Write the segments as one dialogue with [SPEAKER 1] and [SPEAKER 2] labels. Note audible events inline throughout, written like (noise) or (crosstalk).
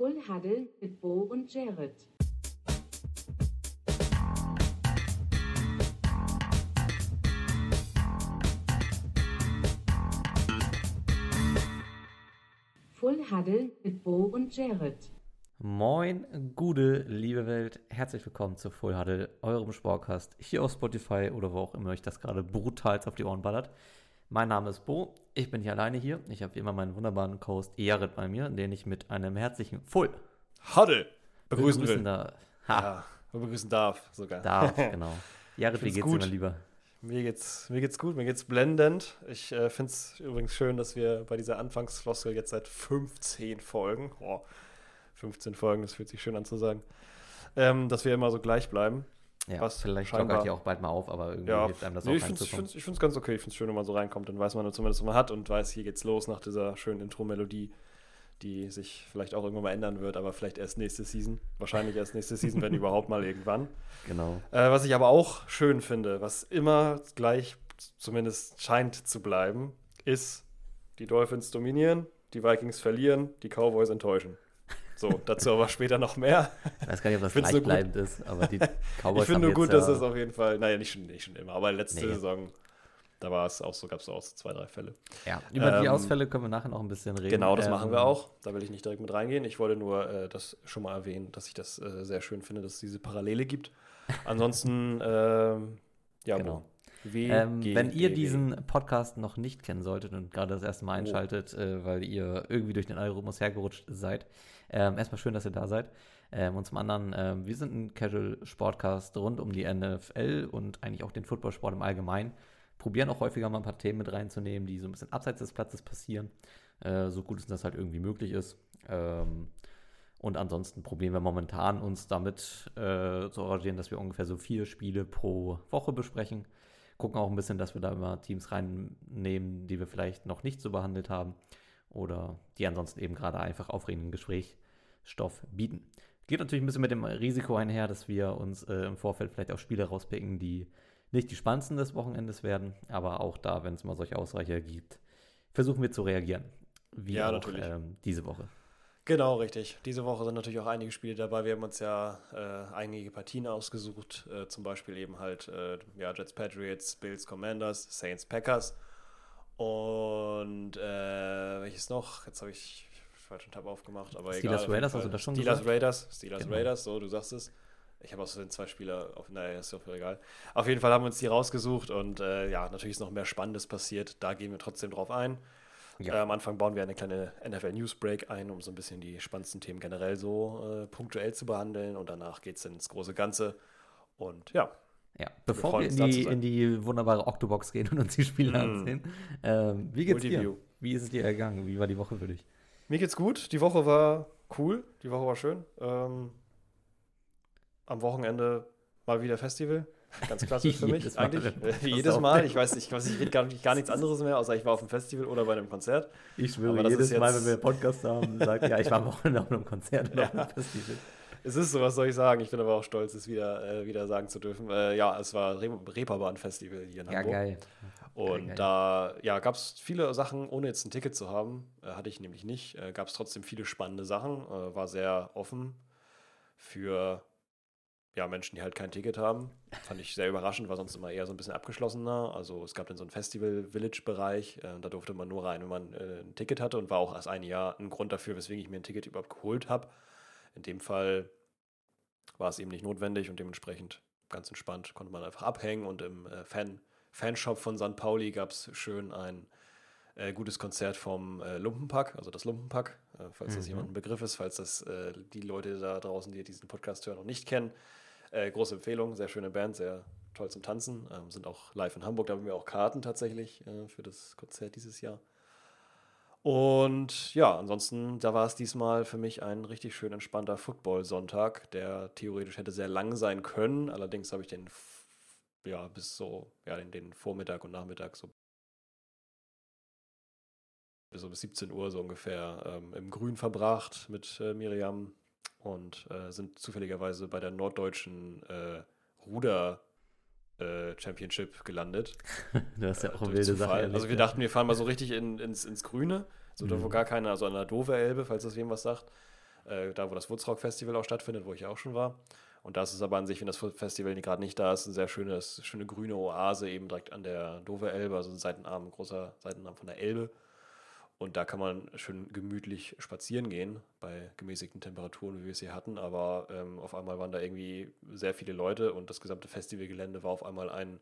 [SPEAKER 1] Full Huddle mit Bo und Jared. Full Huddle mit Bo und Jared.
[SPEAKER 2] Moin, gute, liebe Welt. Herzlich willkommen zu Full Huddle, eurem Sportcast, hier auf Spotify oder wo auch immer euch das gerade brutal auf die Ohren ballert. Mein Name ist Bo, ich bin hier alleine hier. Ich habe wie immer meinen wunderbaren Co-Host Jared bei mir, den ich mit einem herzlichen Full
[SPEAKER 3] Huddle begrüßen,
[SPEAKER 2] begrüßen
[SPEAKER 3] will.
[SPEAKER 2] da. Ha,
[SPEAKER 3] Ja, begrüßen darf sogar.
[SPEAKER 2] darf, (laughs) genau. Jared, wie geht's
[SPEAKER 3] gut.
[SPEAKER 2] dir mal lieber?
[SPEAKER 3] Mir geht's, mir geht's gut, mir geht's blendend. Ich äh, finde es übrigens schön, dass wir bei dieser Anfangsfloskel jetzt seit 15 Folgen, oh, 15 Folgen, das fühlt sich schön an zu sagen, ähm, dass wir immer so gleich bleiben.
[SPEAKER 2] Ja,
[SPEAKER 3] Was
[SPEAKER 2] vielleicht lockert ihr auch bald mal auf, aber irgendwie
[SPEAKER 3] Ja,
[SPEAKER 2] hilft einem das
[SPEAKER 3] nee,
[SPEAKER 2] auch
[SPEAKER 3] ich finde es
[SPEAKER 2] reinzukommen.
[SPEAKER 3] ich find's, ich find's ganz okay. Ich finde es schön, wenn man so reinkommt. Dann weiß man zumindest, was man hat und weiß, hier geht's los nach dieser schönen Intro-Melodie, die sich vielleicht auch irgendwann mal ändern wird, aber vielleicht erst nächste Season. Wahrscheinlich erst nächste Season, wenn (laughs) überhaupt mal irgendwann.
[SPEAKER 2] Genau.
[SPEAKER 3] Äh, was ich aber auch schön finde, was immer gleich zumindest scheint zu bleiben, ist, die Dolphins dominieren, die Vikings verlieren, die Cowboys enttäuschen. So, dazu aber später noch mehr.
[SPEAKER 2] Ich weiß gar nicht, ob das gleichbleibend ist, aber die (laughs) Cowboys
[SPEAKER 3] ich finde nur gut,
[SPEAKER 2] ja,
[SPEAKER 3] dass es auf jeden Fall, naja, nicht schon, nicht schon immer, aber letzte
[SPEAKER 2] Nee.
[SPEAKER 3] Saison, da war es auch so, gab es auch so zwei, drei Fälle.
[SPEAKER 2] Ja, über die
[SPEAKER 3] Ähm,
[SPEAKER 2] Ausfälle können wir nachher noch ein bisschen reden.
[SPEAKER 3] Genau, das
[SPEAKER 2] Ähm,
[SPEAKER 3] machen wir auch. Da will ich nicht direkt mit reingehen. Ich wollte nur äh, das schon mal erwähnen, dass ich das äh, sehr schön finde, dass es diese Parallele gibt. Ansonsten, (laughs) ähm, ja,
[SPEAKER 2] Genau. Ähm, wenn ihr diesen Podcast noch nicht kennen solltet und gerade das erste Mal
[SPEAKER 3] Oh.
[SPEAKER 2] einschaltet, äh, weil ihr irgendwie durch den Algorithmus hergerutscht seid, ähm, erstmal schön, dass ihr da seid. Ähm, und zum anderen, ähm, wir sind ein Casual-Sportcast rund um die NFL und eigentlich auch den Footballsport im Allgemeinen. Probieren auch häufiger mal ein paar Themen mit reinzunehmen, die so ein bisschen abseits des Platzes passieren, äh, so gut es das halt irgendwie möglich ist. Ähm, und ansonsten probieren wir momentan uns damit äh, zu arrangieren, dass wir ungefähr so vier Spiele pro Woche besprechen gucken auch ein bisschen, dass wir da immer Teams reinnehmen, die wir vielleicht noch nicht so behandelt haben oder die ansonsten eben gerade einfach aufregenden Gesprächsstoff bieten. Geht natürlich ein bisschen mit dem Risiko einher, dass wir uns äh, im Vorfeld vielleicht auch Spiele rauspicken, die nicht die spannendsten des Wochenendes werden, aber auch da, wenn es mal solche Ausreicher gibt, versuchen wir zu reagieren. Wie
[SPEAKER 3] Ja,
[SPEAKER 2] auch
[SPEAKER 3] natürlich.
[SPEAKER 2] ähm, diese Woche.
[SPEAKER 3] Genau, richtig. Diese Woche sind natürlich auch einige Spiele dabei. Wir haben uns ja äh, einige Partien ausgesucht, äh, zum Beispiel eben halt äh, ja, Jets Patriots, Bills Commanders, Saints Packers und äh, welches noch? Jetzt habe ich falschen Tab aufgemacht, aber
[SPEAKER 2] Steelers
[SPEAKER 3] egal.
[SPEAKER 2] Raiders, hast du das schon
[SPEAKER 3] Steelers
[SPEAKER 2] gesagt?
[SPEAKER 3] Raiders, Steelers
[SPEAKER 2] Genau.
[SPEAKER 3] Raiders, so, du sagst es. Ich habe auch so zwei Spieler, auf, naja, ist doch egal. Auf jeden Fall haben wir uns die rausgesucht und äh, ja, natürlich ist noch mehr Spannendes passiert. Da gehen wir trotzdem drauf ein.
[SPEAKER 2] Ja.
[SPEAKER 3] Äh, am Anfang bauen wir eine kleine NFL News Break ein, um so ein bisschen die spannendsten Themen generell so äh, punktuell zu behandeln. Und danach geht es ins große Ganze. Und ja,
[SPEAKER 2] Ja, bevor
[SPEAKER 3] freuen
[SPEAKER 2] wir in die, in die wunderbare Octobox gehen und uns die Spiele
[SPEAKER 3] Mm.
[SPEAKER 2] ansehen, ähm, wie geht's dir?
[SPEAKER 3] Multiview.
[SPEAKER 2] Wie ist es dir ergangen? Wie war die Woche für dich?
[SPEAKER 3] Mir geht's gut. Die Woche war cool. Die Woche war schön. Ähm, am Wochenende mal wieder Festival. Ganz klassisch für (laughs) mich
[SPEAKER 2] Jedes Mal,
[SPEAKER 3] eigentlich.
[SPEAKER 2] das (laughs)
[SPEAKER 3] jedes Mal. Ich weiß, ich, weiß, ich rede gar, nicht- gar nichts anderes mehr, außer ich war auf einem Festival oder bei einem Konzert.
[SPEAKER 2] Ich schwöre,
[SPEAKER 3] Aber das
[SPEAKER 2] jedes
[SPEAKER 3] ist
[SPEAKER 2] Mal, wenn wir einen Podcast haben, sagt ja, ich war am Wochenende auf einem Konzert oder (laughs) auf einem Festival.
[SPEAKER 3] Es ist so, was soll ich sagen? Ich bin aber auch stolz, es wieder, äh, wieder sagen zu dürfen. Äh, ja, es war Re Reeperbahn-Festival hier in
[SPEAKER 2] Ja,
[SPEAKER 3] Hamburg.
[SPEAKER 2] geil.
[SPEAKER 3] Und
[SPEAKER 2] geil.
[SPEAKER 3] da ja, gab es viele Sachen, ohne jetzt ein Ticket zu haben, äh, hatte ich nämlich nicht, äh, gab es trotzdem viele spannende Sachen, äh, war sehr offen für ja, Menschen, die halt kein Ticket haben. Fand ich sehr überraschend, war sonst immer eher so ein bisschen abgeschlossener. Also es gab dann so einen Festival-Village-Bereich, äh, da durfte man nur rein, wenn man äh, ein Ticket hatte und war auch erst ein Jahr ein Grund dafür, weswegen ich mir ein Ticket überhaupt geholt habe. In dem Fall war es eben nicht notwendig und dementsprechend ganz entspannt konnte man einfach abhängen und im äh, Fan, Fanshop von St. Pauli gab es schön ein äh, gutes Konzert vom äh, Lumpenpack, also das Lumpenpack, äh, falls das
[SPEAKER 2] Mhm.
[SPEAKER 3] jemand ein Begriff ist, falls das äh, die Leute da draußen, die diesen Podcast hören, noch nicht kennen. Äh, große Empfehlung, sehr schöne Band, sehr toll zum Tanzen, ähm, sind auch live in Hamburg, da haben wir auch Karten tatsächlich äh, für das Konzert dieses Jahr. Und ja, ansonsten, da war es diesmal für mich ein richtig schön entspannter Football-Sonntag, der theoretisch hätte sehr lang sein können. Allerdings habe ich den ja bis so, ja, den, den Vormittag und Nachmittag so bis bis 17 Uhr so ungefähr ähm, im Grün verbracht mit äh, Miriam und äh, sind zufälligerweise bei der norddeutschen äh, Ruder äh, Championship gelandet. (laughs)
[SPEAKER 2] Du hast ja
[SPEAKER 3] Äh,
[SPEAKER 2] auch eine wilde Sache
[SPEAKER 3] Zufall.
[SPEAKER 2] erlebt,
[SPEAKER 3] Also wir dachten, wir fahren mal so richtig in, ins, ins Grüne, so da wo
[SPEAKER 2] Mhm.
[SPEAKER 3] gar keiner, also an der Dove Elbe, falls das wem was sagt. äh, da wo das Woodstock Festival auch stattfindet, wo ich auch schon war. Und das ist aber an sich, wenn das Festival gerade nicht da ist, ein sehr schönes, schöne grüne Oase eben direkt an der Dover Elbe, also ein Seitenarm, ein großer Seitenarm von der Elbe. Und da kann man schön gemütlich spazieren gehen, bei gemäßigten Temperaturen, wie wir es hier hatten. Aber ähm, auf einmal waren da irgendwie sehr viele Leute und das gesamte Festivalgelände war auf einmal ein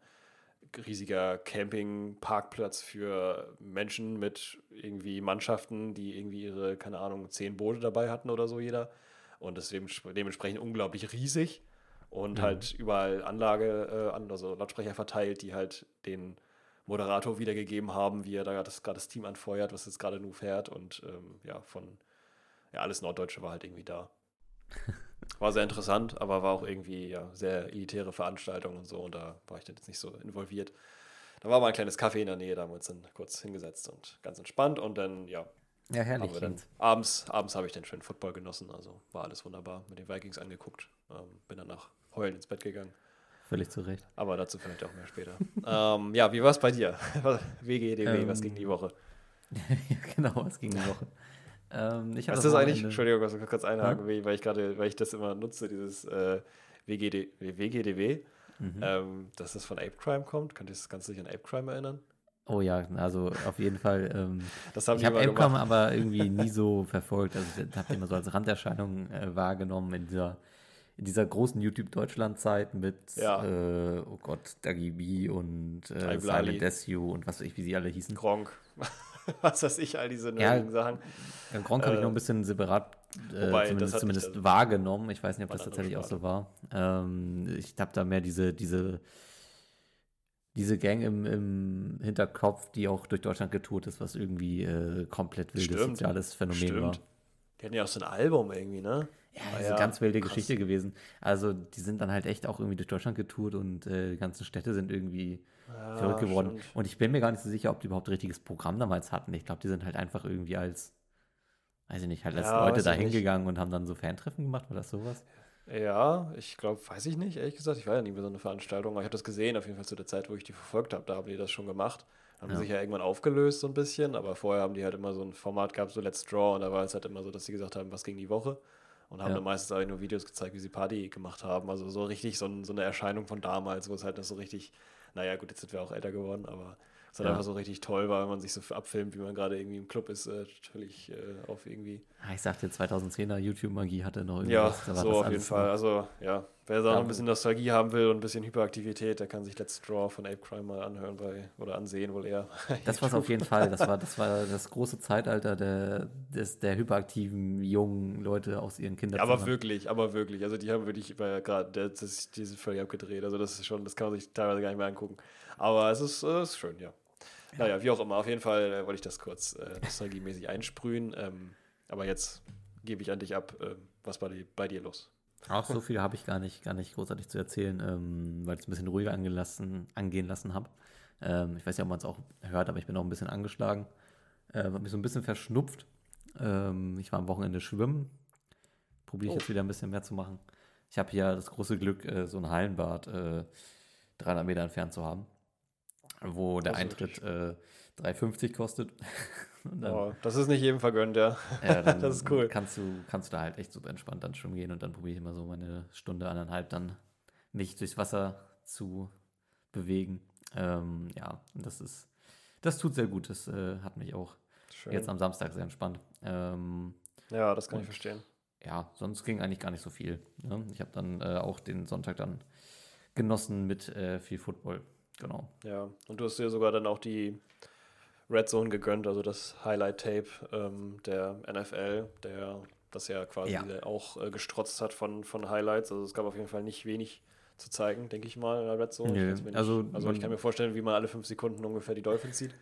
[SPEAKER 3] riesiger Campingparkplatz für Menschen mit irgendwie Mannschaften, die irgendwie ihre, keine Ahnung, zehn Boote dabei hatten oder so jeder. Und ist dementsprechend unglaublich riesig und mhm. halt überall Anlage, äh, also Lautsprecher verteilt, die halt den Moderator wiedergegeben haben, wie er da das, gerade das Team anfeuert, was jetzt gerade nur fährt. Und ähm, ja, von ja, alles Norddeutsche war halt irgendwie da. (laughs) War sehr interessant, aber war auch irgendwie ja, sehr elitäre Veranstaltung und so. Und da war ich dann jetzt nicht so involviert. Da war mal ein kleines Café in der Nähe, da haben wir uns dann kurz hingesetzt und ganz entspannt. Und dann, ja.
[SPEAKER 2] Ja, herrlich.
[SPEAKER 3] Abends abends habe ich dann schön Football genossen. Also war alles wunderbar. Mit den Vikings angeguckt. Ähm, bin dann nach Heulen ins Bett gegangen.
[SPEAKER 2] Völlig zu Recht.
[SPEAKER 3] Aber dazu vielleicht auch mehr später. (laughs) ähm, ja, wie war es bei dir? (laughs) WGDW, ähm, was ging die Woche? (laughs)
[SPEAKER 2] ja, genau, was ging die Woche?
[SPEAKER 3] Ähm, ich was ist das eigentlich? Entschuldigung, ich muss kurz einhaken, hm? weil ich gerade, weil ich das immer nutze, dieses äh, WGD, WGDW. Mhm. Ähm, dass das von Ape Crime kommt. Könnt ihr das Ganze sich an Ape Crime erinnern?
[SPEAKER 2] Oh ja, also auf jeden Fall. Ähm, das hab ich habe Crime aber (laughs) irgendwie nie so verfolgt. Also ich habe immer so als Randerscheinung äh, wahrgenommen in dieser in dieser großen YouTube-Deutschland-Zeit mit, ja. äh, oh Gott, Dagi B und äh, Silent Desu und was weiß ich, wie sie alle hießen.
[SPEAKER 3] Gronk. (laughs) was weiß ich, all diese ja, Sachen.
[SPEAKER 2] Gronk äh, habe ich noch ein bisschen separat äh, wobei, zumindest, zumindest wahrgenommen. Ich weiß nicht, ob das tatsächlich auch so war. Ähm, ich habe da mehr diese, diese, diese Gang im, im Hinterkopf, die auch durch Deutschland getourt ist, was irgendwie äh, komplett wildes Stimmt. soziales Phänomen Stimmt. war.
[SPEAKER 3] Die hatten ja auch so ein Album irgendwie, ne?
[SPEAKER 2] Ja, das ist ja, eine ganz wilde krass. Geschichte gewesen. Also, die sind dann halt echt auch irgendwie durch Deutschland getourt und äh, die ganzen Städte sind irgendwie ja, verrückt geworden. Stimmt. Und ich bin mir gar nicht so sicher, ob die überhaupt ein richtiges Programm damals hatten. Ich glaube, die sind halt einfach irgendwie als, weiß ich nicht, halt als ja, Leute da hingegangen und haben dann so Fantreffen gemacht oder sowas.
[SPEAKER 3] Ja, ich glaube, weiß ich nicht, ehrlich gesagt. Ich war ja nie bei so einer Veranstaltung, aber ich habe das gesehen, auf jeden Fall zu der Zeit, wo ich die verfolgt habe. Da haben die das schon gemacht. Haben ja. sich ja irgendwann aufgelöst, so ein bisschen, aber vorher haben die halt immer so ein Format gehabt, so Let's Draw, und da war es halt immer so, dass sie gesagt haben, was ging die Woche und haben ja. dann meistens auch nur Videos gezeigt, wie sie Party gemacht haben. Also so richtig so, ein, so eine Erscheinung von damals, wo es halt noch so richtig, naja, gut, jetzt sind wir auch älter geworden, aber es halt ja. einfach so richtig toll war, wenn man sich so abfilmt, wie man gerade irgendwie im Club ist, äh, völlig äh, auf irgendwie.
[SPEAKER 2] Ich sagte, 2010er YouTube-Magie hatte noch
[SPEAKER 3] irgendwas. Ja, so auf jeden Fall. Also, ja, wer da noch ein bisschen Nostalgie haben will und ein bisschen Hyperaktivität, der kann sich Let's Draw von Ape Crime mal anhören bei, oder ansehen, wohl eher.
[SPEAKER 2] Das war es auf jeden Fall. Das war, (laughs) das war das große Zeitalter der, des, der hyperaktiven jungen Leute aus ihren Kindern.
[SPEAKER 3] Ja, aber wirklich, aber wirklich. Also, die haben wirklich gerade, diese völlig abgedreht. Also, das ist schon, das kann man sich teilweise gar nicht mehr angucken. Aber es ist, äh, ist schön, ja. Naja, wie auch immer. Auf jeden Fall äh, wollte ich das kurz äh, nostalgiemäßig einsprühen. Ähm, aber jetzt gebe ich an dich ab. Äh, was war die, bei dir los?
[SPEAKER 2] Auch so viel habe ich gar nicht, gar nicht großartig zu erzählen, ähm, weil ich es ein bisschen ruhiger angelassen, angehen lassen habe. Ähm, ich weiß nicht, ob man es auch hört, aber ich bin auch ein bisschen angeschlagen. Äh, habe mich so ein bisschen verschnupft. Ähm, ich war am Wochenende schwimmen. Probiere ich oh. jetzt wieder ein bisschen mehr zu machen. Ich habe hier das große Glück, äh, so ein Hallenbad äh, 300 Meter entfernt zu haben wo der Eintritt äh, 3,50 kostet. (laughs)
[SPEAKER 3] Dann, oh, das ist nicht jedem vergönnt, ja.
[SPEAKER 2] ja (laughs) das ist cool. Kannst du, kannst du da halt echt super entspannt dann schwimmen gehen und dann probiere ich immer so meine Stunde, anderthalb dann mich durchs Wasser zu bewegen. Ähm, ja, das ist, das tut sehr gut. Das äh, hat mich auch Schön. jetzt am Samstag sehr entspannt. Ähm,
[SPEAKER 3] ja, das kann und, ich verstehen.
[SPEAKER 2] Ja, sonst ging eigentlich gar nicht so viel. Ne? Ich habe dann äh, auch den Sonntag dann genossen mit äh, viel Football. Genau.
[SPEAKER 3] Ja, und du hast dir sogar dann auch die Red Zone gegönnt, also das Highlight-Tape ähm, der NFL, der das ja quasi ja. auch äh, gestrotzt hat von, von Highlights. Also es gab auf jeden Fall nicht wenig zu zeigen, denke ich mal, in der Red Zone.
[SPEAKER 2] Nö,
[SPEAKER 3] ich
[SPEAKER 2] also,
[SPEAKER 3] also ich kann mir vorstellen, wie man alle fünf Sekunden ungefähr die Dolphins sieht.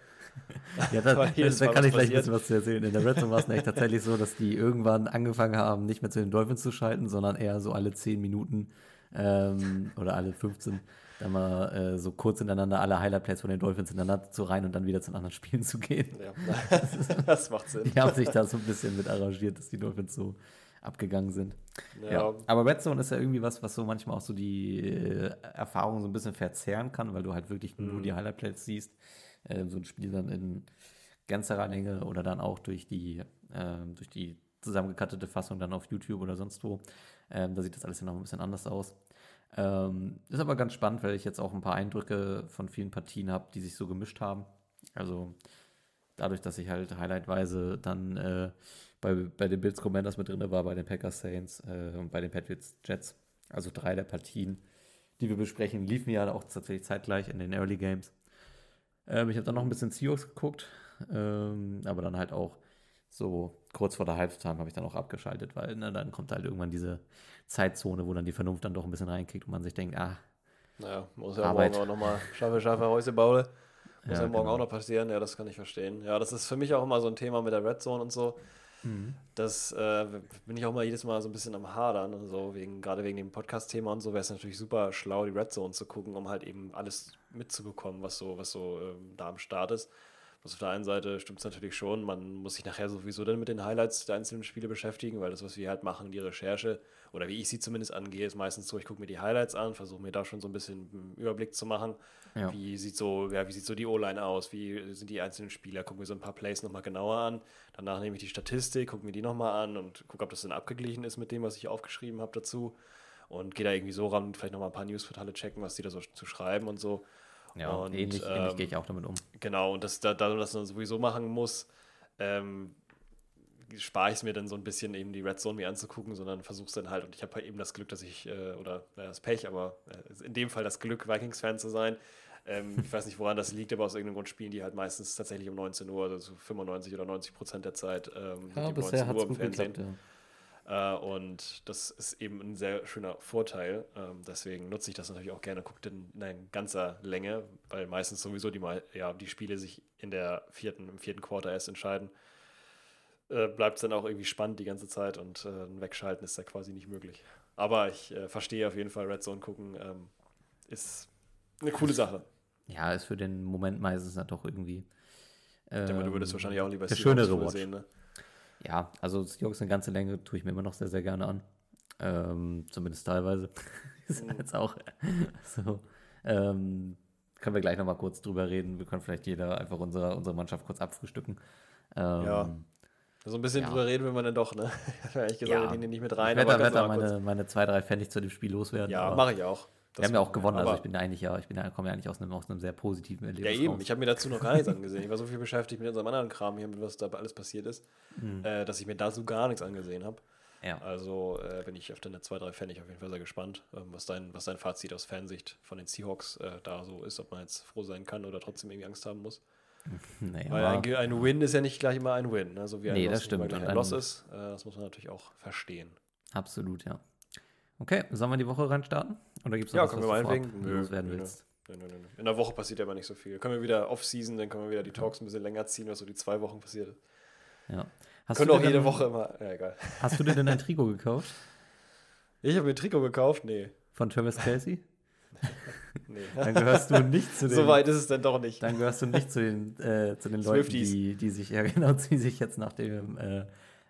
[SPEAKER 3] (laughs)
[SPEAKER 2] ja, da, da kann ich gleich ein bisschen was zu erzählen. In der Red Zone war es echt tatsächlich so, dass die irgendwann angefangen haben, nicht mehr zu den Dolphins zu schalten, sondern eher so alle zehn Minuten ähm, oder alle 15 dann mal äh, so kurz hintereinander alle Highlight-Plays von den Dolphins hintereinander zu rein und dann wieder zu anderen (laughs) Spielen zu gehen.
[SPEAKER 3] Ja, (laughs) das macht Sinn.
[SPEAKER 2] Die haben sich da so ein bisschen mit arrangiert, dass die Dolphins so abgegangen sind. Ja. ja. Aber Red Zone ist ja irgendwie was, was so manchmal auch so die äh, Erfahrung so ein bisschen verzerren kann, weil du halt wirklich mhm. nur die Highlight-Plays siehst. Äh, so ein Spiel dann in ganzer Länge oder dann auch durch die, äh, durch die zusammengekattete Fassung dann auf YouTube oder sonst wo. Ähm, da sieht das alles ja noch ein bisschen anders aus. Ähm, ist aber ganz spannend, weil ich jetzt auch ein paar Eindrücke von vielen Partien habe, die sich so gemischt haben. Also dadurch, dass ich halt highlightweise dann äh, bei, bei den Bills Commanders mit drin war, bei den Packers Saints äh, und bei den Patriots Jets. Also drei der Partien, die wir besprechen, liefen ja auch tatsächlich zeitgleich in den Early Games. Ähm, ich habe dann noch ein bisschen Seahawks geguckt, ähm, aber dann halt auch so kurz vor der Halbzeit habe ich dann auch abgeschaltet, weil ne, dann kommt halt irgendwann diese Zeitzone, wo dann die Vernunft dann doch ein bisschen reinkickt und man sich denkt, ah.
[SPEAKER 3] Naja, muss ja Arbeit. morgen auch nochmal schaffe, schaffe, Häuse baue. Muss ja, ja morgen genau. auch noch passieren, ja, das kann ich verstehen. Ja, das ist für mich auch immer so ein Thema mit der Red Zone und so. Mhm. Das äh, bin ich auch mal jedes Mal so ein bisschen am Hadern und so, wegen, gerade wegen dem Podcast-Thema und so, wäre es natürlich super schlau, die Red Zone zu gucken, um halt eben alles mitzubekommen, was so, was so ähm, da am Start ist. Also auf der einen Seite stimmt es natürlich schon, man muss sich nachher sowieso dann mit den Highlights der einzelnen Spiele beschäftigen, weil das, was wir halt machen, die Recherche, oder wie ich sie zumindest angehe, ist meistens so, ich gucke mir die Highlights an, versuche mir da schon so ein bisschen einen Überblick zu machen. Ja. Wie sieht so, ja, wie sieht so die O-Line aus, wie sind die einzelnen Spieler, gucke mir so ein paar Plays nochmal genauer an. Danach nehme ich die Statistik, gucke mir die nochmal an und gucke, ob das dann abgeglichen ist mit dem, was ich aufgeschrieben habe dazu. Und gehe da irgendwie so ran, vielleicht nochmal ein paar Newsportale checken, was die da so zu schreiben und so.
[SPEAKER 2] Ja, und, ähnlich, ähm, ähnlich gehe ich auch damit um.
[SPEAKER 3] Genau, und das, da, da das man sowieso machen muss, ähm, spare ich es mir dann so ein bisschen eben die Red Zone mir anzugucken, sondern versuche es dann halt, und ich habe halt eben das Glück, dass ich, äh, oder naja, das Pech, aber äh, in dem Fall das Glück, Vikings-Fan zu sein. Ähm, ich weiß nicht, woran das liegt, aber aus irgendeinem Grund spielen die halt meistens tatsächlich um 19 Uhr, also 95 oder 90 Prozent der Zeit. Ähm,
[SPEAKER 2] ja, bisher hat es gut Fernsehen. geklappt, ja.
[SPEAKER 3] Uh, und das ist eben ein sehr schöner Vorteil. Uh, deswegen nutze ich das natürlich auch gerne, gucke in, in ganzer Länge, weil meistens sowieso die, ja, die Spiele sich in der vierten, im vierten Quarter erst entscheiden. Uh, Bleibt es dann auch irgendwie spannend die ganze Zeit und äh, ein Wegschalten ist da quasi nicht möglich. Aber ich äh, verstehe auf jeden Fall, Red Zone gucken ähm, ist eine coole Sache.
[SPEAKER 2] Ja, ist für den Moment meistens dann doch irgendwie.
[SPEAKER 3] Ähm, ich denke, du würdest ähm, wahrscheinlich auch lieber
[SPEAKER 2] der schönere sehen, ne? Ja, also Seahawks eine ganze Länge tue ich mir immer noch sehr, sehr gerne an. Ähm, zumindest teilweise. (laughs) ist mhm. jetzt auch (laughs) so. Ähm, können wir gleich nochmal kurz drüber reden. Wir können vielleicht jeder einfach unsere, unsere Mannschaft kurz abfrühstücken.
[SPEAKER 3] Ähm, ja. So ein bisschen ja. drüber reden will man dann doch, ne? (laughs) Ich habe eigentlich gesagt, ja. ich nicht mit rein.
[SPEAKER 2] Ich werde da meine, meine zwei, drei Pfennig zu dem Spiel loswerden.
[SPEAKER 3] Ja, mache ich auch.
[SPEAKER 2] Wir haben ja auch gewonnen, also ich bin eigentlich ja, ich bin ja, komme ja eigentlich aus einem, aus einem sehr positiven
[SPEAKER 3] Erlebnis. Ja, eben, raus. ich habe mir dazu noch gar nichts angesehen. Ich war so viel beschäftigt mit unserem anderen Kram hier, mit was da alles passiert ist, mhm. äh, dass ich mir dazu gar nichts angesehen habe. Ja. Also äh, bin ich auf deine zwei, drei Pfennig auf jeden Fall sehr gespannt, ähm, was, dein, was dein Fazit aus Fansicht von den Seahawks äh, da so ist, ob man jetzt froh sein kann oder trotzdem irgendwie Angst haben muss. (laughs) Naja, Weil ein, ein, Win ist ja nicht gleich immer ein Win, ne? so wie ein
[SPEAKER 2] nee,
[SPEAKER 3] Loss
[SPEAKER 2] das stimmt.
[SPEAKER 3] gleich ein Loss ist. Äh, das muss man natürlich auch verstehen.
[SPEAKER 2] Absolut, ja. Okay, sollen wir die Woche reinstarten? Oder gibt es noch
[SPEAKER 3] ja,
[SPEAKER 2] was,
[SPEAKER 3] können
[SPEAKER 2] was
[SPEAKER 3] wir meinetwegen
[SPEAKER 2] loswerden nö, willst?
[SPEAKER 3] Nö, nö, nö, In der Woche passiert ja aber nicht so viel. Können wir wieder Off-Season, dann können wir wieder die Talks ein bisschen länger ziehen, was so die zwei Wochen passiert ist.
[SPEAKER 2] Ja.
[SPEAKER 3] Hast können auch jede Woche immer. Ja, egal.
[SPEAKER 2] Hast du dir denn ein Trikot gekauft?
[SPEAKER 3] Ich habe mir ein Trikot gekauft? Nee.
[SPEAKER 2] Von Travis Kelsey? (laughs)
[SPEAKER 3] nee.
[SPEAKER 2] Dann gehörst du nicht zu (laughs) den.
[SPEAKER 3] so weit ist es dann doch nicht.
[SPEAKER 2] Dann gehörst du nicht zu den, äh, zu den (laughs) Leuten, die, die sich, ja genau, die sich jetzt nach dem äh,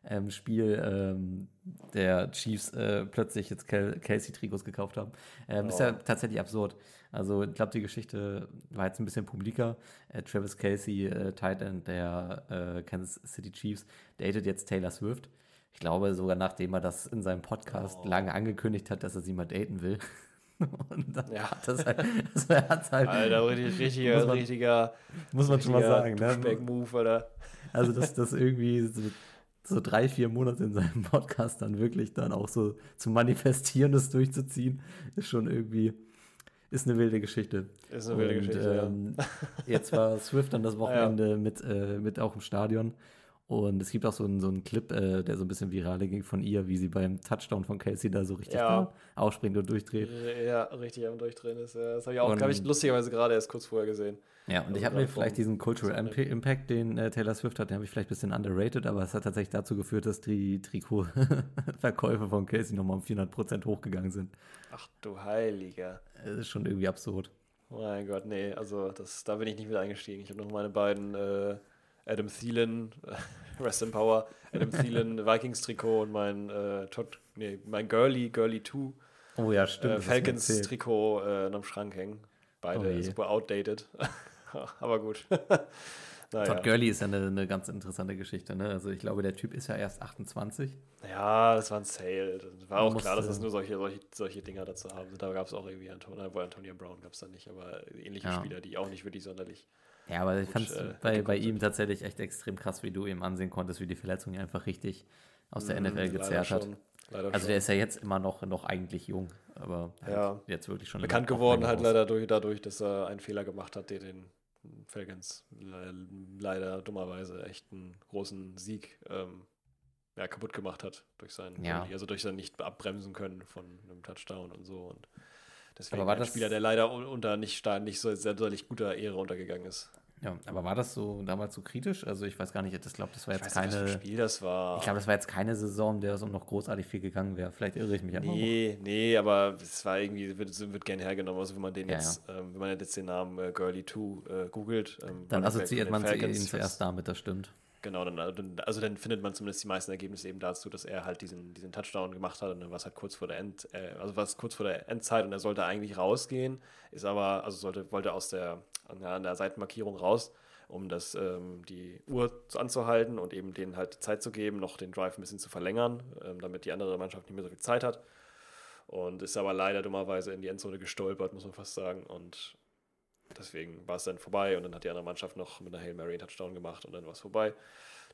[SPEAKER 2] ähm, Spiel ähm, der Chiefs äh, plötzlich jetzt Casey-Trikots gekauft haben. Ähm, oh. Ist ja oh. tatsächlich absurd. Also ich glaube, die Geschichte war jetzt ein bisschen publiker. Äh, Travis Casey, äh, Tight End der äh, Kansas City Chiefs, datet jetzt Taylor Swift. Ich glaube sogar, nachdem er das in seinem Podcast oh. lange angekündigt hat, dass er sie mal daten will. (laughs) Und dann ja. hat das halt, das
[SPEAKER 3] hat halt Alter, richtig, richtiger, muss man, richtiger,
[SPEAKER 2] muss man schon mal sagen,
[SPEAKER 3] ne? Move, oder?
[SPEAKER 2] Also, dass das irgendwie so so drei, vier Monate in seinem (laughs) Podcast dann wirklich dann auch so zu manifestieren, das durchzuziehen, ist schon irgendwie, ist eine wilde Geschichte.
[SPEAKER 3] Ist eine wilde Und, Geschichte, ähm,
[SPEAKER 2] ja. (laughs) Jetzt war Swift dann das (laughs) Wochenende ja. mit, äh, mit auch im Stadion und es gibt auch so einen, so einen Clip, äh, der so ein bisschen viral ging von ihr, wie sie beim Touchdown von Casey da so richtig ja. aufspringt und durchdreht.
[SPEAKER 3] Ja, richtig am Durchdrehen ist. Ja. Das habe ich auch, glaube ich, lustigerweise gerade erst kurz vorher gesehen.
[SPEAKER 2] Ja, und also ich habe mir vielleicht diesen Cultural Impact, den äh, Taylor Swift hat, den habe ich vielleicht ein bisschen underrated, aber es hat tatsächlich dazu geführt, dass die Trikotverkäufe von Casey nochmal um 400% hochgegangen sind.
[SPEAKER 3] Ach du Heiliger.
[SPEAKER 2] Das ist schon irgendwie absurd.
[SPEAKER 3] Oh mein Gott, nee, also das, da bin ich nicht mit eingestiegen. Ich habe noch meine beiden äh, Adam Thielen, (laughs) Rest in Power, Adam Thielen (laughs) Vikings-Trikot und mein äh, Todd, nee, mein Girly, Girly 2
[SPEAKER 2] oh, ja, stimmt,
[SPEAKER 3] äh, Falcons-Trikot äh, am Schrank hängen. Beide oh super outdated. (laughs) Aber gut. (laughs) Naja.
[SPEAKER 2] Todd Gurley ist ja eine, eine ganz interessante Geschichte. Ne? Also ich glaube, der Typ ist ja erst 28.
[SPEAKER 3] Ja, das war ein Sale. Das war auch
[SPEAKER 2] Man
[SPEAKER 3] klar, dass
[SPEAKER 2] musste-
[SPEAKER 3] es nur solche, solche, solche Dinger dazu haben. Da gab es auch irgendwie Antonia, wo Antonia Brown gab es da nicht, aber ähnliche
[SPEAKER 2] Ja.
[SPEAKER 3] Spieler, die auch nicht wirklich sonderlich.
[SPEAKER 2] Ja, aber ich fand es
[SPEAKER 3] äh,
[SPEAKER 2] bei, bei ihm tatsächlich echt extrem krass, wie du ihm ansehen konntest, wie die Verletzung einfach richtig aus der
[SPEAKER 3] Mhm,
[SPEAKER 2] NFL gezerrt hat.
[SPEAKER 3] Leider
[SPEAKER 2] Also
[SPEAKER 3] schon.
[SPEAKER 2] der ist ja jetzt immer noch, noch eigentlich jung, aber halt
[SPEAKER 3] Ja.
[SPEAKER 2] jetzt wirklich schon
[SPEAKER 3] bekannt geworden halt leider durch, dadurch, dass er einen Fehler gemacht hat, der den Falcons le leider dummerweise echt einen großen Sieg ähm, ja, kaputt gemacht hat durch seinen,
[SPEAKER 2] Ja.
[SPEAKER 3] also durch sein nicht abbremsen können von einem Touchdown und so und deswegen
[SPEAKER 2] Aber war
[SPEAKER 3] ein
[SPEAKER 2] das-
[SPEAKER 3] Spieler, der leider un- unter nicht, nicht so sehr sonderlich guter Ehre untergegangen ist.
[SPEAKER 2] Ja, aber war das so damals so kritisch? Also ich weiß gar nicht, ich glaube, das war jetzt
[SPEAKER 3] nicht,
[SPEAKER 2] keine.
[SPEAKER 3] ein Spiel das war.
[SPEAKER 2] Ich glaube, das war jetzt keine Saison, der es um noch großartig viel gegangen wäre. Vielleicht irre ich mich einfach.
[SPEAKER 3] Nee, nee, aber es war irgendwie, wird, wird gern hergenommen. Also wenn man den
[SPEAKER 2] Ja,
[SPEAKER 3] jetzt, ähm, wenn man jetzt den Namen äh, Girly 2 äh, googelt, ähm,
[SPEAKER 2] Dann assoziiert man ihn
[SPEAKER 3] Falcons,
[SPEAKER 2] zuerst damit, das stimmt.
[SPEAKER 3] Genau, dann, dann, also dann findet man zumindest die meisten Ergebnisse eben dazu, dass er halt diesen, diesen Touchdown gemacht hat und dann war es halt kurz vor der End, äh, also war es kurz vor der Endzeit und er sollte eigentlich rausgehen, ist aber, also sollte, wollte aus der, an der, an der Seitenmarkierung raus, um das, ähm, die Uhr zu- anzuhalten und eben denen halt Zeit zu geben, noch den Drive ein bisschen zu verlängern, ähm, damit die andere Mannschaft nicht mehr so viel Zeit hat. Und ist aber leider dummerweise in die Endzone gestolpert, muss man fast sagen. Und deswegen war es dann vorbei und dann hat die andere Mannschaft noch mit einer Hail Mary einen Touchdown gemacht und dann war es vorbei.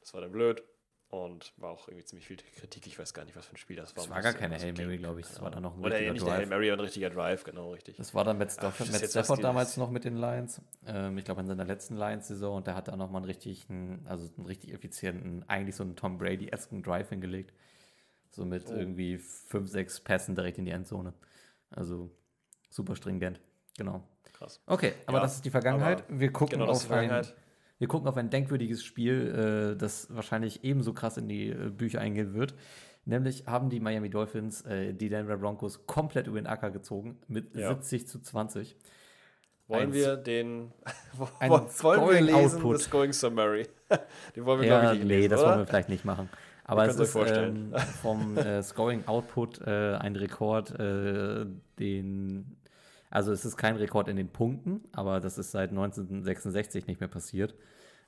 [SPEAKER 3] Das war dann blöd und war auch irgendwie ziemlich viel Kritik. Ich weiß gar nicht, was für ein Spiel das war.
[SPEAKER 2] Das war gar keine Hail Mary, glaube ich. Das war dann
[SPEAKER 3] Ahnung.
[SPEAKER 2] noch ein
[SPEAKER 3] Oder
[SPEAKER 2] richtiger
[SPEAKER 3] nicht eine Hail
[SPEAKER 2] Drive.
[SPEAKER 3] Mary, ein richtiger Drive, genau, richtig.
[SPEAKER 2] Das war dann Matt
[SPEAKER 3] Ach,
[SPEAKER 2] Stafford,
[SPEAKER 3] ist
[SPEAKER 2] Matt Stafford damals noch mit den Lions. Ähm, ich glaube, in seiner letzten Lions-Saison und der hat da nochmal einen richtigen, also einen richtig effizienten, eigentlich so einen Tom Brady-esken Drive hingelegt. So mit
[SPEAKER 3] Oh.
[SPEAKER 2] irgendwie fünf, sechs Pässen direkt in die Endzone. Also super stringent. Genau.
[SPEAKER 3] Krass.
[SPEAKER 2] Okay, aber
[SPEAKER 3] Ja,
[SPEAKER 2] das ist die Vergangenheit. Wir gucken
[SPEAKER 3] Genau,
[SPEAKER 2] auf ein wir gucken auf ein denkwürdiges Spiel, äh, das wahrscheinlich ebenso krass in die äh, Bücher eingehen wird. Nämlich haben die Miami Dolphins äh, die Denver Broncos komplett über den Acker gezogen mit
[SPEAKER 3] Ja.
[SPEAKER 2] 70 zu 20. (laughs)
[SPEAKER 3] Wollen
[SPEAKER 2] ein-
[SPEAKER 3] wir den. wollen wir
[SPEAKER 2] Scoring
[SPEAKER 3] lesen,
[SPEAKER 2] Output.
[SPEAKER 3] das Scoring Summary? (laughs) den wollen wir,
[SPEAKER 2] Ja,
[SPEAKER 3] glaube ich, nicht
[SPEAKER 2] nee,
[SPEAKER 3] lesen,
[SPEAKER 2] das
[SPEAKER 3] oder?
[SPEAKER 2] wollen wir vielleicht nicht machen. (laughs) Aber es ist ähm, vom äh, Scoring Output äh, ein Rekord, äh, den. Also es ist kein Rekord in den Punkten, aber das ist seit 1966 nicht mehr passiert.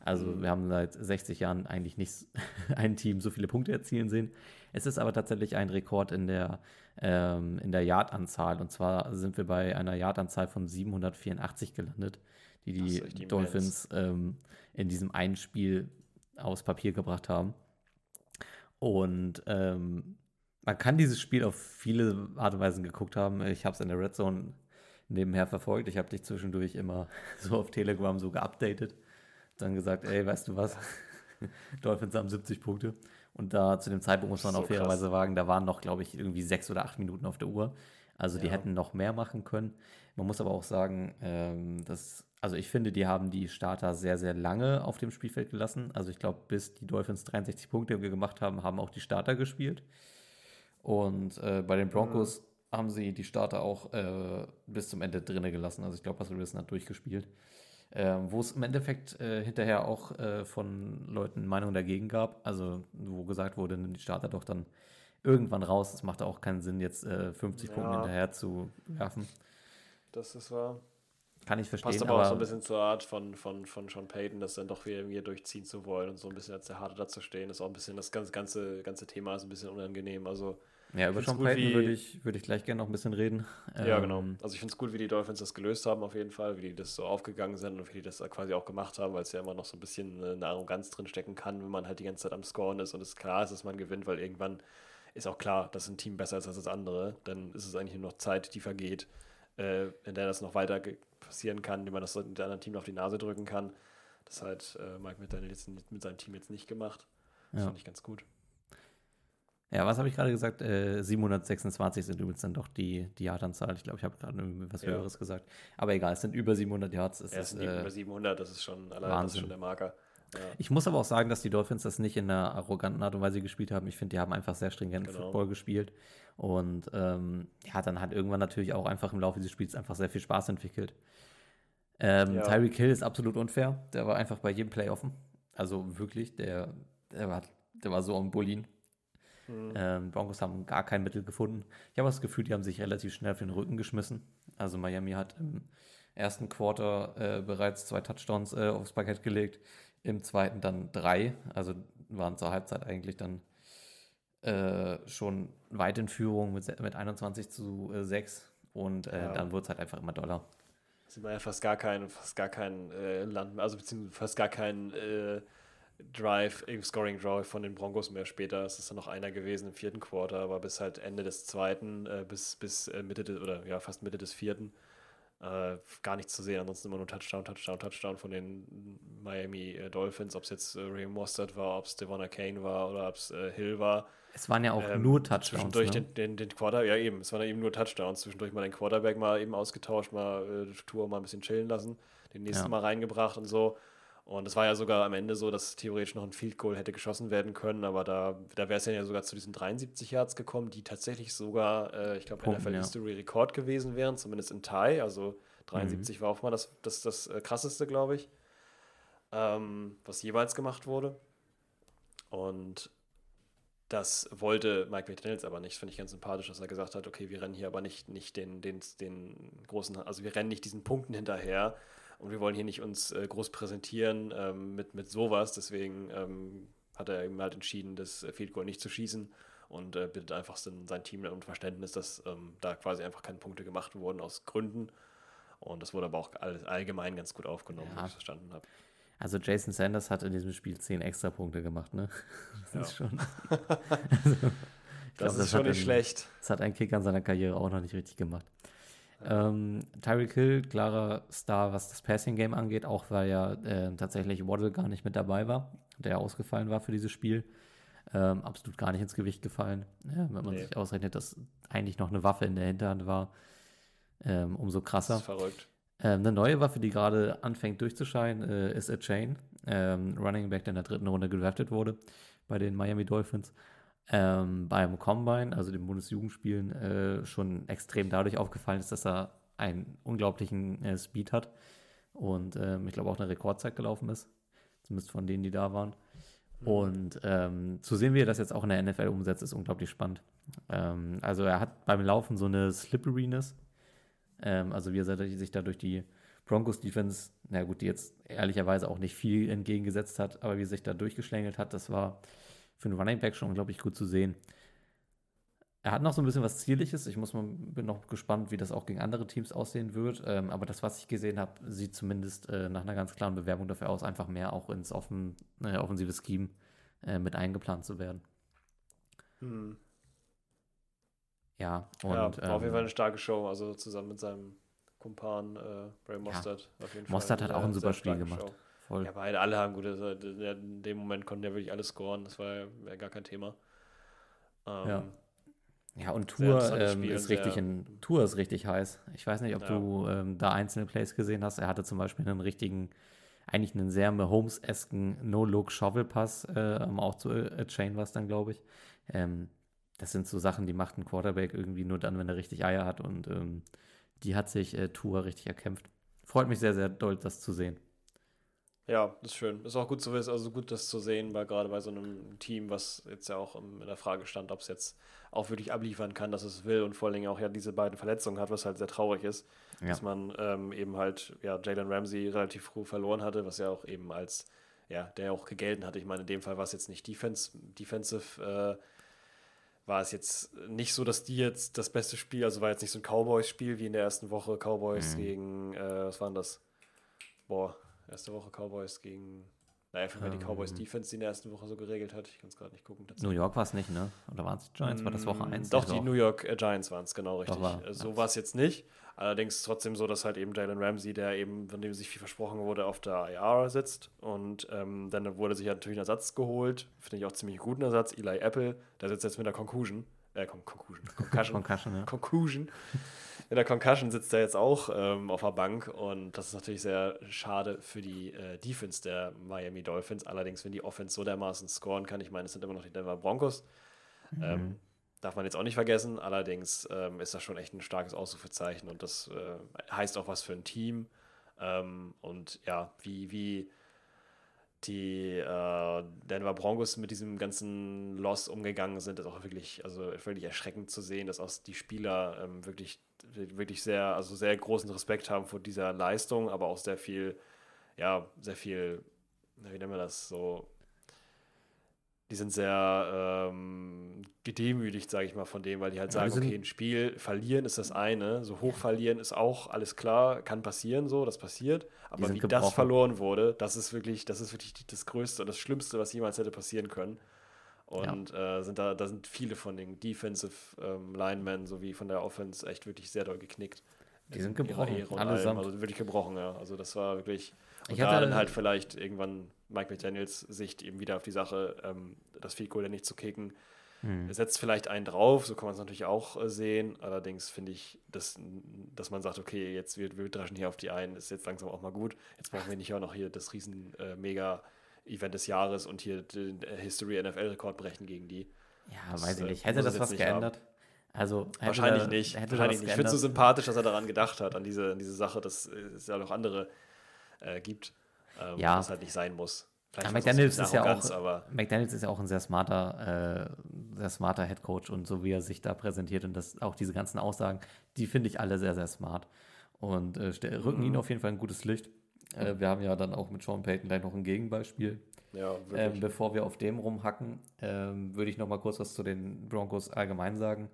[SPEAKER 2] Also
[SPEAKER 3] Mhm.
[SPEAKER 2] wir haben seit 60 Jahren eigentlich nicht (laughs) ein Team so viele Punkte erzielen sehen. Es ist aber tatsächlich ein Rekord in der, ähm, in der Yardanzahl. Und zwar sind wir bei einer Yardanzahl von 784 gelandet, die die
[SPEAKER 3] immens.
[SPEAKER 2] Dolphins ähm, in diesem einen Spiel aufs Papier gebracht haben. Und ähm, man kann dieses Spiel auf viele Art und Weisen geguckt haben. Ich habe es in der Red Zone nebenher verfolgt. Ich habe dich zwischendurch immer (laughs) so auf Telegram so geupdatet. Dann gesagt, ey, weißt du was? (laughs) Dolphins haben 70 Punkte. Und da zu dem Zeitpunkt muss man
[SPEAKER 3] So
[SPEAKER 2] auch fairerweise sagen, da waren noch, glaube ich, irgendwie sechs oder acht Minuten auf der Uhr. Also die
[SPEAKER 3] Ja.
[SPEAKER 2] hätten noch mehr machen können. Man muss aber auch sagen, ähm, dass, also ich finde, die haben die Starter sehr, sehr lange auf dem Spielfeld gelassen. Also ich glaube, bis die Dolphins 63 Punkte gemacht haben, haben auch die Starter gespielt. Und äh, bei den Broncos haben sie die Starter auch äh, bis zum Ende drinne gelassen. Also ich glaube, Russell Wilson hat durchgespielt. Ähm, wo es im Endeffekt äh, hinterher auch äh, von Leuten Meinungen dagegen gab. Also wo gesagt wurde, nimm die Starter doch dann irgendwann raus. Es macht auch keinen Sinn, jetzt äh, 50 Punkte
[SPEAKER 3] Ja.
[SPEAKER 2] hinterher zu werfen.
[SPEAKER 3] Das ist wahr.
[SPEAKER 2] Kann ich verstehen,
[SPEAKER 3] Passt aber,
[SPEAKER 2] aber,
[SPEAKER 3] auch so ein bisschen zur Art von, von, von Sean Payton, das dann doch wieder irgendwie durchziehen zu wollen und so ein bisschen als der Harte dazu stehen. ist auch ein bisschen, das ganze, ganze, ganze Thema ist ein bisschen unangenehm. Also,
[SPEAKER 2] ja, über Sean Payton würde ich, würde ich gleich gerne noch ein bisschen reden.
[SPEAKER 3] ja,
[SPEAKER 2] Ähm,
[SPEAKER 3] genau. Also, ich finde es gut, wie die Dolphins das gelöst haben, auf jeden Fall, wie die das so aufgegangen sind und wie die das quasi auch gemacht haben, weil es ja immer noch so ein bisschen eine Arroganz drin stecken kann, wenn man halt die ganze Zeit am Scoren ist und es klar ist, dass man gewinnt, weil irgendwann ist auch klar, dass ein Team besser ist als das andere. Dann ist es eigentlich nur noch Zeit, die vergeht, äh, in der das noch weiter passieren kann, indem man das dem anderen Team auf die Nase drücken kann. Das hat äh, Mike jetzt nicht- mit seinem Team jetzt nicht gemacht. Das
[SPEAKER 2] Ja.
[SPEAKER 3] fand ich ganz gut.
[SPEAKER 2] Ja, was habe ich gerade gesagt? Äh, 726 sind übrigens dann doch die, die Yardanzahl. Ich glaube, ich habe gerade was
[SPEAKER 3] Ja.
[SPEAKER 2] Höheres gesagt. Aber egal, es sind über 700 Yards. Es
[SPEAKER 3] Er
[SPEAKER 2] ist,
[SPEAKER 3] ist
[SPEAKER 2] äh,
[SPEAKER 3] über 700, das ist schon allein das
[SPEAKER 2] Wahnsinn.
[SPEAKER 3] ist schon der Marker. Ja.
[SPEAKER 2] Ich muss aber auch sagen, dass die Dolphins das nicht in einer arroganten Art und Weise gespielt haben. Ich finde, die haben einfach sehr stringenten
[SPEAKER 3] Genau.
[SPEAKER 2] Football gespielt. Und ähm, ja, dann hat irgendwann natürlich auch einfach im Laufe dieses Spiels einfach sehr viel Spaß entwickelt. Ähm,
[SPEAKER 3] Ja.
[SPEAKER 2] Tyreek Hill ist absolut unfair. Der war einfach bei jedem Play offen. Also wirklich, der, der, war, der war so am Bullien.
[SPEAKER 3] Mhm.
[SPEAKER 2] Ähm, Broncos haben gar kein Mittel gefunden. Ich habe das Gefühl, die haben sich relativ schnell auf den Rücken geschmissen. Also Miami hat im ersten Quarter äh, bereits zwei Touchdowns äh, aufs Parkett gelegt. im zweiten dann drei. Also waren zur Halbzeit eigentlich dann äh, schon weit in Führung mit, mit 21 zu äh, 6 und äh, ja. dann wurde es halt einfach immer doller.
[SPEAKER 3] Sieht man ja fast gar kein, fast gar kein äh, Land, also beziehungsweise fast gar kein äh, Drive, Scoring Drive von den Broncos mehr später. Es ist dann noch einer gewesen im vierten Quarter, aber bis halt Ende des zweiten, äh, bis, bis Mitte des, oder ja, fast Mitte des vierten äh, gar nichts zu sehen. Ansonsten immer nur Touchdown, Touchdown, Touchdown von den Miami äh, Dolphins. Ob es jetzt äh, Ray Mostert war, ob es Devonna Kane war oder ob es äh, Hill war.
[SPEAKER 2] Es waren ja auch ähm, nur Touchdowns.
[SPEAKER 3] Zwischendurch ne? den, den, den Quarter, ja eben, es waren eben nur Touchdowns. Zwischendurch mal den Quarterback mal eben ausgetauscht, mal äh, Tour mal ein bisschen chillen lassen, den nächsten ja. Mal reingebracht und so. Und es war ja sogar am Ende so, dass theoretisch noch ein Field Goal hätte geschossen werden können, aber da, da wäre es ja sogar zu diesen 73 Yards gekommen, die tatsächlich sogar, äh, ich glaube, NFL ja. History Rekord gewesen wären, zumindest in Thai. Also 73 mhm. war auch mal das, das, das äh, krasseste, glaube ich, ähm, was jeweils gemacht wurde. Und das wollte Mike McDaniels aber nicht, finde ich ganz sympathisch, dass er gesagt hat, okay, wir rennen hier aber nicht, nicht den, den, den großen, also wir rennen nicht diesen Punkten hinterher, und wir wollen hier nicht uns äh, groß präsentieren ähm, mit, mit sowas. Deswegen ähm, hat er eben halt entschieden, das Field Goal nicht zu schießen und äh, bittet einfach sein, sein Team um Verständnis, dass ähm, da quasi einfach keine Punkte gemacht wurden aus Gründen. Und das wurde aber auch allgemein ganz gut aufgenommen, ja. wie ich verstanden habe.
[SPEAKER 2] Also Jason Sanders hat in diesem Spiel zehn extra Punkte gemacht, ne? Das ja. ist schon. (laughs) also,
[SPEAKER 3] das glaub, ist das schon nicht ein, schlecht.
[SPEAKER 2] Das hat ein Kicker in seiner Karriere auch noch nicht richtig gemacht. Ähm, Tyreek Hill, klarer Star, was das Passing-Game angeht, auch weil ja äh, tatsächlich Waddle gar nicht mit dabei war, der ausgefallen war für dieses Spiel. Ähm, absolut gar nicht ins Gewicht gefallen. Ja, wenn man nee. sich ausrechnet, dass eigentlich noch eine Waffe in der Hinterhand war, ähm, umso krasser. Das ist
[SPEAKER 3] verrückt.
[SPEAKER 2] Ähm, eine neue Waffe, die gerade anfängt durchzuscheinen, äh, ist A Chain. Ähm, Running Back, der in der dritten Runde gedraftet wurde bei den Miami Dolphins ähm, beim Combine, also den Bundesjugendspielen, äh, schon extrem dadurch aufgefallen ist, dass er einen unglaublichen äh, Speed hat und ähm, ich glaube auch eine Rekordzeit gelaufen ist, zumindest von denen, die da waren. Mhm. Und ähm, zu sehen, wie er das jetzt auch in der NFL umsetzt, ist unglaublich spannend. Ähm, also er hat beim Laufen so eine Slipperiness, ähm, also wie er sich da durch die Broncos Defense, na gut, die jetzt ehrlicherweise auch nicht viel entgegengesetzt hat, aber wie er sich da durchgeschlängelt hat, das war für einen Running Back schon unglaublich gut zu sehen. Er hat noch so ein bisschen was Zierliches. Ich muss mal, bin noch gespannt, wie das auch gegen andere Teams aussehen wird. Ähm, aber das, was ich gesehen habe, sieht zumindest äh, nach einer ganz klaren Bewerbung dafür aus, einfach mehr auch ins offen, äh, offensive Scheme äh, mit eingeplant zu werden. Hm. Ja,
[SPEAKER 3] und. Ja, war ähm, auf jeden Fall eine starke Show. Also zusammen mit seinem Kumpan äh, Ray Mostert.
[SPEAKER 2] Ja. Mostert hat auch ein super Spiel gemacht. Show.
[SPEAKER 3] Voll. Ja, beide, alle haben gut. Also in dem Moment konnten ja wirklich alles scoren. Das war ja gar kein Thema.
[SPEAKER 2] Ähm, ja. Ja, und Tour ähm, ist richtig in, Tour ist richtig heiß. Ich weiß nicht, ob ja. du ähm, da einzelne Plays gesehen hast. Er hatte zum Beispiel einen richtigen, eigentlich einen sehr Mahomes-esken No-Look-Shovel-Pass, äh, auch zu äh, Chain was dann, glaube ich. Ähm, das sind so Sachen, die macht ein Quarterback irgendwie nur dann, wenn er richtig Eier hat und ähm, die hat sich äh, Tour richtig erkämpft. Freut mich sehr, sehr doll, das zu sehen.
[SPEAKER 3] Ja, das ist schön. Ist auch gut zu wissen, also gut, das zu sehen, weil gerade bei so einem Team, was jetzt ja auch in der Frage stand, ob es jetzt auch wirklich abliefern kann, dass es will und vor allen Dingen auch ja diese beiden Verletzungen hat, was halt sehr traurig ist, ja. dass man ähm, eben halt ja Jalen Ramsey relativ früh verloren hatte, was ja auch eben als ja, der auch gegelten hatte. Ich meine, in dem Fall war es jetzt nicht Defense, Defensive, äh, war es jetzt nicht so, dass die jetzt das beste Spiel, also war jetzt nicht so ein Cowboys-Spiel wie in der ersten Woche, Cowboys mhm. gegen, äh, was waren das? Boah, Erste Woche Cowboys gegen. Naja, für ähm, die Cowboys Defense, die in der ersten Woche so geregelt hat. Ich kann es gerade nicht gucken.
[SPEAKER 2] New York war es nicht, ne? Oder waren es die Giants? War das Woche 1?
[SPEAKER 3] Mm, doch, die New York äh, Giants waren es, genau, richtig. War, äh, so war es jetzt nicht. Allerdings trotzdem so, dass halt eben Jalen Ramsey, der eben, von dem sich viel versprochen wurde, auf der IR sitzt. Und ähm, dann wurde sich natürlich ein Ersatz geholt. Finde ich auch ziemlich guten Ersatz. Eli Apple, der sitzt jetzt mit der Conclusion. Äh, Con Conclusion. Concussion. Concussion, (laughs) ja. Conclusion in der Concussion sitzt er jetzt auch ähm, auf der Bank und das ist natürlich sehr schade für die äh, Defense der Miami Dolphins. Allerdings, wenn die Offense so dermaßen scoren kann, ich meine, es sind immer noch die Denver Broncos, mhm. ähm, darf man jetzt auch nicht vergessen. Allerdings ähm, ist das schon echt ein starkes Ausrufezeichen und das äh, heißt auch was für ein Team. Ähm, und ja, wie, wie die äh, Denver Broncos mit diesem ganzen Loss umgegangen sind, ist auch wirklich, also wirklich erschreckend zu sehen, dass auch die Spieler ähm, wirklich wirklich sehr, also sehr großen Respekt haben vor dieser Leistung, aber auch sehr viel, ja, sehr viel wie nennen wir das, so, die sind sehr ähm, gedemütigt, sage ich mal, von dem, weil die halt sagen, okay, ein Spiel verlieren ist das eine, so hoch verlieren ist auch alles klar, kann passieren so, das passiert, aber wie das
[SPEAKER 2] gebrochen.
[SPEAKER 3] verloren wurde, das ist wirklich, das ist wirklich das Größte und das Schlimmste, was jemals hätte passieren können. Und äh, sind da, da sind viele von den Defensive ähm, Linemen sowie von der Offense echt wirklich sehr doll geknickt.
[SPEAKER 2] Die sind gebrochen, allesamt.
[SPEAKER 3] Also wirklich gebrochen, ja. Also das war wirklich. Und
[SPEAKER 2] Ich
[SPEAKER 3] da
[SPEAKER 2] hatte-
[SPEAKER 3] dann halt vielleicht irgendwann Mike McDaniels Sicht eben wieder auf die Sache, ähm, das Field Goal ja nicht zu kicken.
[SPEAKER 2] Hm.
[SPEAKER 3] Er setzt vielleicht einen drauf, so kann man es natürlich auch äh, sehen. Allerdings finde ich, dass, dass man sagt, okay, jetzt wir, wir dreschen hier auf die ein, ist jetzt langsam auch mal gut. Jetzt brauchen wir nicht auch noch hier das riesen äh, Mega-Event des Jahres und hier den äh, History NFL-Rekord brechen gegen die.
[SPEAKER 2] Ja,
[SPEAKER 3] Das,
[SPEAKER 2] weiß ich
[SPEAKER 3] äh,
[SPEAKER 2] nicht. Hätte das was
[SPEAKER 3] nicht haben.
[SPEAKER 2] geändert? Also, hätte
[SPEAKER 3] Wahrscheinlich
[SPEAKER 2] da-
[SPEAKER 3] nicht. Wahrscheinlich nicht. Ich finde es so
[SPEAKER 2] geändert?
[SPEAKER 3] sympathisch, dass er daran gedacht hat, an diese, an diese Sache, dass es ja noch andere äh, gibt, ähm,
[SPEAKER 2] Ja.
[SPEAKER 3] was halt nicht sein muss.
[SPEAKER 2] Ja,
[SPEAKER 3] auch
[SPEAKER 2] McDaniels ist ja auch,
[SPEAKER 3] Arroganz, aber
[SPEAKER 2] McDaniels ist ja auch ein sehr smarter, äh, sehr smarter Head Coach und so wie er sich da präsentiert und das auch diese ganzen Aussagen, die finde ich alle sehr, sehr smart und äh, rücken
[SPEAKER 3] Mhm.
[SPEAKER 2] ihn auf jeden Fall ein gutes Licht. Äh, wir haben ja dann auch mit Sean Payton gleich noch ein Gegenbeispiel.
[SPEAKER 3] ja,
[SPEAKER 2] Ähm, bevor wir auf dem rumhacken, ähm, würde ich noch mal kurz was zu den Broncos allgemein sagen.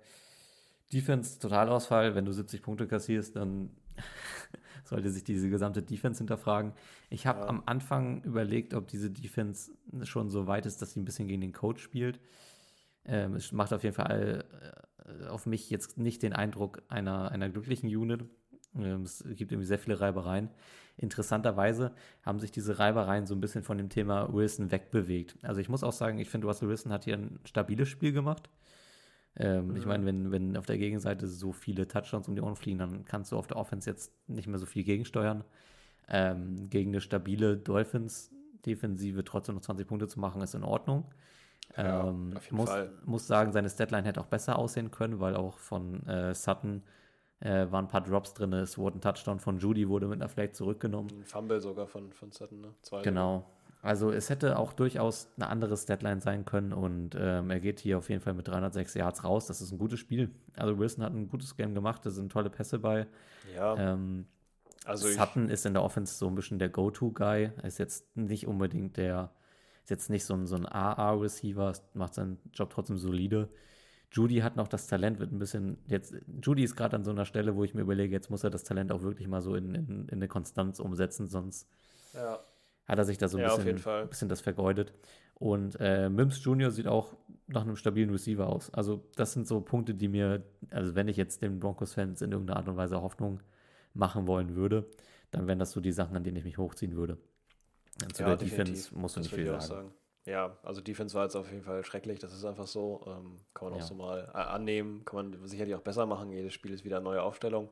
[SPEAKER 2] Defense, Totalausfall, wenn du 70 Punkte kassierst, dann (laughs) sollte sich diese gesamte Defense hinterfragen. Ich habe
[SPEAKER 3] Ja.
[SPEAKER 2] am Anfang überlegt, ob diese Defense schon so weit ist, dass sie ein bisschen gegen den Coach spielt. Ähm, es macht auf jeden Fall äh, auf mich jetzt nicht den Eindruck einer, einer glücklichen Unit. Ähm, es gibt irgendwie sehr viele Reibereien. Interessanterweise haben sich diese Reibereien so ein bisschen von dem Thema Wilson wegbewegt. Also ich muss auch sagen, ich finde, Russell Wilson hat hier ein stabiles Spiel gemacht. Ähm, Ich
[SPEAKER 3] Mhm.
[SPEAKER 2] meine, wenn, wenn auf der Gegenseite so viele Touchdowns um die Ohren fliegen, dann kannst du auf der Offense jetzt nicht mehr so viel gegensteuern. Ähm, gegen eine stabile Dolphins-Defensive trotzdem noch 20 Punkte zu machen, ist in Ordnung.
[SPEAKER 3] Ja,
[SPEAKER 2] ähm, muss,
[SPEAKER 3] Fall.
[SPEAKER 2] muss sagen, seine Statline hätte auch besser aussehen können, weil auch von äh, Sutton äh, waren ein paar Drops drin. Es wurde ein Touchdown von Judy, wurde mit einer Flag zurückgenommen.
[SPEAKER 3] Ein Fumble sogar von, von Sutton, ne? Zwei
[SPEAKER 2] Genau. Also es hätte auch durchaus eine andere Statline sein können und ähm, er geht hier auf jeden Fall mit 306 Yards raus. Das ist ein gutes Spiel. Also Wilson hat ein gutes Game gemacht, da sind tolle Pässe bei.
[SPEAKER 3] Ja,
[SPEAKER 2] Ähm,
[SPEAKER 3] also
[SPEAKER 2] Sutton ist in der Offense so ein bisschen der Go-To-Guy. Er Ist jetzt nicht unbedingt der, ist jetzt nicht so ein, so ein AA-Receiver, macht seinen Job trotzdem solide. Judy hat noch das Talent, wird ein bisschen, jetzt, Judy ist gerade an so einer Stelle, wo ich mir überlege, jetzt muss er das Talent auch wirklich mal so in, in, in eine Konstanz umsetzen, sonst
[SPEAKER 3] ja,
[SPEAKER 2] hat er sich da so ein
[SPEAKER 3] Ja,
[SPEAKER 2] bisschen, ein bisschen das vergeudet. Und äh, Mims Jr. sieht auch nach einem stabilen Receiver aus. Also, das sind so Punkte, die mir, also wenn ich jetzt den Broncos-Fans in irgendeiner Art und Weise Hoffnung machen wollen würde, dann wären das so die Sachen, an denen ich mich hochziehen würde. Zu
[SPEAKER 3] ja,
[SPEAKER 2] der
[SPEAKER 3] definitiv.
[SPEAKER 2] Defense musst du
[SPEAKER 3] Das
[SPEAKER 2] nicht viel
[SPEAKER 3] auch
[SPEAKER 2] sagen.
[SPEAKER 3] Ja, also Defense war jetzt auf jeden Fall schrecklich, das ist einfach so. Ähm, kann man auch
[SPEAKER 2] Ja.
[SPEAKER 3] so mal äh, annehmen, kann man sicherlich auch besser machen. Jedes Spiel ist wieder eine neue Aufstellung.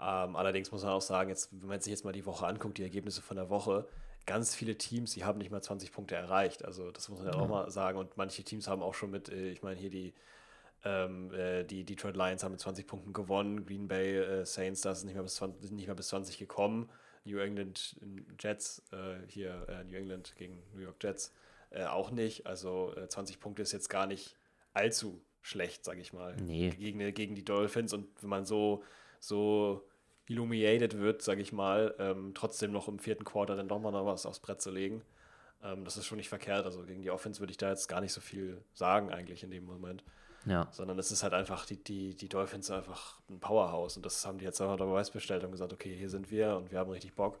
[SPEAKER 3] Ähm, allerdings muss man auch sagen, jetzt, wenn man sich jetzt mal die Woche anguckt, die Ergebnisse von der Woche, ganz viele Teams, die haben nicht mal 20 Punkte erreicht. Also das muss man ja auch mal sagen. Und manche Teams haben auch schon mit, äh, ich meine hier die, ähm, äh, die Detroit Lions haben mit 20 Punkten gewonnen, Green Bay äh, Saints, da ist nicht mehr bis 20, sind nicht mehr bis 20 gekommen. New England Jets, äh, hier äh, New England gegen New York Jets, äh, auch nicht. Also äh, 20 Punkte ist jetzt gar nicht allzu schlecht, sage ich mal,
[SPEAKER 2] Nee.
[SPEAKER 3] gegen, gegen die Dolphins. Und wenn man so, so illuminated wird, sage ich mal, ähm, trotzdem noch im vierten Quarter dann doch mal noch was aufs Brett zu legen, ähm, das ist schon nicht verkehrt. Also gegen die Offense würde ich da jetzt gar nicht so viel sagen eigentlich in dem Moment
[SPEAKER 2] Ja,
[SPEAKER 3] sondern es ist halt einfach, die, die, die Dolphins sind einfach ein Powerhouse und das haben die jetzt einfach unter Beweis bestellt und gesagt, okay, hier sind wir und wir haben richtig Bock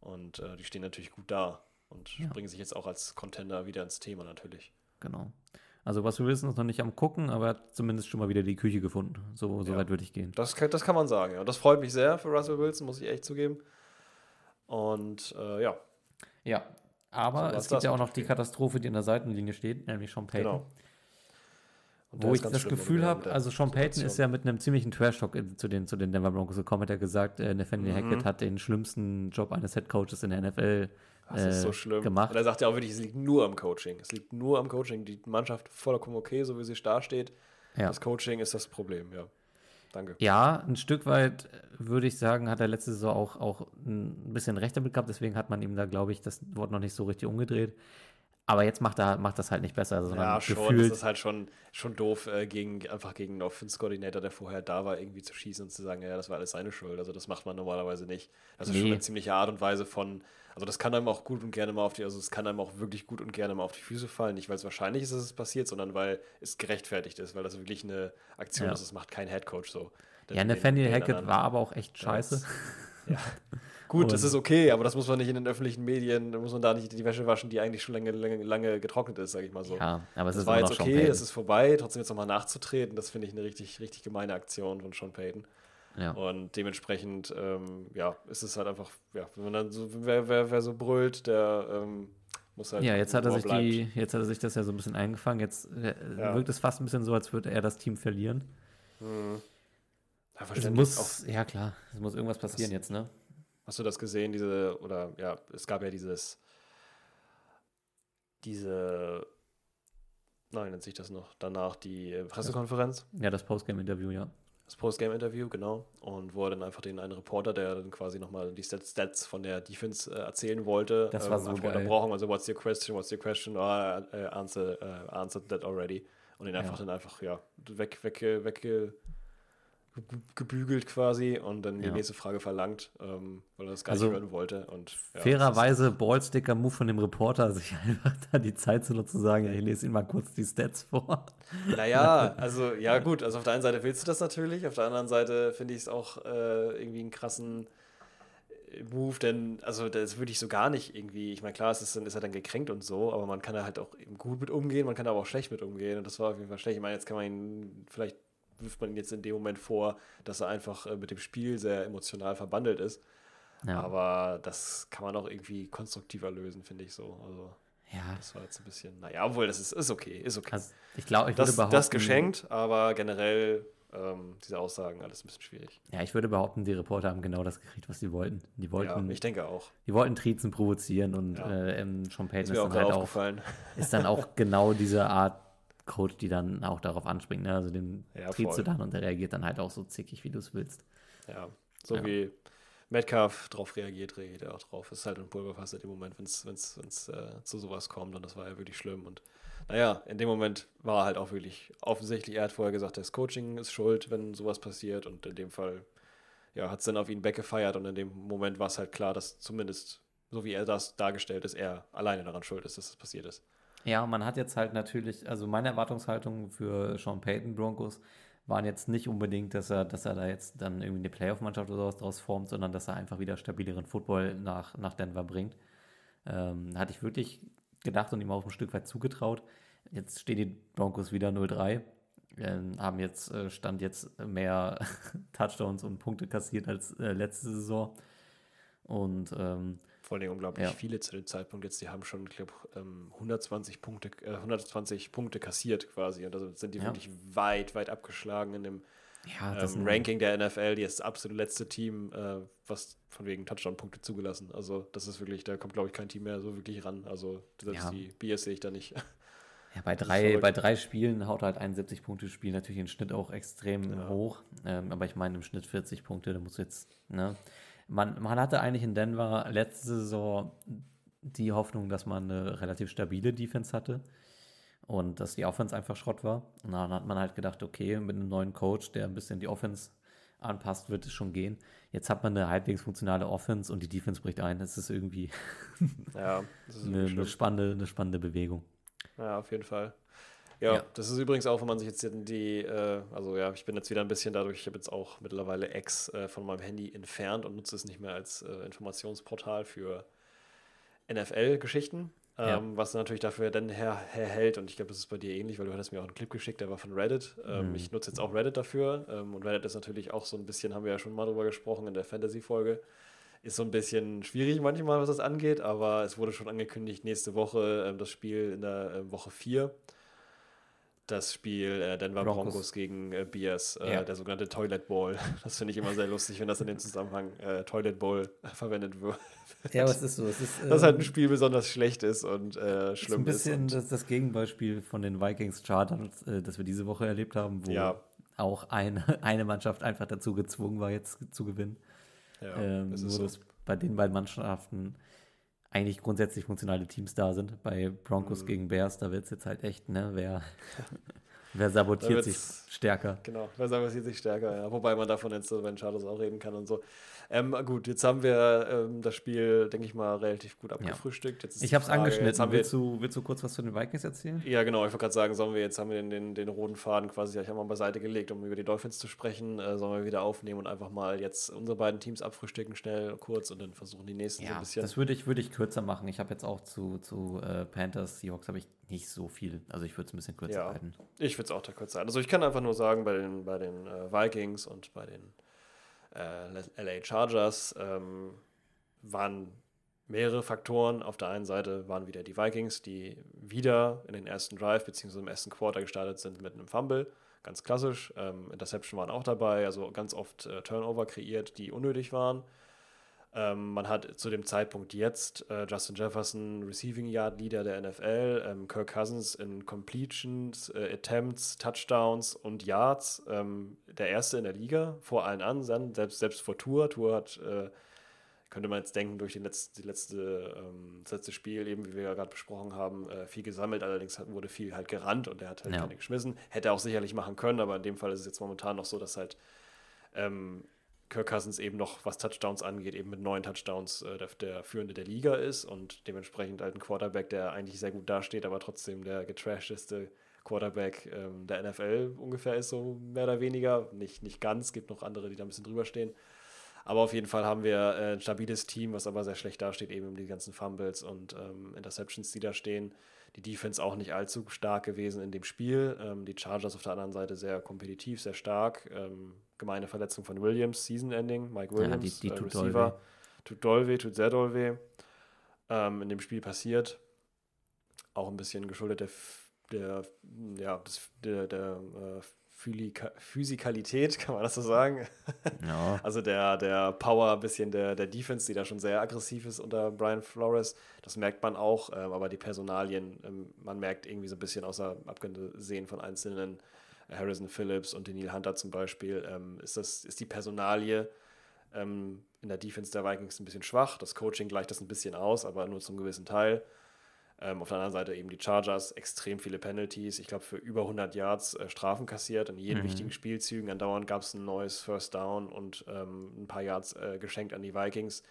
[SPEAKER 3] und äh, die stehen natürlich gut da und
[SPEAKER 2] Ja.
[SPEAKER 3] bringen sich jetzt auch als Contender wieder ins Thema natürlich.
[SPEAKER 2] genau. Also, was wir wissen, ist noch nicht am Gucken, aber er hat zumindest schon mal wieder die Küche gefunden. So, so
[SPEAKER 3] Ja.
[SPEAKER 2] weit würde ich gehen.
[SPEAKER 3] Das, kann- das kann man sagen, ja. Und das freut mich sehr für Russell Wilson, muss ich echt zugeben. Und äh, ja,
[SPEAKER 2] Ja, aber
[SPEAKER 3] So
[SPEAKER 2] es gibt ja auch noch die. Katastrophe, die an der Seitenlinie steht, nämlich Sean Payton.
[SPEAKER 3] genau.
[SPEAKER 2] Wo ich das Gefühl habe, also Sean Payton ist ja mit einem ziemlichen Trash-Talk in- zu den, zu den Denver Broncos gekommen, hat er gesagt, äh, Nathaniel
[SPEAKER 3] Mhm.
[SPEAKER 2] Hackett hat den schlimmsten Job eines Headcoaches in der NFL
[SPEAKER 3] Das ist so
[SPEAKER 2] äh,
[SPEAKER 3] schlimm.
[SPEAKER 2] gemacht.
[SPEAKER 3] Und er sagt ja auch wirklich, es liegt nur am Coaching. Es liegt nur am Coaching. Die Mannschaft vollkommen okay, so wie sie da steht.
[SPEAKER 2] Ja.
[SPEAKER 3] Das Coaching ist das Problem, ja. Danke.
[SPEAKER 2] Ja, ein Stück weit äh, würde ich sagen, hat er letzte Saison auch, auch ein bisschen recht damit gehabt, deswegen hat man ihm da, glaube ich, das Wort noch nicht so richtig umgedreht. Aber jetzt macht er macht das halt nicht besser, sondern
[SPEAKER 3] Ja, schon.
[SPEAKER 2] gefühlt.
[SPEAKER 3] Das ist halt schon, schon doof, äh, gegen, einfach gegen einen Offense-Coordinator, der vorher da war, irgendwie zu schießen und zu sagen, ja, das war alles seine Schuld. Also das macht man normalerweise nicht. Das ist schon
[SPEAKER 2] Nee.
[SPEAKER 3] eine ziemliche Art und Weise von, also das kann einem auch gut und gerne mal auf die, also es kann einem auch wirklich gut und gerne mal auf die Füße fallen. Nicht, weil es wahrscheinlich ist, dass es passiert, sondern weil es gerechtfertigt ist, weil das wirklich eine Aktion
[SPEAKER 2] Ja.
[SPEAKER 3] ist, das macht kein Headcoach so.
[SPEAKER 2] Ja, Nathaniel Hackett war aber auch echt scheiße.
[SPEAKER 3] das- (laughs) Ja. Gut, das
[SPEAKER 2] Und-
[SPEAKER 3] ist okay, aber das muss man nicht in den öffentlichen Medien, da muss man da nicht die Wäsche waschen, die eigentlich schon lange, lange, lange getrocknet ist, sage ich mal so.
[SPEAKER 2] Ja, aber es
[SPEAKER 3] Das
[SPEAKER 2] ist
[SPEAKER 3] war jetzt okay, es ist vorbei, trotzdem jetzt nochmal nachzutreten, das finde ich eine richtig, richtig gemeine Aktion von Sean Payton.
[SPEAKER 2] Ja.
[SPEAKER 3] Und dementsprechend, ähm, ja, ist es halt einfach, ja, wenn man dann so, wer, wer, wer so brüllt, der ähm, muss halt.
[SPEAKER 2] Ja, jetzt hat er sich
[SPEAKER 3] bleibt.
[SPEAKER 2] die, jetzt hat er sich das ja so ein bisschen eingefangen. Jetzt äh,
[SPEAKER 3] Ja.
[SPEAKER 2] wirkt es fast ein bisschen so, als würde er das Team verlieren.
[SPEAKER 3] Hm. Ja,
[SPEAKER 2] Es
[SPEAKER 3] verständlich. Auch,
[SPEAKER 2] muss, ja klar, es muss irgendwas passieren jetzt, ne?
[SPEAKER 3] hast du das gesehen, diese, oder ja, es gab ja dieses, diese, nein, nennt sich das noch, danach die äh, Pressekonferenz.
[SPEAKER 2] Ja, das Postgame-Interview, ja.
[SPEAKER 3] Das Postgame-Interview, genau. Und wo er dann einfach den einen Reporter, der dann quasi nochmal die Stats, von der Defense äh, erzählen wollte,
[SPEAKER 2] Das war so
[SPEAKER 3] einfach
[SPEAKER 2] geil.
[SPEAKER 3] unterbrochen. Also, what's your question, what's your question? Ah, äh, answer, äh, answered that already. Und ihn einfach
[SPEAKER 2] Ja.
[SPEAKER 3] dann einfach, ja, weg, weg, weg, gebügelt quasi und dann die
[SPEAKER 2] Ja.
[SPEAKER 3] nächste Frage verlangt, ähm, weil er das gar
[SPEAKER 2] Also,
[SPEAKER 3] nicht hören wollte. Und, ja,
[SPEAKER 2] Fairerweise Ballsticker-Move von dem Reporter, sich (laughs) einfach da die Zeit zu nutzen, zu sagen, ja, ich lese Ihnen mal kurz die Stats vor.
[SPEAKER 3] Naja, (laughs) also, ja, gut. Also, auf der einen Seite willst du das natürlich, auf der anderen Seite finde ich es auch äh, irgendwie einen krassen. Move, denn also das würde ich so gar nicht irgendwie, ich meine, klar, es ist, dann ist er dann gekränkt und so, aber man kann da halt auch eben gut mit umgehen, man kann aber auch schlecht mit umgehen und das war auf jeden Fall schlecht. Ich meine, jetzt kann man ihn, vielleicht wirft man ihn jetzt in dem Moment vor, dass er einfach äh, mit dem Spiel sehr emotional verbandelt ist,
[SPEAKER 2] Ja,
[SPEAKER 3] aber das kann man auch irgendwie konstruktiver lösen, finde ich so. Also
[SPEAKER 2] ja.
[SPEAKER 3] das war jetzt ein bisschen, naja, obwohl das ist, ist okay, ist okay.
[SPEAKER 2] Also, ich glaube, ich würde
[SPEAKER 3] das,
[SPEAKER 2] behaupten,
[SPEAKER 3] das geschenkt, aber generell ähm, diese Aussagen alles ein bisschen schwierig.
[SPEAKER 2] Ja, ich würde behaupten, die Reporter haben genau das gekriegt, was sie wollten. Die
[SPEAKER 3] Ja,
[SPEAKER 2] wollten,
[SPEAKER 3] ich denke auch.
[SPEAKER 2] die wollten Trizen provozieren und
[SPEAKER 3] Ja.
[SPEAKER 2] äh, ähm, Sean
[SPEAKER 3] Ist
[SPEAKER 2] Payton ist,
[SPEAKER 3] auch
[SPEAKER 2] dann halt auch, ist dann auch (laughs) genau diese Art Coach, die dann auch darauf anspringt. Ne? Also den
[SPEAKER 3] Ja,
[SPEAKER 2] triebst du dann und der reagiert dann halt auch so zickig, wie du es willst.
[SPEAKER 3] Ja, so
[SPEAKER 2] Ja.
[SPEAKER 3] wie Metcalf drauf reagiert, reagiert er auch drauf. Es ist halt ein Pulverfass in dem Moment, wenn es äh, zu sowas kommt und das war ja wirklich schlimm. Und naja, in dem Moment war er halt auch wirklich offensichtlich, er hat vorher gesagt, das Coaching ist schuld, wenn sowas passiert und in dem Fall ja, hat es dann auf ihn backgefeiert und in dem Moment war es halt klar, dass zumindest, so wie er das dargestellt ist, er alleine daran schuld ist, dass das passiert ist.
[SPEAKER 2] Ja, man hat jetzt halt natürlich, also meine Erwartungshaltung für Sean Payton Broncos waren jetzt nicht unbedingt, dass er, dass er da jetzt dann irgendwie eine Playoff-Mannschaft oder sowas draus formt, sondern dass er einfach wieder stabileren Football nach, nach Denver bringt. Ähm, hatte ich wirklich gedacht und ihm auch ein Stück weit zugetraut. Jetzt stehen die Broncos wieder 0-3, ähm, haben jetzt, äh, Stand jetzt mehr (laughs) Touchdowns und Punkte kassiert als äh, letzte Saison. Und ähm,
[SPEAKER 3] Vor allem unglaublich
[SPEAKER 2] Ja.
[SPEAKER 3] viele zu dem Zeitpunkt jetzt. Die haben schon, ich glaube, ähm, 120 Punkte, äh, 120 Punkte kassiert quasi. Und da sind die
[SPEAKER 2] Ja.
[SPEAKER 3] wirklich weit, weit abgeschlagen in dem
[SPEAKER 2] ja,
[SPEAKER 3] ähm, Ranking der NFL. Die ist das absolut letzte Team, äh, was von wegen Touchdown-Punkte zugelassen. Also das ist wirklich, da kommt, glaube ich, kein Team mehr so wirklich ran. Also selbst die BS sehe ich da nicht.
[SPEAKER 2] Ja, (laughs) bei drei, bei drei Spielen haut halt 71 Punkte Spiel natürlich im Schnitt auch extrem
[SPEAKER 3] Ja.
[SPEAKER 2] hoch. Ähm, aber ich meine im Schnitt 40 Punkte, da muss jetzt, ne? Man, man hatte eigentlich in Denver letzte Saison die Hoffnung, dass man eine relativ stabile Defense hatte und dass die Offense einfach Schrott war. Und dann hat man halt gedacht, okay, mit einem neuen Coach, der ein bisschen die Offense anpasst, wird es schon gehen. Jetzt hat man eine halbwegs funktionale Offense und die Defense bricht ein. Das ist irgendwie
[SPEAKER 3] ja, das ist (laughs)
[SPEAKER 2] eine, eine, spannende, eine spannende Bewegung.
[SPEAKER 3] Ja, auf jeden Fall. Ja,
[SPEAKER 2] Ja.
[SPEAKER 3] das ist übrigens auch, wenn man sich jetzt die, äh, also ja, ich bin jetzt wieder ein bisschen dadurch, ich habe jetzt auch mittlerweile X äh, von meinem Handy entfernt und nutze es nicht mehr als äh, Informationsportal für NFL-Geschichten,
[SPEAKER 2] Ja.
[SPEAKER 3] ähm, was natürlich dafür dann her, herhält und ich glaube, das ist bei dir ähnlich, weil du hattest mir auch einen Clip geschickt, der war von Reddit. Ähm,
[SPEAKER 2] Mhm.
[SPEAKER 3] Ich nutze jetzt auch Reddit dafür ähm, und Reddit ist natürlich auch so ein bisschen, haben wir ja schon mal drüber gesprochen in der Fantasy-Folge, ist so ein bisschen schwierig manchmal, was das angeht, aber es wurde schon angekündigt, nächste Woche ähm, das Spiel in der ähm, Woche 4. Das Spiel äh, Denver
[SPEAKER 2] Broncos.
[SPEAKER 3] Broncos, gegen äh, Bears, äh,
[SPEAKER 2] Ja.
[SPEAKER 3] der sogenannte Toilet Bowl. (laughs) Das finde ich immer sehr lustig, wenn das in dem Zusammenhang äh, Toilet Bowl (laughs) verwendet wird.
[SPEAKER 2] Ja, aber es ist so. Es ist,
[SPEAKER 3] Dass halt ein
[SPEAKER 2] ähm,
[SPEAKER 3] Spiel besonders schlecht ist und äh,
[SPEAKER 2] ist
[SPEAKER 3] schlimm
[SPEAKER 2] ein bisschen
[SPEAKER 3] ist.
[SPEAKER 2] das, das Gegenbeispiel von den Vikings Chargers, äh, das wir diese Woche erlebt haben, wo
[SPEAKER 3] Ja.
[SPEAKER 2] auch eine, (laughs) eine Mannschaft einfach dazu gezwungen war, jetzt zu gewinnen.
[SPEAKER 3] ja,
[SPEAKER 2] ähm,
[SPEAKER 3] das
[SPEAKER 2] nur
[SPEAKER 3] ist so.
[SPEAKER 2] dass bei den beiden Mannschaften eigentlich grundsätzlich funktionale Teams da sind. Bei Broncos mhm. gegen Bears, da wird es jetzt halt echt, ne, wer, (laughs) wer sabotiert sich stärker.
[SPEAKER 3] Genau, wer sabotiert sich stärker, ja. Wobei man davon jetzt den Chargers auch reden kann und so. Ähm, gut, jetzt haben wir ähm, das Spiel, denke ich mal, relativ gut abgefrühstückt.
[SPEAKER 2] Ich habe es angeschnitten. Willst, du, willst du kurz was zu den Vikings erzählen?
[SPEAKER 3] Ja, genau. Ich wollte gerade sagen, sollen wir jetzt haben wir den, den, den roten Faden quasi, ich habe mal beiseite gelegt, um über die Dolphins zu sprechen. Äh, sollen wir wieder aufnehmen und einfach mal jetzt unsere beiden Teams abfrühstücken, schnell, kurz und dann versuchen die nächsten
[SPEAKER 2] ja,
[SPEAKER 3] so ein bisschen.
[SPEAKER 2] Das würde ich, würd ich kürzer machen. Ich habe jetzt auch zu, zu äh, Panthers, Seahawks habe ich nicht so viel. Also ich würde es ein bisschen kürzer
[SPEAKER 3] ja,
[SPEAKER 2] halten.
[SPEAKER 3] Ich würde es auch da kürzer halten. Also ich kann einfach nur sagen, bei den, bei den äh, Vikings und bei den äh, LA Chargers ähm, waren mehrere Faktoren. Auf der einen Seite waren wieder die Vikings, die wieder in den ersten Drive bzw. im ersten Quarter gestartet sind mit einem Fumble. Ganz klassisch. Ähm, Interception waren auch dabei, also ganz oft äh, Turnover kreiert, die unnötig waren. Ähm, man hat zu dem Zeitpunkt jetzt äh, Justin Jefferson, Receiving Yard Leader der NFL, ähm, Kirk Cousins in Completions, äh, Attempts, Touchdowns und Yards, ähm, der erste in der Liga, vor allen anderen, selbst, selbst vor Tour. Tour hat, äh, könnte man jetzt denken, durch die letzte, die letzte, ähm, das letzte Spiel, eben wie wir ja gerade besprochen haben, äh, viel gesammelt, allerdings hat, wurde viel halt gerannt und er hat halt ja. keine geschmissen. Hätte er auch sicherlich machen können, aber in dem Fall ist es jetzt momentan noch so, dass halt ähm, Kirk Cousins eben noch, was Touchdowns angeht, eben mit neun Touchdowns äh, der, der, Führende der Liga ist und dementsprechend halt ein Quarterback, der eigentlich sehr gut dasteht, aber trotzdem der getrashteste Quarterback ähm, der NFL ungefähr ist, so mehr oder weniger. Nicht, nicht ganz, gibt noch andere, die da ein bisschen drüber stehen. Aber auf jeden Fall haben wir äh, ein stabiles Team, was aber sehr schlecht dasteht, eben um die ganzen Fumbles und ähm, Interceptions, die da stehen die Defense auch nicht allzu stark gewesen in dem Spiel. Ähm, die Chargers auf der anderen Seite sehr kompetitiv, sehr stark. Ähm, gemeine Verletzung von Williams, Season Ending, Mike Williams, ja, die, die äh, Receiver. Doll tut doll weh, tut sehr doll weh. Ähm, in dem Spiel passiert. Auch ein bisschen geschuldet der, der, ja, des, der, der äh, Physikalität, (laughs) kann man das so sagen? Ja. (laughs) Also der, der Power ein bisschen der, der Defense, die da schon sehr aggressiv ist unter Brian Flores. Das merkt man auch, ähm, aber die Personalien, ähm, man merkt irgendwie so ein bisschen, außer abgesehen von einzelnen Harrison Phillips und Neil Hunter zum Beispiel, ähm, ist, das, ist die Personalie ähm, in der Defense der Vikings ein bisschen schwach. Das Coaching gleicht das ein bisschen aus, aber nur zum gewissen Teil. Ähm, auf der anderen Seite eben die Chargers, extrem viele Penalties. Ich glaube, für über 100 Yards äh, Strafen kassiert. In jeden mhm. wichtigen Spielzügen. Andauernd gab es ein neues First Down und ähm, ein paar Yards äh, geschenkt an die Vikings,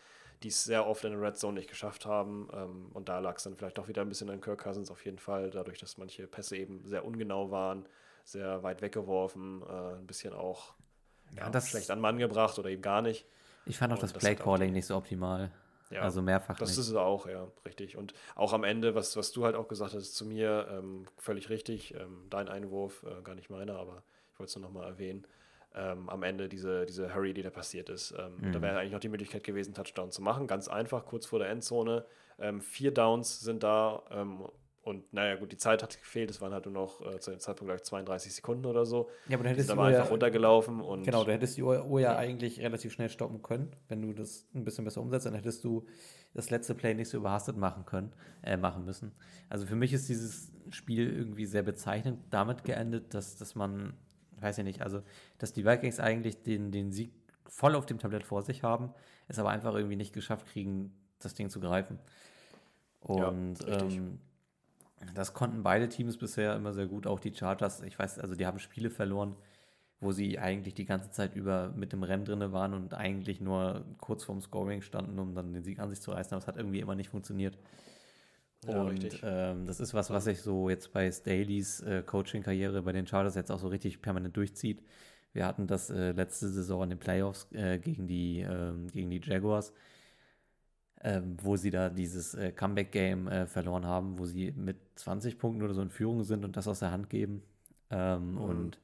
[SPEAKER 3] die es sehr oft in der Red Zone nicht geschafft haben. Ähm, und da lag es dann vielleicht auch wieder ein bisschen an Kirk Cousins auf jeden Fall, dadurch, dass manche Pässe eben sehr ungenau waren, sehr weit weggeworfen, äh, ein bisschen auch ja, ja, schlecht an Mann gebracht oder eben gar nicht.
[SPEAKER 2] Ich fand auch und das Play Calling nicht so optimal. Ja, also mehrfach.
[SPEAKER 3] Das nicht. ist es auch, ja, richtig. Und auch am Ende, was, was du halt auch gesagt hast zu mir, ähm, völlig richtig. Ähm, dein Einwurf, äh, gar nicht meiner, aber ich wollte es nur nochmal erwähnen. Ähm, am Ende diese, diese Hurry, die da passiert ist. Ähm, mhm. Da wäre eigentlich noch die Möglichkeit gewesen, Touchdown zu machen. Ganz einfach, kurz vor der Endzone. Ähm, vier Downs sind da ähm, und naja, gut, die Zeit hat gefehlt. Es waren halt nur noch äh, zu dem Zeitpunkt gleich 32 Sekunden oder so.
[SPEAKER 2] Ja, aber dann hättest
[SPEAKER 3] du einfach ja, runtergelaufen. Und
[SPEAKER 2] genau, du hättest die Uhr, Uhr ja, ja eigentlich relativ schnell stoppen können. Wenn du das ein bisschen besser umsetzt, dann hättest du das letzte Play nicht so überhastet machen können, äh, machen müssen. Also für mich ist dieses Spiel irgendwie sehr bezeichnend damit geendet, dass, dass man, weiß ich nicht, also dass die Vikings eigentlich den, den Sieg voll auf dem Tablett vor sich haben, es aber einfach irgendwie nicht geschafft kriegen, das Ding zu greifen. Und ja, ähm, das konnten beide Teams bisher immer sehr gut, auch die Chargers. Ich weiß, also die haben Spiele verloren, wo sie eigentlich die ganze Zeit über mit dem Rennen drin waren und eigentlich nur kurz vorm Scoring standen, um dann den Sieg an sich zu reißen, aber es hat irgendwie immer nicht funktioniert. Ja, und ähm, das ist was, was sich so jetzt bei Staley's äh, Coaching-Karriere bei den Chargers jetzt auch so richtig permanent durchzieht. Wir hatten das äh, letzte Saison in den Playoffs äh, gegen, die, ähm, gegen die Jaguars ähm, wo sie da dieses äh, Comeback-Game äh, verloren haben, wo sie mit 20 Punkten oder so in Führung sind und das aus der Hand geben. Ähm, mhm. Und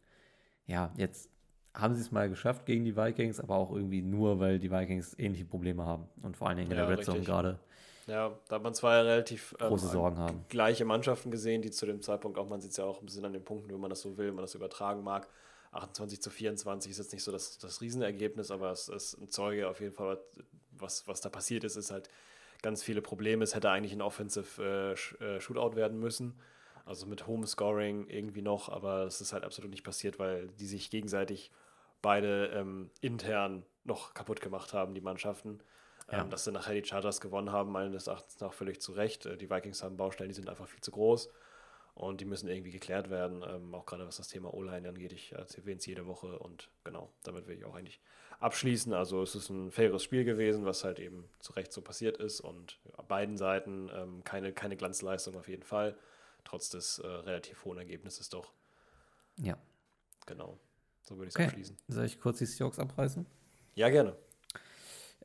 [SPEAKER 2] ja, jetzt haben sie es mal geschafft gegen die Vikings, aber auch irgendwie nur, weil die Vikings ähnliche Probleme haben und vor allen Dingen in ja, der Red Zone gerade.
[SPEAKER 3] Ja, da hat man zwar relativ
[SPEAKER 2] ähm, große Sorgen haben.
[SPEAKER 3] gleiche Mannschaften gesehen, die zu dem Zeitpunkt auch, man sieht es ja auch ein bisschen an den Punkten, wenn man das so will, wenn man das übertragen mag. 28 zu 24 ist jetzt nicht so das, das Riesenergebnis, aber es ist ein Zeuge auf jeden Fall was, was da passiert ist, ist halt ganz viele Probleme. Es hätte eigentlich ein Offensive äh, äh, Shootout werden müssen. Also mit Home Scoring irgendwie noch, aber es ist halt absolut nicht passiert, weil die sich gegenseitig beide ähm, intern noch kaputt gemacht haben, die Mannschaften.
[SPEAKER 2] Ja.
[SPEAKER 3] Ähm, dass sie nachher die Chargers gewonnen haben, meines Erachtens nach völlig zu Recht. Äh, Die Vikings haben Baustellen, die sind einfach viel zu groß und die müssen irgendwie geklärt werden. Ähm, auch gerade was das Thema O-Line angeht. Ich erwähne es jede Woche und genau, damit will ich auch eigentlich abschließen. Also es ist ein faires Spiel gewesen, was halt eben zu Recht so passiert ist und ja, beiden Seiten ähm, keine, keine Glanzleistung auf jeden Fall, trotz des äh, relativ hohen Ergebnisses doch.
[SPEAKER 2] Ja.
[SPEAKER 3] Genau, so würde ich es
[SPEAKER 2] Okay.
[SPEAKER 3] abschließen.
[SPEAKER 2] Soll ich kurz die Seahawks abreißen?
[SPEAKER 3] Ja, gerne.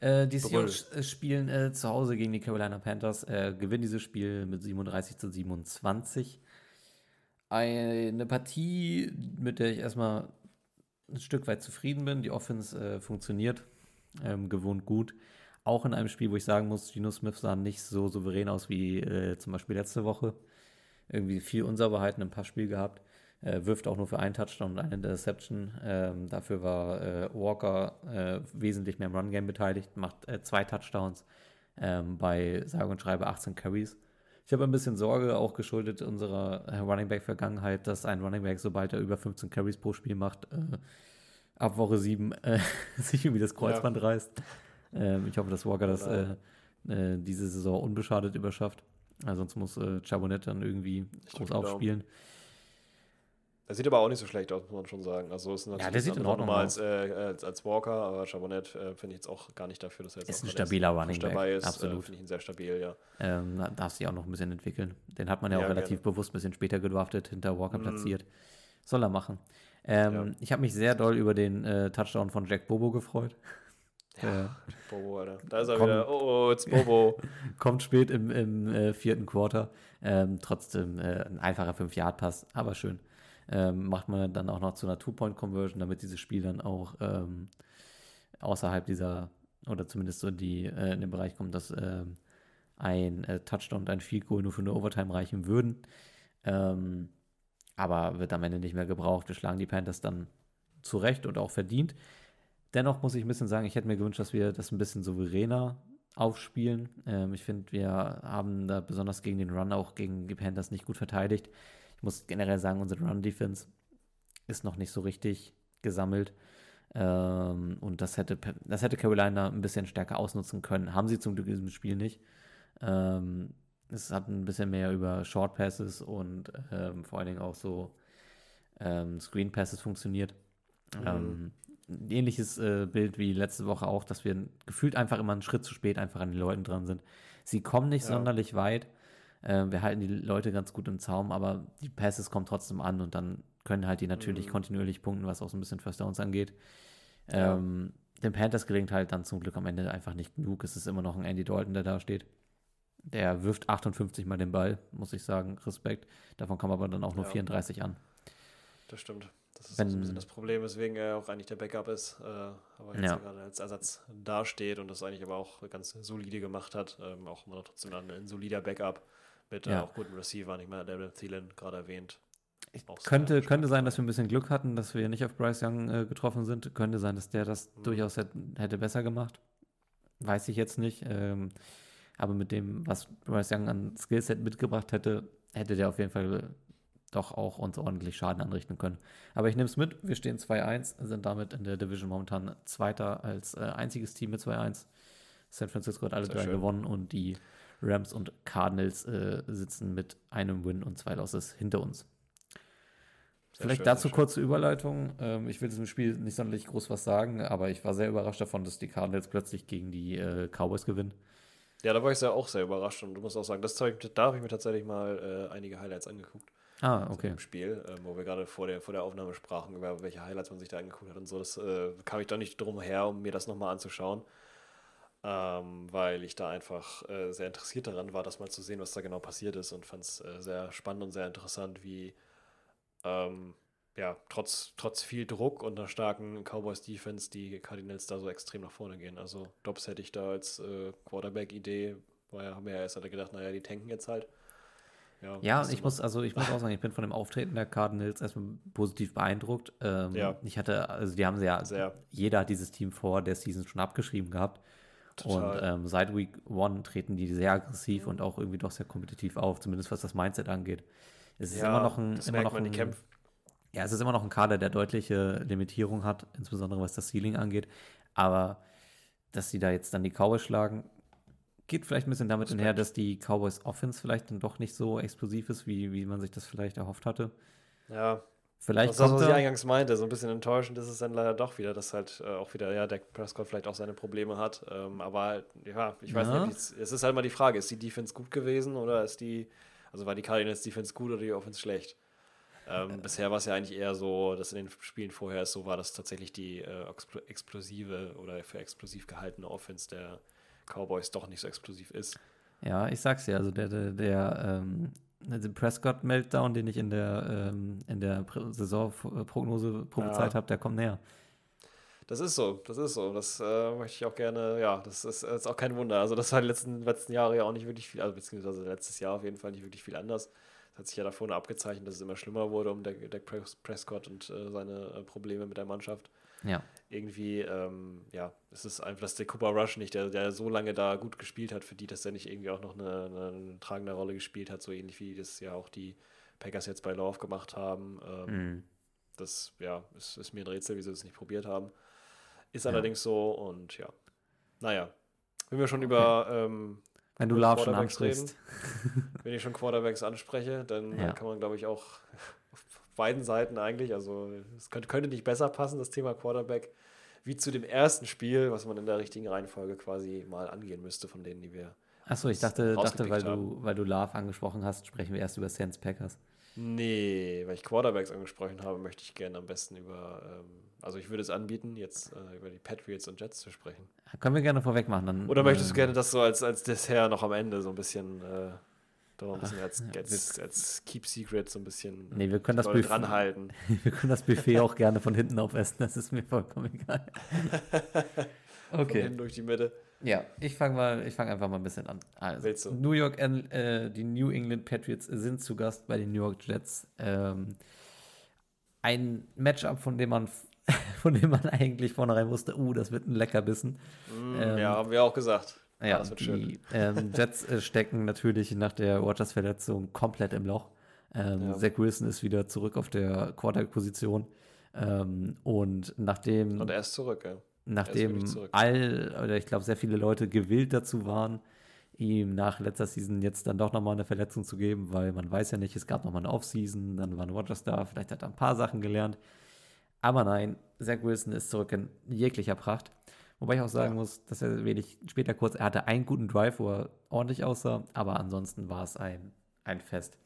[SPEAKER 2] Äh, die. Seahawks äh, spielen äh, zu Hause gegen die Carolina Panthers, äh, gewinnen dieses Spiel mit 37 zu 27. Eine Partie, mit der ich erstmal ein Stück weit zufrieden bin. Die Offense äh, funktioniert, ähm, gewohnt gut. Auch in einem Spiel, wo ich sagen muss, Geno Smith sah nicht so souverän aus wie äh, zum Beispiel letzte Woche. Irgendwie viel Unsauberheiten im Passspiel gehabt. Äh, wirft auch nur für einen Touchdown und eine Interception. Ähm, dafür war äh, Walker äh, wesentlich mehr im Run-Game beteiligt, macht äh, zwei Touchdowns ähm, bei sage und schreibe 18 Carries. Ich habe ein bisschen Sorge, auch geschuldet unserer äh, Running Back-Vergangenheit, dass ein Running Back, sobald er über 15 Carries pro Spiel macht, äh, ab Woche 7 äh, (laughs) sich irgendwie das Kreuzband reißt. Ähm, ich hoffe, dass Walker das äh, äh, diese Saison unbeschadet überschafft. Äh, sonst muss äh, Chabonet dann irgendwie
[SPEAKER 3] drück
[SPEAKER 2] groß
[SPEAKER 3] die Daumen. Er sieht aber auch nicht so schlecht aus, muss man schon sagen. Also ist natürlich
[SPEAKER 2] der sieht in Ordnung
[SPEAKER 3] als, äh, als, als Walker, aber Chabonet äh, finde ich jetzt auch gar nicht dafür, dass er jetzt
[SPEAKER 2] Ist
[SPEAKER 3] auch
[SPEAKER 2] ein stabiler
[SPEAKER 3] frisch
[SPEAKER 2] Running Back,
[SPEAKER 3] dabei ist.
[SPEAKER 2] absolut.
[SPEAKER 3] Äh, finde ich ihn sehr stabil, ja.
[SPEAKER 2] Ähm, da darf sich auch noch ein bisschen entwickeln. Den hat man ja,
[SPEAKER 3] Ja,
[SPEAKER 2] auch relativ
[SPEAKER 3] gerne.
[SPEAKER 2] bewusst ein bisschen später gedraftet, hinter Walker
[SPEAKER 3] Mhm.
[SPEAKER 2] platziert. Soll er machen. Ähm,
[SPEAKER 3] Ja.
[SPEAKER 2] Ich habe mich sehr doll über den äh, Touchdown von Jack Bobo gefreut. (laughs) Äh,
[SPEAKER 3] Bobo, Alter. Da ist er
[SPEAKER 2] Komm.
[SPEAKER 3] wieder. Oh, oh, it's Bobo. (laughs)
[SPEAKER 2] kommt spät im, im äh, vierten Quarter. Ähm, trotzdem äh, ein einfacher 5-Yard-Pass, aber schön. Ähm, macht man dann auch noch zu einer Two-Point-Conversion, damit dieses Spiel dann auch ähm, außerhalb dieser, oder zumindest so die, äh, in den Bereich kommt, dass ähm, ein äh, Touchdown und ein Field Goal nur für eine Overtime reichen würden. Ähm, aber wird am Ende nicht mehr gebraucht. Wir schlagen die Panthers dann zurecht und auch verdient. Dennoch muss ich ein bisschen sagen, ich hätte mir gewünscht, dass wir das ein bisschen souveräner aufspielen. Ähm, ich finde, wir haben da besonders gegen den Run auch gegen die Panthers nicht gut verteidigt. Ich muss generell sagen, unsere Run-Defense ist noch nicht so richtig gesammelt. Ähm, und das hätte, das hätte Carolina ein bisschen stärker ausnutzen können. Haben sie zum Glück in diesem Spiel nicht. Ähm, es hat ein bisschen mehr über Short Passes und ähm, vor allen Dingen auch so ähm, Screen Passes funktioniert.
[SPEAKER 3] Mhm.
[SPEAKER 2] Ähm, ein ähnliches äh, Bild wie letzte Woche auch, dass wir gefühlt einfach immer einen Schritt zu spät einfach an den Leuten dran sind. Sie kommen nicht
[SPEAKER 3] Ja.
[SPEAKER 2] sonderlich weit. Äh, wir halten die Leute ganz gut im Zaum, aber die Passes kommen trotzdem an und dann können halt die natürlich
[SPEAKER 3] Mhm.
[SPEAKER 2] kontinuierlich punkten, was auch so ein bisschen First Downs angeht.
[SPEAKER 3] Ja.
[SPEAKER 2] Ähm, den Panthers gelingt halt dann zum Glück am Ende einfach nicht genug. Es ist immer noch ein Andy Dalton, der da steht. Der wirft 58 Mal den Ball, muss ich sagen. Respekt. Davon kommen aber dann auch nur
[SPEAKER 3] Ja.
[SPEAKER 2] 34 an.
[SPEAKER 3] Das stimmt. Das ist
[SPEAKER 2] Wenn-
[SPEAKER 3] so ein bisschen das Problem, weswegen er auch eigentlich der Backup ist, äh, aber jetzt
[SPEAKER 2] Ja.
[SPEAKER 3] gerade als Ersatz dasteht und das eigentlich aber auch ganz solide gemacht hat. Ähm, auch immer noch trotzdem dann ein solider Backup mit äh,
[SPEAKER 2] Ja.
[SPEAKER 3] auch guten Receivern. Ich meine, der Thielen gerade erwähnt.
[SPEAKER 2] Könnte, könnte sein, dass wir ein bisschen Glück hatten, dass wir nicht auf Bryce Young äh, getroffen sind. Könnte sein, dass der das
[SPEAKER 3] Mhm.
[SPEAKER 2] durchaus hätte, hätte besser gemacht. Weiß ich jetzt nicht. Ähm, aber mit dem, was Bryce Young an Skillset mitgebracht hätte, hätte der auf jeden Fall doch auch uns ordentlich Schaden anrichten können. Aber ich nehme es mit. Wir stehen 2-1, sind damit in der Division momentan Zweiter als äh, einziges Team mit 2-1. San Francisco hat alle
[SPEAKER 3] Sehr
[SPEAKER 2] drei
[SPEAKER 3] schön.
[SPEAKER 2] gewonnen und die Rams und Cardinals äh, sitzen mit einem Win und zwei Losses hinter uns.
[SPEAKER 3] Sehr
[SPEAKER 2] Vielleicht
[SPEAKER 3] schön,
[SPEAKER 2] dazu kurze Überleitung. Ähm, ich will diesem Spiel nicht sonderlich groß was sagen, aber ich war sehr überrascht davon, dass die Cardinals plötzlich gegen die äh, Cowboys gewinnen.
[SPEAKER 3] Ja, da war ich sehr, auch sehr überrascht und du musst auch sagen, das ich, da habe ich mir tatsächlich mal äh, einige Highlights angeguckt.
[SPEAKER 2] Ah, okay.
[SPEAKER 3] im Spiel, ähm, wo wir gerade vor der, vor der Aufnahme sprachen, über welche Highlights man sich da angeguckt hat und so. Das äh, kam ich doch nicht drum her, um mir das nochmal anzuschauen, ähm, weil ich da einfach äh, sehr interessiert daran war, das mal zu sehen, was da genau passiert ist und fand es äh, sehr spannend und sehr interessant, wie ähm, ja, trotz, trotz viel Druck und einer starken Cowboys-Defense die Cardinals da so extrem nach vorne gehen. Also Dobbs hätte ich da als äh, Quarterback-Idee, war ja, haben wir ja erst alle gedacht, naja, die tanken jetzt halt.
[SPEAKER 2] Ja,
[SPEAKER 3] was
[SPEAKER 2] ich muss, also ich muss auch (laughs) sagen, ich bin von dem Auftreten der Cardinals erstmal positiv beeindruckt. Ähm,
[SPEAKER 3] Ja.
[SPEAKER 2] Ich hatte, also die haben sie ja,
[SPEAKER 3] Sehr.
[SPEAKER 2] jeder hat dieses Team vor der Season schon abgeschrieben gehabt. Und
[SPEAKER 3] Total.
[SPEAKER 2] ähm, seit Week One treten die sehr aggressiv und auch irgendwie doch sehr kompetitiv auf, zumindest was das Mindset angeht. Es ist
[SPEAKER 3] Ja,
[SPEAKER 2] immer noch ein, immer noch ein. Ja, es ist immer noch ein Kader, der deutliche Limitierung hat, insbesondere was das Ceiling angeht. Aber dass sie da jetzt dann die Cowboys schlagen, geht vielleicht ein bisschen damit
[SPEAKER 3] Respekt.
[SPEAKER 2] einher, dass die Cowboys Offense vielleicht dann doch nicht so explosiv ist, wie, wie man sich das vielleicht erhofft hatte.
[SPEAKER 3] Ja,
[SPEAKER 2] Vielleicht
[SPEAKER 3] das ist das, was ich eingangs meinte. So ein bisschen enttäuschend ist es dann leider doch wieder, dass halt äh, auch wieder, ja, Dak Prescott vielleicht auch seine Probleme hat. Ähm, aber ja, ich weiß
[SPEAKER 2] Ja.
[SPEAKER 3] nicht, es ist halt mal die Frage, ist die Defense gut gewesen oder ist die, also war die Cardinals Defense gut oder die Offense schlecht? Ähm, bisher war es ja eigentlich eher so, dass in den Spielen vorher es so war, dass tatsächlich die äh, expl- explosive oder für explosiv gehaltene Offense der Cowboys doch nicht so explosiv ist.
[SPEAKER 2] ja, ich sag's ja, also der, der, der ähm, der Prescott-Meltdown, den ich in der, ähm, in der Saisonprognose prophezeit
[SPEAKER 3] Ja.
[SPEAKER 2] habe, der kommt näher.
[SPEAKER 3] Das ist so, das ist so. Das äh, möchte ich auch gerne, ja, das ist, ist auch kein Wunder. Also das war die letzten, letzten Jahre ja auch nicht wirklich viel, also beziehungsweise letztes Jahr auf jeden Fall nicht wirklich viel anders. Es hat sich ja davor abgezeichnet, dass es immer schlimmer wurde um Dak Dak Pres- Prescott und äh, seine äh, Probleme mit der Mannschaft.
[SPEAKER 2] Ja.
[SPEAKER 3] Irgendwie, ähm, ja, es ist einfach, dass der Cooper Rush nicht, der, der so lange da gut gespielt hat, für die, dass er nicht irgendwie auch noch eine, eine, eine tragende Rolle gespielt hat, so ähnlich wie das ja auch die Packers jetzt bei Love gemacht haben. Ähm,
[SPEAKER 2] Mhm.
[SPEAKER 3] das, ja, ist, ist mir ein Rätsel, wie sie das nicht probiert haben. Ist
[SPEAKER 2] Ja.
[SPEAKER 3] allerdings so und ja. Naja. Wenn wir schon über, ähm,
[SPEAKER 2] Wenn du Love schon
[SPEAKER 3] Quarterbacks
[SPEAKER 2] ansprichst. (laughs)
[SPEAKER 3] wenn ich schon Quarterbacks anspreche, dann
[SPEAKER 2] Ja.
[SPEAKER 3] kann man, glaube ich, auch beiden Seiten eigentlich, also es könnte, könnte nicht besser passen, das Thema Quarterback, wie zu dem ersten Spiel, was man in der richtigen Reihenfolge quasi mal angehen müsste, von denen, die wir.
[SPEAKER 2] Achso, ich dachte, dachte weil, du, weil du Love angesprochen hast, sprechen wir erst über Saints Packers.
[SPEAKER 3] Nee, weil ich Quarterbacks angesprochen habe, möchte ich gerne am besten über, ähm, also ich würde es anbieten, jetzt äh, über die Patriots und Jets zu sprechen.
[SPEAKER 2] Können wir gerne vorweg machen. Dann,
[SPEAKER 3] Oder möchtest du
[SPEAKER 2] ähm,
[SPEAKER 3] gerne das so als, als Dessert noch am Ende so ein bisschen, äh, doch noch ein bisschen als,
[SPEAKER 2] ja,
[SPEAKER 3] als, als Keep Secret so ein bisschen
[SPEAKER 2] Nee, wir können das Buffet-
[SPEAKER 3] dranhalten. (laughs)
[SPEAKER 2] Wir können das Buffet auch (laughs) gerne von hinten aufessen, das ist mir vollkommen egal.
[SPEAKER 3] Von
[SPEAKER 2] Okay.
[SPEAKER 3] hinten durch die Mitte.
[SPEAKER 2] Ja, ich fange mal, ich fange einfach mal ein bisschen an. Also? New York, äh, die New England Patriots sind zu Gast bei den New York Jets. Ähm, ein Matchup, von dem man, (laughs) von dem man eigentlich vornherein wusste, uh, das wird ein Leckerbissen.
[SPEAKER 3] Mm,
[SPEAKER 2] Ähm,
[SPEAKER 3] ja, haben wir auch gesagt.
[SPEAKER 2] Ja,
[SPEAKER 3] das wird schön.
[SPEAKER 2] die ähm, Jets äh, stecken natürlich nach der Rogers-Verletzung komplett im Loch. Ähm,
[SPEAKER 3] Ja.
[SPEAKER 2] Zach Wilson ist wieder zurück auf der Quarterback-Position. Ähm, und nachdem,
[SPEAKER 3] Und er ist zurück, ja.
[SPEAKER 2] nachdem
[SPEAKER 3] zurück.
[SPEAKER 2] all, oder ich glaube, sehr viele Leute gewillt dazu waren, ihm nach letzter Season jetzt dann doch nochmal eine Verletzung zu geben, weil man weiß ja nicht, es gab nochmal eine Offseason, dann war ein Rogers da, vielleicht hat er ein paar Sachen gelernt. Aber nein, Zach Wilson ist zurück in jeglicher Pracht. Wobei ich auch sagen
[SPEAKER 3] Ja.
[SPEAKER 2] muss, dass er wenig später kurz, er hatte einen guten Drive, wo er ordentlich aussah, aber ansonsten war es ein, ein Fest.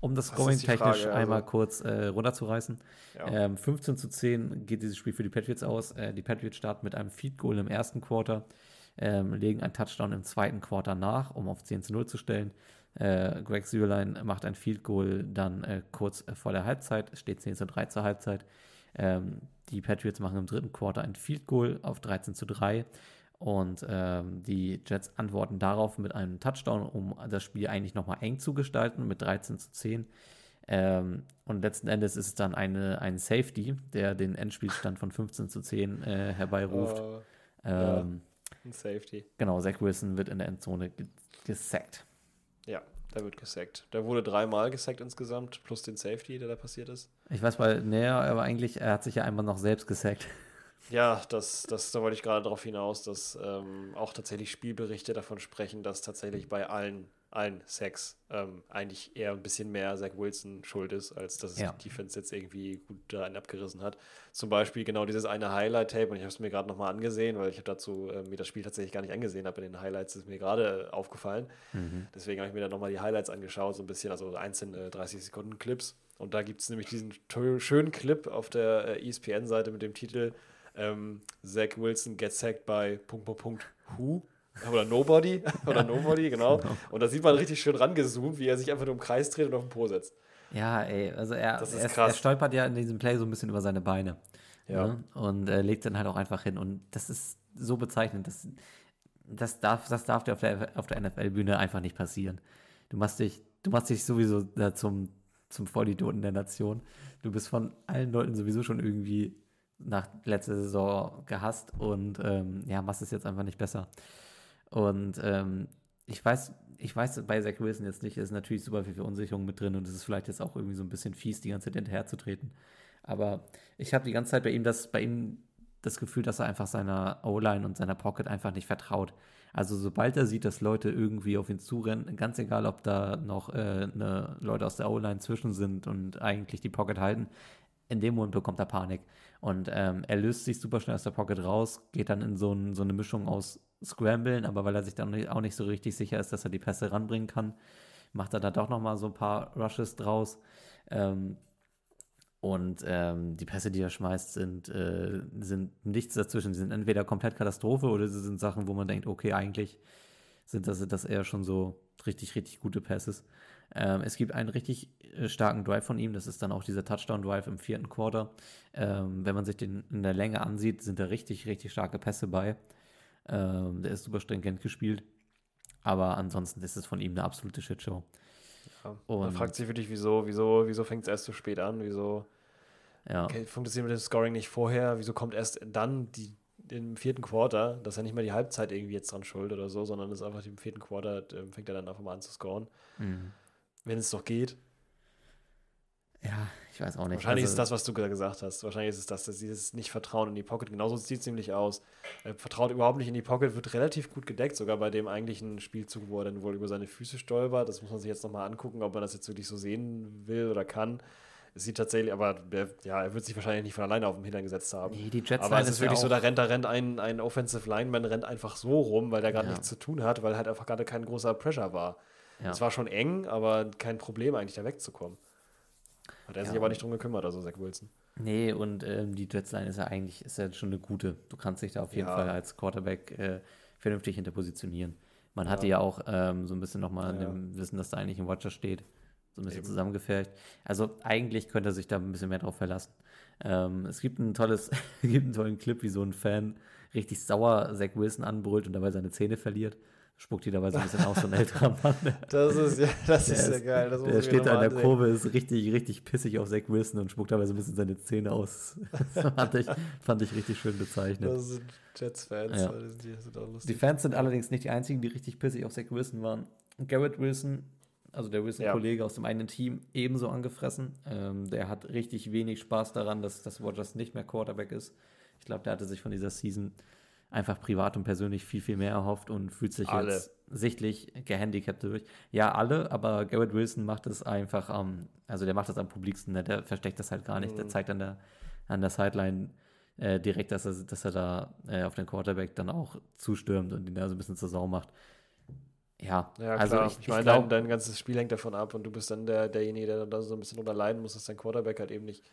[SPEAKER 2] Um das Scoring technisch
[SPEAKER 3] Frage, also-
[SPEAKER 2] einmal kurz äh, runterzureißen.
[SPEAKER 3] ja.
[SPEAKER 2] Ähm, 15 zu 10 geht dieses Spiel für die Patriots aus. Äh, die Patriots starten mit einem Feed Goal im ersten Quarter, ähm, legen einen Touchdown im zweiten Quarter nach, um auf 10 zu 0 zu stellen. Äh, Greg Süerlein macht ein Field Goal dann äh, kurz äh, vor der Halbzeit, steht 10 zu 3 zur Halbzeit. Ähm, die Patriots machen im dritten Quarter ein Field Goal auf 13 zu 3 und ähm, die Jets antworten darauf mit einem Touchdown, um das Spiel eigentlich nochmal eng zu gestalten mit 13 zu 10. Ähm, und letzten Endes ist es dann eine, ein Safety, der den Endspielstand von 15 zu 10 äh, herbeiruft.
[SPEAKER 3] Ja.
[SPEAKER 2] ähm,
[SPEAKER 3] ein Safety.
[SPEAKER 2] Genau, Zach Wilson wird in der Endzone ge gesackt.
[SPEAKER 3] Der wird gesackt. Der wurde dreimal gesackt insgesamt, plus den Safety, der da passiert ist.
[SPEAKER 2] Ich weiß mal, näher, aber eigentlich, er hat sich ja einmal noch selbst gesackt. (laughs)
[SPEAKER 3] Ja, das, das, da wollte ich gerade darauf hinaus, dass ähm, auch tatsächlich Spielberichte davon sprechen, dass tatsächlich bei allen, allen Sacks ähm, eigentlich eher ein bisschen mehr Zach Wilson schuld ist, als dass es
[SPEAKER 2] Ja.
[SPEAKER 3] die Defense jetzt irgendwie gut da einen abgerissen hat. Zum Beispiel genau dieses eine Highlight-Tape, und ich habe es mir gerade nochmal angesehen, weil ich habe dazu äh, mir das Spiel tatsächlich gar nicht angesehen habe. In den Highlights ist mir gerade äh, aufgefallen. Deswegen habe ich mir dann nochmal die Highlights angeschaut, so ein bisschen, also einzelne 30 Sekunden Clips. Und da gibt es nämlich diesen schönen Clip auf der äh, ESPN-Seite mit dem Titel ähm, Zach Wilson gets sacked by Punkt, Punkt, Punkt, who? Oder Nobody, (laughs) oder Nobody, genau. Und da sieht man richtig schön rangezoomt, wie er sich einfach nur im Kreis dreht und auf den Po setzt.
[SPEAKER 2] Ja, ey, also er, er, er stolpert ja in diesem Play so ein bisschen über seine Beine.
[SPEAKER 3] Ja.
[SPEAKER 2] Ne? Und äh, legt dann halt auch einfach hin. Und das ist so bezeichnend. Das, das darf, das darf dir auf der, auf der NFL-Bühne einfach nicht passieren. Du machst dich, du machst dich sowieso da zum, zum Vollidioten der Nation. Du bist von allen Leuten sowieso schon irgendwie nach letzter Saison gehasst und ähm, ja, machst es jetzt einfach nicht besser. Und ähm, ich weiß, ich weiß bei Zach Wilson jetzt nicht, ist natürlich super viel Verunsicherung mit drin und es ist vielleicht jetzt auch irgendwie so ein bisschen fies, die ganze Zeit hinterherzutreten. Aber ich habe die ganze Zeit bei ihm das, bei ihm das Gefühl, dass er einfach seiner O-Line und seiner Pocket einfach nicht vertraut. Also sobald er sieht, dass Leute irgendwie auf ihn zurennen, ganz egal, ob da noch äh, ne, Leute aus der O-Line zwischen sind und eigentlich die Pocket halten, in dem Moment bekommt er Panik. Und ähm, er löst sich super schnell aus der Pocket raus, geht dann in so, ein, so eine Mischung aus Scramblen, aber weil er sich dann auch nicht so richtig sicher ist, dass er die Pässe ranbringen kann, macht er da doch nochmal so ein paar Rushes draus. Ähm, und ähm, die Pässe, die er schmeißt, sind, äh, sind nichts dazwischen. Sie sind entweder komplett Katastrophe oder sie sind Sachen, wo man denkt, okay, eigentlich sind das, das eher schon so richtig, richtig gute Passes. Ähm, es gibt einen richtig äh, starken Drive von ihm, das ist dann auch dieser Touchdown-Drive im vierten Quarter. Ähm, wenn man sich den in der Länge ansieht, sind da richtig, richtig starke Pässe bei. Ähm, der ist super stringent gespielt. Aber ansonsten ist es von ihm eine absolute Shitshow.
[SPEAKER 3] Ja. Man fragt sich wirklich, wieso, wieso, wieso fängt es erst so spät an? Wieso
[SPEAKER 2] ja.
[SPEAKER 3] funktioniert mit dem Scoring nicht vorher? Wieso kommt erst dann die im vierten Quarter, das ist ja nicht mal die Halbzeit irgendwie jetzt dran schuld oder so, sondern ist einfach im vierten Quarter, äh, fängt er dann einfach mal an zu scoren.
[SPEAKER 2] Mhm.
[SPEAKER 3] Wenn es doch geht.
[SPEAKER 2] Ja, ich weiß auch nicht.
[SPEAKER 3] Wahrscheinlich also, ist das, was du gesagt hast. Wahrscheinlich ist es das, dass dieses Nicht-Vertrauen in die Pocket. Genauso sieht es nämlich aus. Er vertraut überhaupt nicht in die Pocket, wird relativ gut gedeckt, sogar bei dem eigentlichen Spielzug, wo er dann wohl über seine Füße stolpert. Das muss man sich jetzt nochmal angucken, ob man das jetzt wirklich so sehen will oder kann. Es sieht tatsächlich, aber ja, er wird sich wahrscheinlich nicht von alleine auf dem Hintern gesetzt haben.
[SPEAKER 2] Nee, die Jets
[SPEAKER 3] aber es ist wirklich so, da rennt, da rennt ein, ein Offensive Lineman rennt einfach so rum, weil der gerade ja. nichts zu tun hat, weil halt einfach gerade kein großer Pressure war. Ja. Es war schon eng, aber kein Problem eigentlich da wegzukommen. Hat er ja. sich aber nicht drum gekümmert, also Zach Wilson.
[SPEAKER 2] Nee, und ähm, die Jets-Line ist ja eigentlich ist ja schon eine gute. Du kannst dich da auf jeden ja. Fall als Quarterback äh, vernünftig hinterpositionieren. Man hatte ja auch ähm, so ein bisschen nochmal in dem Wissen, dass da eigentlich ein Watcher steht, so ein bisschen Eben. zusammengefärbt. Also eigentlich könnte er sich da ein bisschen mehr drauf verlassen. Ähm, es gibt ein tolles, (laughs) gibt einen tollen Clip, wie so ein Fan richtig sauer Zach Wilson anbrüllt und dabei seine Zähne verliert spuckt jeder so ein bisschen aus, so ein älterer Mann.
[SPEAKER 3] Das ist ja, das ist ja geil. Das
[SPEAKER 2] der steht da in der ansehen. Kurve, ist richtig, richtig pissig auf Zach Wilson und spuckt dabei so ein bisschen seine Zähne aus. Das (laughs) (laughs) fand ich, fand ich richtig schön bezeichnet.
[SPEAKER 3] Das sind Jets-Fans.
[SPEAKER 2] Ja. Die, die, Fans sind allerdings nicht die einzigen, die richtig pissig auf Zach Wilson waren. Garrett Wilson, also der Wilson-Kollege ja. aus dem eigenen Team, ebenso angefressen. Ähm, der hat richtig wenig Spaß daran, dass, dass Rogers nicht mehr Quarterback ist. Ich glaube, der hatte sich von dieser Season einfach privat und persönlich viel, viel mehr erhofft und fühlt sich alle. jetzt sichtlich gehandicapt durch. Ja, alle, aber Garrett Wilson macht es einfach am, also der macht das am publiksten, ne? der versteckt das halt gar nicht. Mhm. Der zeigt an der, an der Sideline äh, direkt, dass er, dass er da äh, auf den Quarterback dann auch zustürmt und ihn da so ein bisschen zur Sau macht. Ja,
[SPEAKER 3] ja also klar. ich, ich meine, dein, dein, ganzes Spiel hängt davon ab und du bist dann der, derjenige, der da so ein bisschen unterleiden muss, dass dein Quarterback halt eben nicht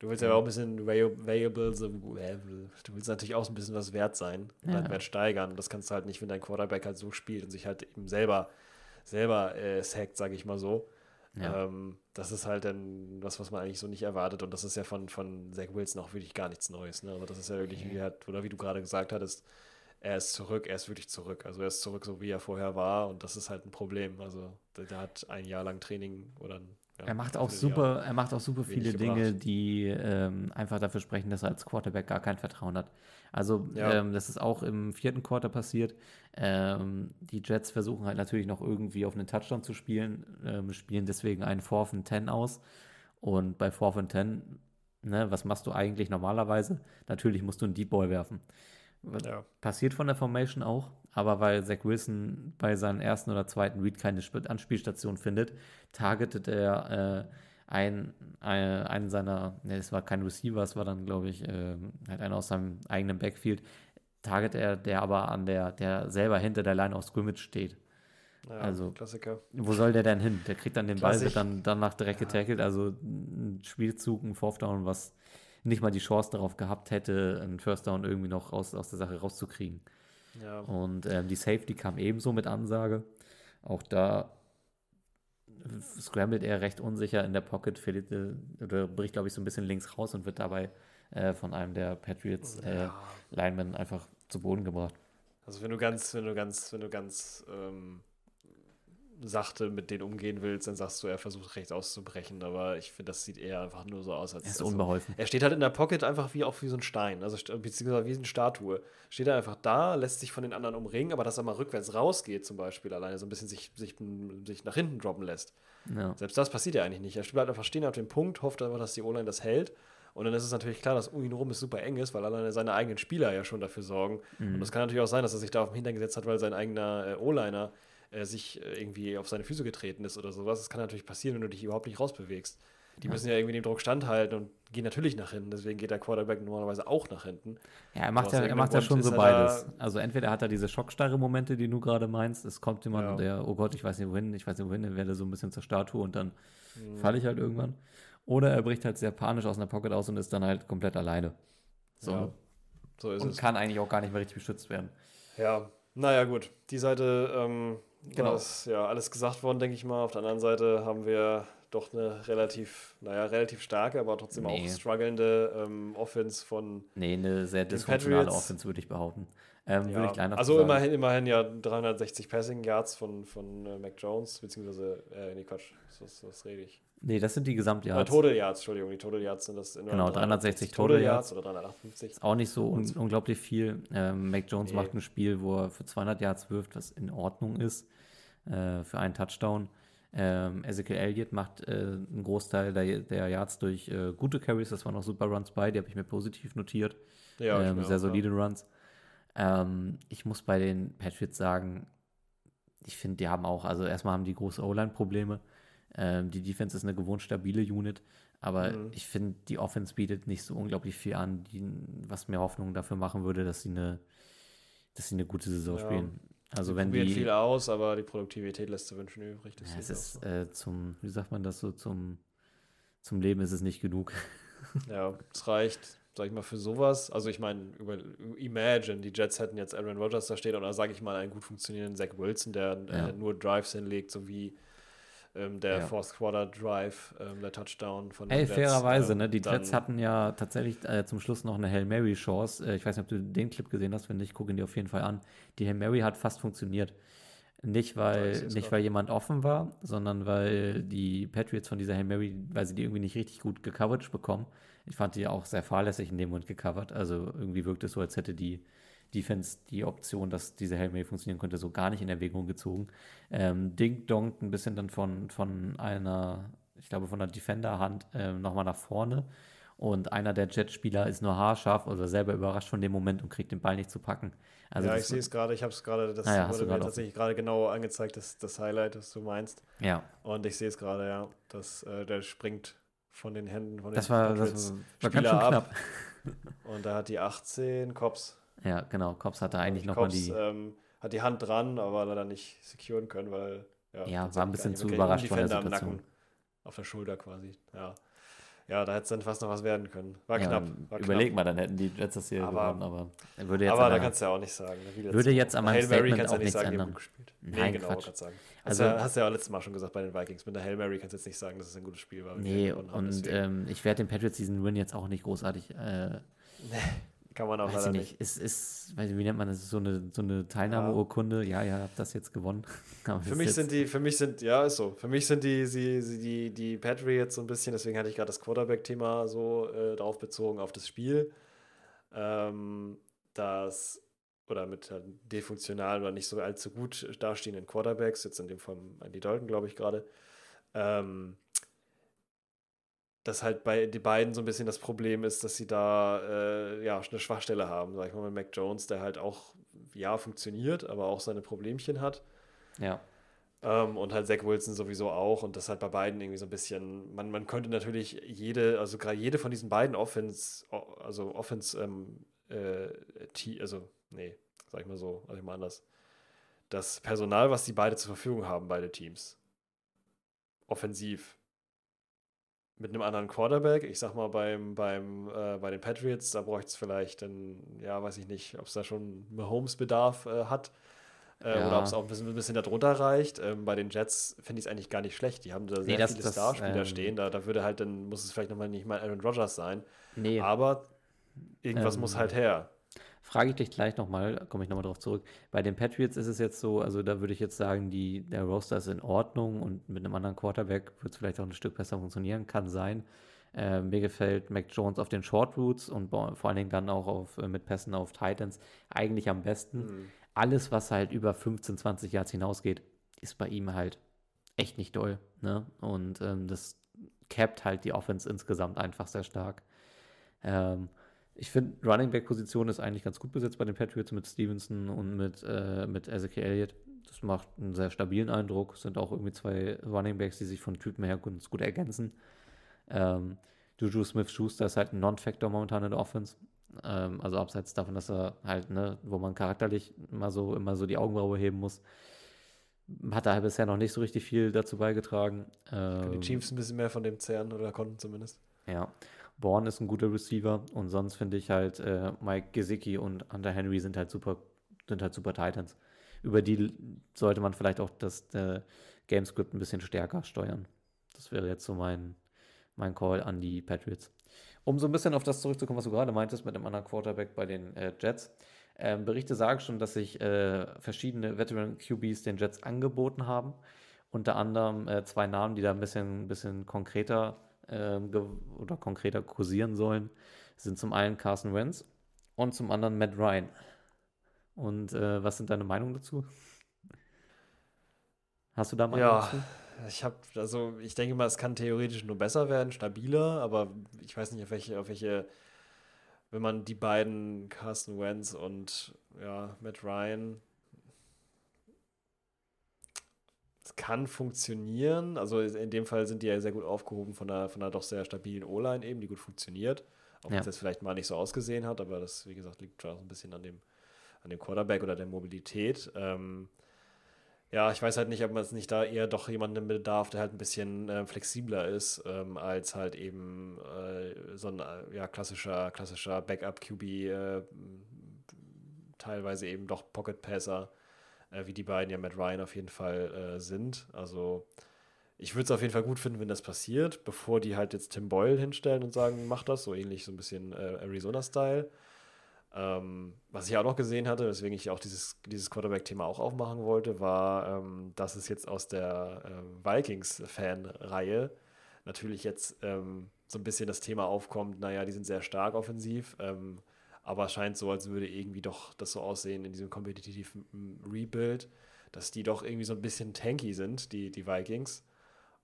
[SPEAKER 3] Du willst ja auch ein bisschen variable, so, du willst natürlich auch ein bisschen was wert sein und ja. Wert steigern. Und das kannst du halt nicht, wenn dein Quarterback halt so spielt und sich halt eben selber, selber äh, sackt, sage ich mal so. Ja. Ähm, das ist halt dann was, was man eigentlich so nicht erwartet. Und das ist ja von, von Zach Wilson auch wirklich gar nichts Neues. Ne? Also das ist ja wirklich, wie halt, oder wie du gerade gesagt hattest, er ist zurück, er ist wirklich zurück. Also er ist zurück, so wie er vorher war. Und das ist halt ein Problem. Also der, der hat ein Jahr lang Training oder ein
[SPEAKER 2] ja, er macht auch super, er macht auch super viele Dinge, die ähm, einfach dafür sprechen, dass er als Quarterback gar kein Vertrauen hat. Also ja. ähm, das ist auch im vierten Quarter passiert. Ähm, die Jets versuchen halt natürlich noch irgendwie auf einen Touchdown zu spielen, ähm, spielen deswegen einen 4 von 10 aus. Und bei 4 von 10, ne, was machst du eigentlich normalerweise? Natürlich musst du einen Deep Ball werfen. Ja. Passiert von der Formation auch, aber weil Zach Wilson bei seinem ersten oder zweiten Read keine Anspielstation findet, targetet er äh, einen, ein, einen seiner, ne, es war kein Receiver, es war dann, glaube ich, äh, halt einer aus seinem eigenen Backfield, target er, der aber an der, der selber hinter der Line of Scrimmage steht.
[SPEAKER 3] Ja, also, Klassiker.
[SPEAKER 2] Wo soll der denn hin? Der kriegt dann den Klassik. Ball, wird dann danach direkt ja. getackelt. Also ein Spielzug, ein Fourth Down, was nicht mal die Chance darauf gehabt hätte, einen First Down irgendwie noch aus, aus der Sache rauszukriegen.
[SPEAKER 3] Ja.
[SPEAKER 2] Und ähm, die Safety kam ebenso mit Ansage. Auch da scrambled er recht unsicher in der Pocket, verliert, äh, oder bricht, glaube ich, so ein bisschen links raus und wird dabei äh, von einem der Patriots äh, ja. Linemen einfach zu Boden gebracht.
[SPEAKER 3] Also wenn du ganz, wenn du ganz, wenn du ganz ähm, sachte mit denen umgehen willst, dann sagst du, er versucht rechts auszubrechen. Aber ich finde, das sieht eher einfach nur so aus, als.
[SPEAKER 2] Er ist also, unbeholfen.
[SPEAKER 3] Er steht halt in der Pocket einfach wie auch wie so ein Stein, also beziehungsweise wie eine Statue. Steht er einfach da, lässt sich von den anderen umringen, aber dass er mal rückwärts rausgeht, zum Beispiel, alleine so ein bisschen sich, sich, sich nach hinten droppen lässt. Ja. Selbst das passiert ja eigentlich nicht. Er bleibt einfach stehen auf dem Punkt, hofft einfach, dass die O-Line das hält Und dann ist es natürlich klar, dass um ihn rum es super eng ist, weil alleine seine eigenen Spieler ja schon dafür sorgen.
[SPEAKER 2] Mhm.
[SPEAKER 3] Und es kann natürlich auch sein, dass er sich da auf den Hintern gesetzt hat, weil sein eigener äh, O-Liner äh, sich äh, irgendwie auf seine Füße getreten ist oder sowas. Das kann natürlich passieren, wenn du dich überhaupt nicht rausbewegst. Die
[SPEAKER 2] Ja.
[SPEAKER 3] müssen ja irgendwie dem Druck standhalten und gehen natürlich nach hinten. Deswegen geht der Quarterback normalerweise auch nach hinten.
[SPEAKER 2] Ja, er macht ja, er macht ja schon so beides. Also entweder hat er diese Schockstarre-Momente, die du gerade meinst, es kommt jemand,
[SPEAKER 3] Ja.
[SPEAKER 2] der, oh Gott, ich weiß nicht wohin, ich weiß nicht wohin, dann werde so ein bisschen zur Statue und dann
[SPEAKER 3] Mhm.
[SPEAKER 2] falle ich halt irgendwann. Oder er bricht halt sehr panisch aus einer Pocket aus und ist dann halt komplett alleine. So.
[SPEAKER 3] Ja, so ist
[SPEAKER 2] und
[SPEAKER 3] es.
[SPEAKER 2] kann eigentlich auch gar nicht mehr richtig beschützt werden.
[SPEAKER 3] Ja, naja, gut. Die Seite, ähm,
[SPEAKER 2] Genau.
[SPEAKER 3] genau. ist ja alles gesagt worden, denke ich mal. Auf der anderen Seite haben wir doch eine relativ, naja, relativ starke, aber trotzdem
[SPEAKER 2] Nee.
[SPEAKER 3] auch strugglende ähm, Offense von.
[SPEAKER 2] Nee, eine sehr dysfunktionale Offense, würde ich behaupten. Ähm,
[SPEAKER 3] Ja,
[SPEAKER 2] Würde ich
[SPEAKER 3] also
[SPEAKER 2] sagen.
[SPEAKER 3] immerhin, immerhin ja 360 Passing Yards von, von äh, Mac Jones, beziehungsweise, äh, nee, Quatsch, was, was rede ich?
[SPEAKER 2] Nee, das sind die
[SPEAKER 3] Ja,
[SPEAKER 2] Gesamtjahrs.
[SPEAKER 3] Total Yards, Entschuldigung, die Total Yards sind das.
[SPEAKER 2] Genau, 360 Total Yards.
[SPEAKER 3] oder 358.
[SPEAKER 2] Ist auch nicht so un unglaublich viel. Ähm, Mac Jones
[SPEAKER 3] Nee.
[SPEAKER 2] macht ein Spiel, wo er für 200 Yards wirft, was in Ordnung ist, äh, für einen Touchdown. Ähm, Ezekiel Elliott macht äh, einen Großteil der, der Yards durch äh, gute Carries. Das waren noch super Runs bei, die habe ich mir positiv notiert.
[SPEAKER 3] Ja,
[SPEAKER 2] ähm, sehr
[SPEAKER 3] auch,
[SPEAKER 2] solide Runs. Ähm, ich muss bei den Patriots sagen, ich finde, die haben auch, also erstmal haben die große O-Line-Probleme. Ähm, die Defense ist eine gewohnt stabile Unit, aber
[SPEAKER 3] Mhm.
[SPEAKER 2] ich finde, die Offense bietet nicht so unglaublich viel an, die, was mir Hoffnung dafür machen würde, dass sie eine, dass sie eine gute Saison
[SPEAKER 3] Ja.
[SPEAKER 2] spielen. Also
[SPEAKER 3] Sie
[SPEAKER 2] wenn die,
[SPEAKER 3] viel aus, aber die Produktivität lässt zu wünschen übrig.
[SPEAKER 2] Ja, es ist
[SPEAKER 3] so.
[SPEAKER 2] äh, zum, wie sagt man das so, zum, zum Leben ist es nicht genug. (laughs)
[SPEAKER 3] Ja, es reicht, sag ich mal, für sowas. Also ich meine, Imagine, die Jets hätten jetzt Aaron Rodgers da stehen oder sage ich mal einen gut funktionierenden Zach Wilson, der
[SPEAKER 2] Ja.
[SPEAKER 3] äh, nur Drives hinlegt, sowie ähm, der
[SPEAKER 2] Ja.
[SPEAKER 3] Fourth Quarter Drive, ähm, der Touchdown von den
[SPEAKER 2] Ey, fairerweise,
[SPEAKER 3] ähm,
[SPEAKER 2] ne? Die Jets hatten ja tatsächlich äh, zum Schluss noch eine Hail Mary Chance. Äh, ich weiß nicht, ob du den Clip gesehen hast. Wenn nicht, guck ihn dir auf jeden Fall an. Die Hail Mary hat fast funktioniert. Nicht, weil, nicht weil jemand offen war, sondern weil die Patriots von dieser Hail Mary, weil sie die irgendwie nicht richtig gut gecovert bekommen. Ich fand die auch sehr fahrlässig in dem Moment gecovert. Also irgendwie wirkt es so, als hätte die Defense die Option, dass diese Hail Mary funktionieren könnte, so gar nicht in Erwägung gezogen. Ähm, Ding donkt ein bisschen dann von, von einer, ich glaube, von der Defender-Hand ähm, nochmal nach vorne. Und einer der Jet-Spieler ist nur haarscharf oder selber überrascht von dem Moment und kriegt den Ball nicht zu packen. Also
[SPEAKER 3] ja, ich sehe es gerade, ich habe es gerade, das
[SPEAKER 2] Ah ja, hast
[SPEAKER 3] wurde mir
[SPEAKER 2] gerade
[SPEAKER 3] tatsächlich gerade genau angezeigt, das, das Highlight, das du meinst.
[SPEAKER 2] Ja,
[SPEAKER 3] Und ich sehe es gerade, ja, dass äh, der springt von den Händen von den
[SPEAKER 2] das war, das war, war ganz
[SPEAKER 3] Spieler
[SPEAKER 2] schön
[SPEAKER 3] ab.
[SPEAKER 2] knapp.
[SPEAKER 3] Und da hat die 18 Cops.
[SPEAKER 2] Ja, genau. Cops hatte eigentlich nochmal
[SPEAKER 3] Cops
[SPEAKER 2] die.
[SPEAKER 3] ähm, hat die Hand dran, aber leider nicht securen können, weil ja,
[SPEAKER 2] Ja, war ein bisschen zu
[SPEAKER 3] nicht.
[SPEAKER 2] überrascht von der
[SPEAKER 3] am
[SPEAKER 2] Situation.
[SPEAKER 3] Nacken, auf der Schulter quasi. Ja, ja da hätte es dann fast noch was werden können. War
[SPEAKER 2] ja,
[SPEAKER 3] knapp.
[SPEAKER 2] und
[SPEAKER 3] War
[SPEAKER 2] Überleg
[SPEAKER 3] knapp.
[SPEAKER 2] mal, dann hätten die Jets das hier
[SPEAKER 3] Aber-
[SPEAKER 2] gewonnen, aber er würde jetzt
[SPEAKER 3] aber da kannst du ja auch nicht sagen. letztes
[SPEAKER 2] Würde jetzt an
[SPEAKER 3] Bei
[SPEAKER 2] meinem Statement
[SPEAKER 3] kannst
[SPEAKER 2] auch
[SPEAKER 3] nicht
[SPEAKER 2] nichts
[SPEAKER 3] sagen,
[SPEAKER 2] ändern.
[SPEAKER 3] gespielt.
[SPEAKER 2] Nein,
[SPEAKER 3] nee, genau,
[SPEAKER 2] Quatsch.
[SPEAKER 3] sagen.
[SPEAKER 2] Also-
[SPEAKER 3] Also, hast, du, ja auch letztes Mal schon gesagt bei den Vikings. Mit der Hail Mary kannst du jetzt nicht sagen, dass es ein gutes Spiel war.
[SPEAKER 2] Nee, und ähm, ich werde den Patriots diesen Win jetzt auch nicht großartig, äh,
[SPEAKER 3] Kann man auch
[SPEAKER 2] weiß
[SPEAKER 3] leider
[SPEAKER 2] ich
[SPEAKER 3] nicht.
[SPEAKER 2] nicht, es ist, weiß ich, wie nennt man das, so eine, so eine Teilnahmeurkunde, ja, ihr habt das jetzt gewonnen. (laughs)
[SPEAKER 3] Für mich sind die, für mich sind, ja, ist so. Für mich sind die, sie, sie, die, die Patriots so ein bisschen, deswegen hatte ich gerade das Quarterback-Thema so äh, darauf bezogen, auf das Spiel. Ähm, das, oder mit halt defunktionalen oder nicht so allzu gut dastehenden Quarterbacks, jetzt in dem Fall Andy Dalton, glaube ich, gerade. Ähm, dass halt bei die beiden so ein bisschen das Problem ist, dass sie da äh, ja eine Schwachstelle haben, sag ich mal, mit Mac Jones, der halt auch ja funktioniert, aber auch seine Problemchen hat.
[SPEAKER 2] ja,
[SPEAKER 3] Ähm, und halt Zach Wilson sowieso auch. Und das halt bei beiden irgendwie so ein bisschen. Man, man könnte natürlich jede, also gerade jede von diesen beiden Offense, also Offense, ähm, äh, also, nee, sag ich mal so, sag ich mal anders. Das Personal, was die beide zur Verfügung haben, beide Teams. Offensiv. Mit einem anderen Quarterback, ich sag mal beim, beim, äh, bei den Patriots, da bräuchte es vielleicht dann, ja, weiß ich nicht, ob es da schon Mahomes-Bedarf äh, hat. Äh,
[SPEAKER 2] Ja.
[SPEAKER 3] Oder ob es auch ein bisschen, ein bisschen darunter reicht. Ähm, bei den Jets finde ich es eigentlich gar nicht schlecht. Die haben da sehr
[SPEAKER 2] das-
[SPEAKER 3] viele
[SPEAKER 2] das,
[SPEAKER 3] Starspieler
[SPEAKER 2] ähm,
[SPEAKER 3] stehen. Da, da würde halt dann, muss es vielleicht nochmal nicht mal Aaron Rodgers sein.
[SPEAKER 2] nee.
[SPEAKER 3] Aber irgendwas
[SPEAKER 2] Ähm,
[SPEAKER 3] muss halt her.
[SPEAKER 2] Frage ich dich gleich nochmal, komme ich nochmal drauf zurück. Bei den Patriots ist es jetzt so, also da würde ich jetzt sagen, die, der Roster ist in Ordnung und mit einem anderen Quarterback wird es vielleicht auch ein Stück besser funktionieren, kann sein. Äh, mir gefällt Mac Jones auf den Short Routes und vor allen Dingen dann auch auf, äh, mit Pässen auf Titans eigentlich am besten.
[SPEAKER 3] Hm.
[SPEAKER 2] Alles, was halt über 15, 20 Yards hinausgeht, ist bei ihm halt echt nicht doll. Ne? Und ähm, das capt halt die Offense insgesamt einfach sehr stark. Ähm, ich finde, Running Back Position ist eigentlich ganz gut besetzt bei den Patriots mit Stevenson und mit, äh, mit Ezekiel Elliott. Das macht einen sehr stabilen Eindruck. Sind auch irgendwie zwei Running Backs, die sich von Typen her ganz gut ergänzen. Ähm, Juju Smith-Schuster ist halt ein Non-Factor momentan in der Offense. Ähm, also abseits davon, dass er halt, ne, wo man charakterlich immer so, immer so die Augenbraue heben muss, hat er bisher noch nicht so richtig viel dazu beigetragen.
[SPEAKER 3] Ähm, die Chiefs ein bisschen mehr von dem zehren oder konnten zumindest.
[SPEAKER 2] Ja. Bourne ist ein guter Receiver und sonst finde ich halt äh, Mike Gesicki und Hunter Henry sind halt super, sind halt super Titans. Über die sollte man vielleicht auch das äh, Gamescript ein bisschen stärker steuern. Das wäre jetzt so mein, mein Call an die Patriots. Um so ein bisschen auf das zurückzukommen, was du gerade meintest mit dem anderen Quarterback bei den äh, Jets. Ähm, Berichte sagen schon, dass sich äh, verschiedene Veteran QBs den Jets angeboten haben. Unter anderem äh, zwei Namen, die da ein bisschen, bisschen konkreter ähm, oder konkreter kursieren sollen, sind zum einen Carson Wentz und zum anderen Matt Ryan. Und äh, was sind deine Meinungen dazu? Hast du da
[SPEAKER 3] Meinung ja, dazu? Ich habe, also ich denke mal, es kann theoretisch nur besser werden, stabiler, aber ich weiß nicht, auf welche, auf welche, wenn man die beiden, Carson Wentz und ja, Matt Ryan, es kann funktionieren. Also in dem Fall sind die ja sehr gut aufgehoben von einer, von einer doch sehr stabilen O-Line eben, die gut funktioniert. Auch wenn es jetzt vielleicht mal nicht so ausgesehen hat, aber das, wie gesagt, liegt schon auch ein bisschen an dem, an dem Quarterback oder der Mobilität. Ähm, ja, ich weiß halt nicht, ob man es nicht da eher doch jemanden bedarf, der halt ein bisschen äh, flexibler ist, ähm, als halt eben äh, so ein äh, ja, klassischer, klassischer Backup-QB, äh, teilweise eben doch Pocket-Passer, äh, wie die beiden ja mit Ryan auf jeden Fall äh, sind. Also ich würde es auf jeden Fall gut finden, wenn das passiert, bevor die halt jetzt Tim Boyle hinstellen und sagen, mach das, so ähnlich so ein bisschen Arizona-Style. Ähm, was ich auch noch gesehen hatte, weswegen ich auch dieses, dieses Quarterback-Thema auch aufmachen wollte, war, ähm, dass es jetzt aus der äh, Vikings-Fan-Reihe natürlich jetzt ähm, so ein bisschen das Thema aufkommt, naja, die sind sehr stark offensiv, ähm, aber es scheint so, als würde irgendwie doch das so aussehen in diesem kompetitiven Rebuild, dass die doch irgendwie so ein bisschen tanky sind, die, die Vikings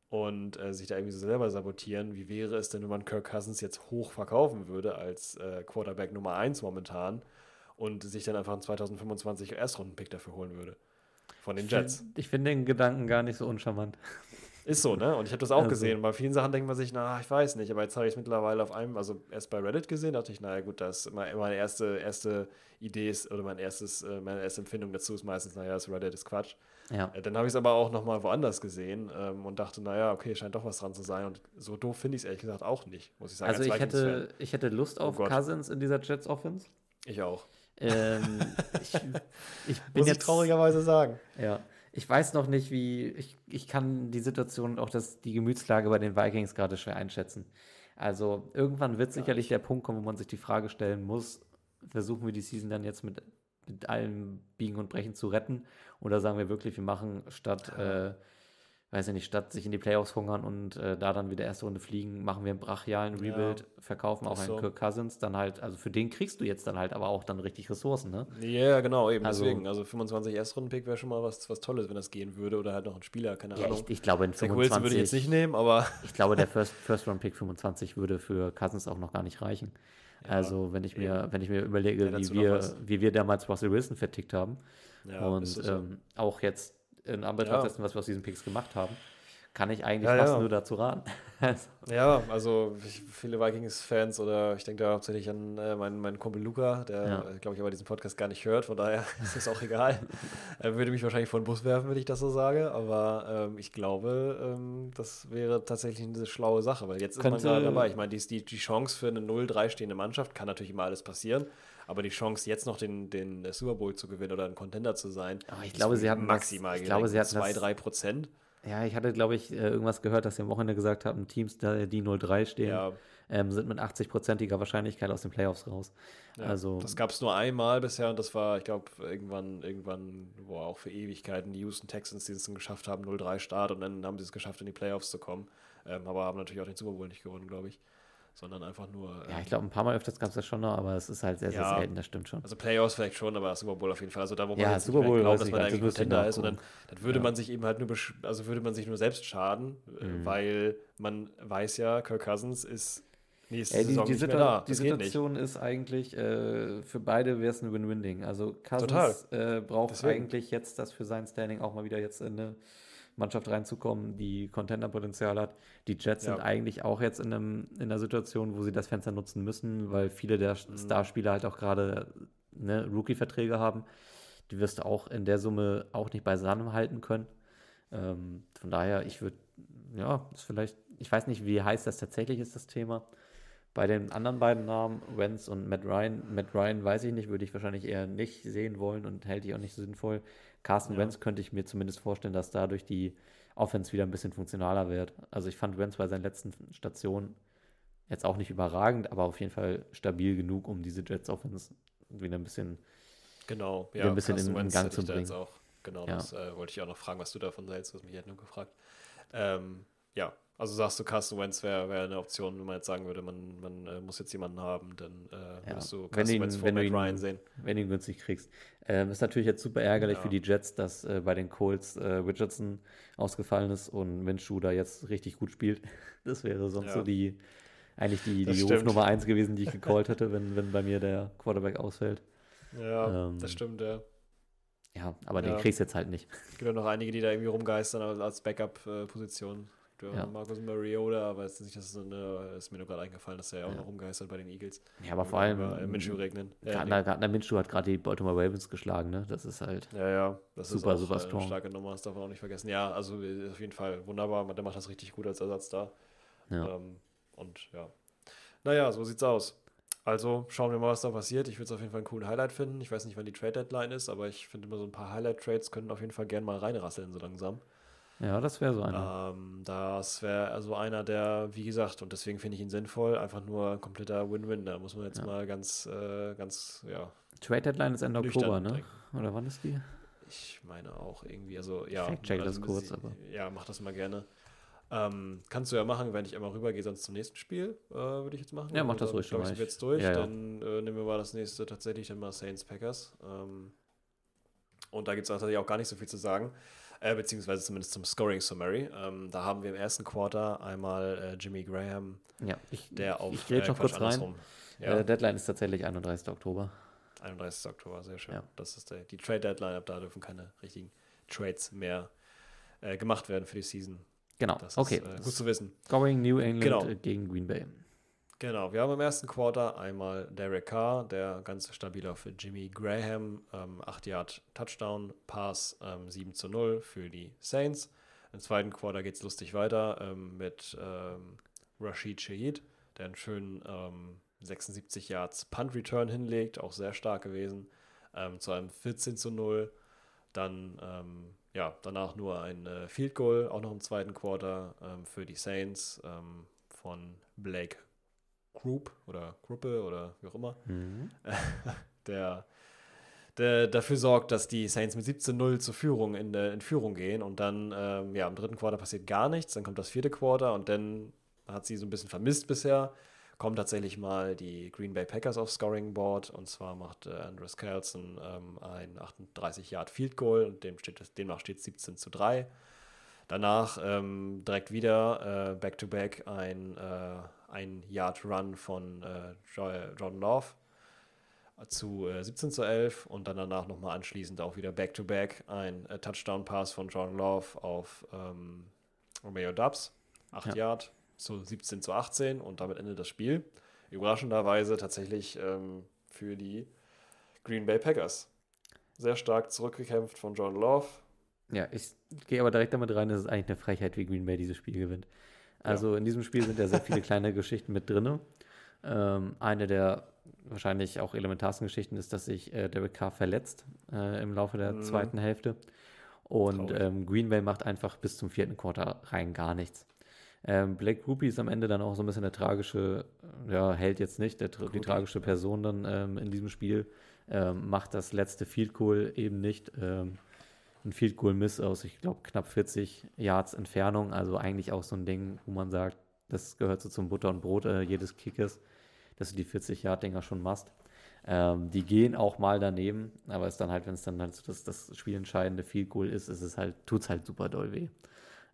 [SPEAKER 3] und äh, sich da irgendwie so selber sabotieren. Wie wäre es denn, wenn man Kirk Cousins jetzt hoch verkaufen würde als äh, Quarterback Nummer 1 momentan und sich dann einfach einen 2025 Erstrunden-Pick dafür holen würde? Von den Jets.
[SPEAKER 2] Ich finde find den Gedanken gar nicht so uncharmant. (laughs)
[SPEAKER 3] Ist so, ne? Und ich habe das auch also. gesehen. Bei vielen Sachen denkt man sich, na, ich weiß nicht. Aber jetzt habe ich es mittlerweile auf einem, also erst bei Reddit gesehen, dachte ich, naja, gut, das meine erste, erste Idee ist, oder mein erstes, äh, meine erste Empfindung dazu ist meistens, naja, das Reddit ist Quatsch. Ja. Äh, dann habe ich es aber auch nochmal woanders gesehen ähm, und dachte, naja, okay, scheint doch was dran zu sein. Und so doof finde ich es ehrlich gesagt auch nicht, muss ich sagen.
[SPEAKER 2] Also ich hätte, ich hätte Lust oh auf oh Cousins in dieser Jets Offense.
[SPEAKER 3] Ich auch.
[SPEAKER 2] Ähm, (laughs) ich,
[SPEAKER 3] ich bin muss jetzt, ich traurigerweise sagen.
[SPEAKER 2] Ja ich weiß noch nicht, wie. Ich, ich kann die Situation auch das, die Gemütslage bei den Vikings gerade schwer einschätzen. Also irgendwann wird sicherlich der Punkt kommen, wo man sich die Frage stellen muss, versuchen wir die Season dann jetzt mit, mit allem Biegen und Brechen zu retten? Oder sagen wir wirklich, wir machen statt äh, weiß ich nicht, statt sich in die Playoffs hungern und äh, da dann wieder erste Runde fliegen, machen wir einen brachialen Rebuild, ja, verkaufen auch so. einen Kirk Cousins, dann halt, also für den kriegst du jetzt dann halt aber auch dann richtig Ressourcen, ne?
[SPEAKER 3] Ja, yeah, genau, eben also, deswegen. Also 25 Erstrunden-Pick wäre schon mal was, was Tolles, wenn das gehen würde oder halt noch ein Spieler, keine ja, Ahnung.
[SPEAKER 2] Ich, ich glaube, in 25
[SPEAKER 3] würde ich jetzt nicht nehmen, aber. (laughs)
[SPEAKER 2] Ich glaube, der First, First Round Pick 25 würde für Cousins auch noch gar nicht reichen. Ja, also, wenn ich mir, eben. wenn ich mir überlege, wie wir, wie wir damals Russell Wilson vertickt haben und so. ähm, auch jetzt in Anbetracht dessen, was wir aus diesen Picks gemacht haben, kann ich eigentlich ja, fast ja. nur dazu raten. (laughs)
[SPEAKER 3] ja, also viele Vikings-Fans oder ich denke da hauptsächlich an äh, meinen, meinen Kumpel Luca, der, ja. Äh, glaube ich, aber diesen Podcast gar nicht hört, von daher (laughs) ist es auch egal. er würde mich wahrscheinlich vor den Bus werfen, wenn ich das so sage, aber ähm, ich glaube, ähm, das wäre tatsächlich eine schlaue Sache, weil jetzt Könnte, ist man gerade dabei. Ich meine, die, die, die Chance für eine 0-3 stehende Mannschaft kann natürlich immer alles passieren. Aber die Chance, jetzt noch den, den Super Bowl zu gewinnen oder ein Contender zu sein,
[SPEAKER 2] aber ich glaube, sie hatten
[SPEAKER 3] maximal
[SPEAKER 2] das, ich glaube, sie hatten
[SPEAKER 3] 2-3 Prozent.
[SPEAKER 2] Ja, ich hatte, glaube ich, äh, irgendwas gehört, dass sie am Wochenende gesagt haben, Teams, die 0-3 stehen, ja. ähm, sind mit 80-prozentiger Wahrscheinlichkeit aus den Playoffs raus. Ja, also,
[SPEAKER 3] das gab es nur einmal bisher und das war, ich glaube, irgendwann, irgendwann, wo auch für Ewigkeiten die Houston Texans, die es dann geschafft haben, 0-3 Start und dann haben sie es geschafft, in die Playoffs zu kommen. Ähm, aber haben natürlich auch den Super Bowl nicht gewonnen, glaube ich sondern einfach nur.
[SPEAKER 2] Ja, ich glaube, ein paar Mal öfters gab es das schon noch, aber es ist halt sehr, sehr ja, selten, das stimmt schon.
[SPEAKER 3] Also Playoffs vielleicht schon, aber Super Bowl auf jeden Fall. Also da, wo man
[SPEAKER 2] ja, Super Bowl
[SPEAKER 3] glaubt, dass man eigentlich Contender ist, und dann, dann würde ja. man sich eben halt nur, also würde man sich nur selbst schaden, äh, mhm. weil man weiß ja, Kirk Cousins ist nächste
[SPEAKER 2] Ey, die,
[SPEAKER 3] Saison
[SPEAKER 2] die,
[SPEAKER 3] nicht mehr
[SPEAKER 2] Situa
[SPEAKER 3] da.
[SPEAKER 2] die
[SPEAKER 3] geht nicht.
[SPEAKER 2] Situation ist eigentlich, äh, für beide wäre es ein Win-Win-Ding. Also Cousins äh, braucht
[SPEAKER 3] Deswegen.
[SPEAKER 2] eigentlich jetzt das für sein Standing auch mal wieder jetzt in eine Mannschaft reinzukommen, die Contender-Potenzial hat. Die Jets
[SPEAKER 3] Ja.
[SPEAKER 2] sind eigentlich auch jetzt in, einem, in einer Situation, wo sie das Fenster nutzen müssen, weil viele der
[SPEAKER 3] Mhm.
[SPEAKER 2] Starspieler halt auch gerade ne, Rookie-Verträge haben. Die wirst du auch in der Summe auch nicht beisammen halten können. Ähm, von daher, ich würde, ja, ist vielleicht, ich weiß nicht, wie heiß das tatsächlich ist, das Thema. Bei den anderen beiden Namen, Wentz und Matt Ryan, Matt Ryan weiß ich nicht, würde ich wahrscheinlich eher nicht sehen wollen und hält ich auch nicht so sinnvoll. Carsten
[SPEAKER 3] Ja.
[SPEAKER 2] Wentz könnte ich mir zumindest vorstellen, dass dadurch die Offense wieder ein bisschen funktionaler wird. Also ich fand Wentz bei seinen letzten Stationen jetzt auch nicht überragend, aber auf jeden Fall stabil genug, um diese Jets Offense wieder ein bisschen
[SPEAKER 3] Genau,
[SPEAKER 2] wieder ein bisschen in- in Gang zu bringen.
[SPEAKER 3] Auch, genau,
[SPEAKER 2] Ja.
[SPEAKER 3] das äh, wollte ich auch noch fragen, was du davon hältst, was mich hat nur gefragt. Ähm, ja, also sagst du, Carson Wentz wäre wär eine Option, wenn man jetzt sagen würde, man, man äh, muss jetzt jemanden haben, dann äh, würdest du Carson
[SPEAKER 2] ihn-
[SPEAKER 3] Wentz vor Matt Ryan sehen.
[SPEAKER 2] wenn du ihn günstig kriegst. Ähm, ist natürlich jetzt super ärgerlich
[SPEAKER 3] Ja.
[SPEAKER 2] für die Jets, dass äh, bei den Colts äh, Richardson ausgefallen ist und Minshew da jetzt richtig gut spielt. (laughs) Das wäre sonst
[SPEAKER 3] Ja.
[SPEAKER 2] so die, eigentlich die,
[SPEAKER 3] Das
[SPEAKER 2] die. Ruf Nummer eins gewesen, die ich (laughs) gecallt hätte, wenn, wenn bei mir der Quarterback ausfällt.
[SPEAKER 3] Ja,
[SPEAKER 2] Ähm,
[SPEAKER 3] das stimmt, ja.
[SPEAKER 2] Ja, aber
[SPEAKER 3] Ja.
[SPEAKER 2] den kriegst du jetzt halt nicht.
[SPEAKER 3] Es gibt ja noch einige, die da irgendwie rumgeistern als- als Backup-Position. Ja.
[SPEAKER 2] Ja.
[SPEAKER 3] Marcus Mariota, aber jetzt nicht, dass es so eine, ist mir nur gerade eingefallen, dass er ja auch
[SPEAKER 2] Ja.
[SPEAKER 3] noch rumgeistert bei den Eagles.
[SPEAKER 2] Ja, aber vor allem
[SPEAKER 3] Über, äh, Minshew regnen.
[SPEAKER 2] Gardner, Gardner Minshew hat gerade die Baltimore Ravens geschlagen, ne? Das ist halt.
[SPEAKER 3] Ja, ja, das
[SPEAKER 2] Super,
[SPEAKER 3] ist auch
[SPEAKER 2] super
[SPEAKER 3] äh,
[SPEAKER 2] strong.
[SPEAKER 3] eine starke Nummer, das darf man auch nicht vergessen. Ja, also äh, auf jeden Fall wunderbar, der macht das richtig gut als Ersatz da.
[SPEAKER 2] Ja.
[SPEAKER 3] Ähm, und ja, naja, so sieht's aus. Also schauen wir mal, was da passiert. Ich würde es auf jeden Fall einen coolen Highlight finden. Ich weiß nicht, wann die Trade-Deadline ist, aber ich finde immer so ein paar Highlight-Trades können auf jeden Fall gerne mal reinrasseln so langsam.
[SPEAKER 2] Ja, das wäre so einer.
[SPEAKER 3] Ähm, das wäre also einer, der, wie gesagt, und deswegen finde ich ihn sinnvoll, einfach nur ein kompletter Win-Win. Da muss man jetzt
[SPEAKER 2] Ja.
[SPEAKER 3] mal ganz, äh, ganz, ja,
[SPEAKER 2] Trade Deadline ist Ende Oktober, ne? Oder wann ist die?
[SPEAKER 3] Ich meine auch irgendwie, also ja.
[SPEAKER 2] Fact-check
[SPEAKER 3] also
[SPEAKER 2] das kurz, aber-
[SPEAKER 3] Ja, mach das mal gerne. Ähm, kannst du ja machen, wenn ich einmal rübergehe, sonst zum nächsten Spiel, äh, würde ich jetzt machen.
[SPEAKER 2] Ja, mach das ruhig
[SPEAKER 3] glaub. Ich, wir jetzt durch,
[SPEAKER 2] Ja, ja.
[SPEAKER 3] dann äh, nehmen wir mal das nächste tatsächlich dann mal Saints Packers. Ähm, und da gibt es tatsächlich auch gar nicht so viel zu sagen, äh, beziehungsweise zumindest zum Scoring Summary. Ähm, da haben wir im ersten Quarter einmal äh, Jimmy Graham,
[SPEAKER 2] Ja, ich,
[SPEAKER 3] der auf
[SPEAKER 2] ich grätsch noch
[SPEAKER 3] Quatsch,
[SPEAKER 2] kurz rein.
[SPEAKER 3] andersrum. Ja,
[SPEAKER 2] Äh, Deadline ist tatsächlich 31. Oktober.
[SPEAKER 3] 31. Oktober, sehr schön.
[SPEAKER 2] Ja.
[SPEAKER 3] Das ist der, die Trade Deadline, ab da dürfen keine richtigen Trades mehr äh, gemacht werden für die Season.
[SPEAKER 2] Genau,
[SPEAKER 3] Das
[SPEAKER 2] okay.
[SPEAKER 3] ist äh, gut zu wissen.
[SPEAKER 2] Scoring New England
[SPEAKER 3] Genau.
[SPEAKER 2] äh, gegen Green Bay.
[SPEAKER 3] Genau, wir haben im ersten Quarter einmal Derek Carr, der ganz stabil auf Jimmy Graham, ähm, 8 Yard Touchdown, Pass ähm, 7 zu 0 für die Saints. Im zweiten Quarter geht es lustig weiter ähm, mit ähm, Rashid Shaheed, der einen schönen ähm, 76 Yards Punt Return hinlegt, auch sehr stark gewesen, ähm, zu einem 14 zu 0. Dann ähm, ja, danach nur ein äh, Field Goal, auch noch im zweiten Quarter ähm, für die Saints ähm, von Blake Group oder Gruppe oder wie auch immer,
[SPEAKER 2] Mhm. (laughs)
[SPEAKER 3] der, der dafür sorgt, dass die Saints mit 17-0 zur Führung in, der- in Führung gehen und dann, ähm, ja, im dritten Quarter passiert gar nichts, dann kommt das vierte Quarter und dann hat sie so ein bisschen vermisst bisher, kommen tatsächlich mal die Green Bay Packers aufs Scoring Board und zwar macht äh, Andres Carlson ähm, ein 38 Yard Field Goal und dem steht, demnach steht es 17 zu 3. Danach ähm, direkt wieder äh, Back-to-Back ein, äh, ein Yard Run von äh, Jo- Jordan Love zu äh, 17 zu 11 und dann danach nochmal anschließend auch wieder Back-to-Back ein äh, Touchdown-Pass von Jordan Love auf ähm, Romeo Dubs, 8
[SPEAKER 2] Ja.
[SPEAKER 3] Yard zu 17 zu 18 und damit endet das Spiel. Überraschenderweise tatsächlich ähm, für die Green Bay Packers. Sehr stark zurückgekämpft von Jordan Love.
[SPEAKER 2] Ja, ich gehe aber direkt damit rein, dass es eigentlich eine Frechheit, wie Green Bay dieses Spiel gewinnt. Also in diesem Spiel sind ja sehr viele kleine Geschichten mit drin. Ähm, eine der wahrscheinlich auch elementarsten Geschichten ist, dass sich äh, Derek Carr verletzt äh, im Laufe der
[SPEAKER 3] Mhm.
[SPEAKER 2] zweiten Hälfte. Und ähm, Green Bay macht einfach bis zum vierten Quarter rein gar nichts. Ähm, Blake Groupie ist am Ende dann auch so ein bisschen der tragische, ja, Held jetzt nicht, der, die tragische
[SPEAKER 3] ja.
[SPEAKER 2] Person dann ähm, in diesem Spiel. Ähm, macht das letzte Field Goal eben nicht. Ähm, ein Field Goal Miss aus, ich glaube, knapp 40 Yards Entfernung. Also eigentlich auch so ein Ding, wo man sagt, das gehört so zum Butter und Brot äh, jedes Kickers, dass du die 40 Yard Dinger schon machst. Ähm, die gehen auch mal daneben, aber ist dann halt, wenn es dann halt so das, das spielentscheidende Field Goal ist, ist es halt, tut es halt super doll weh.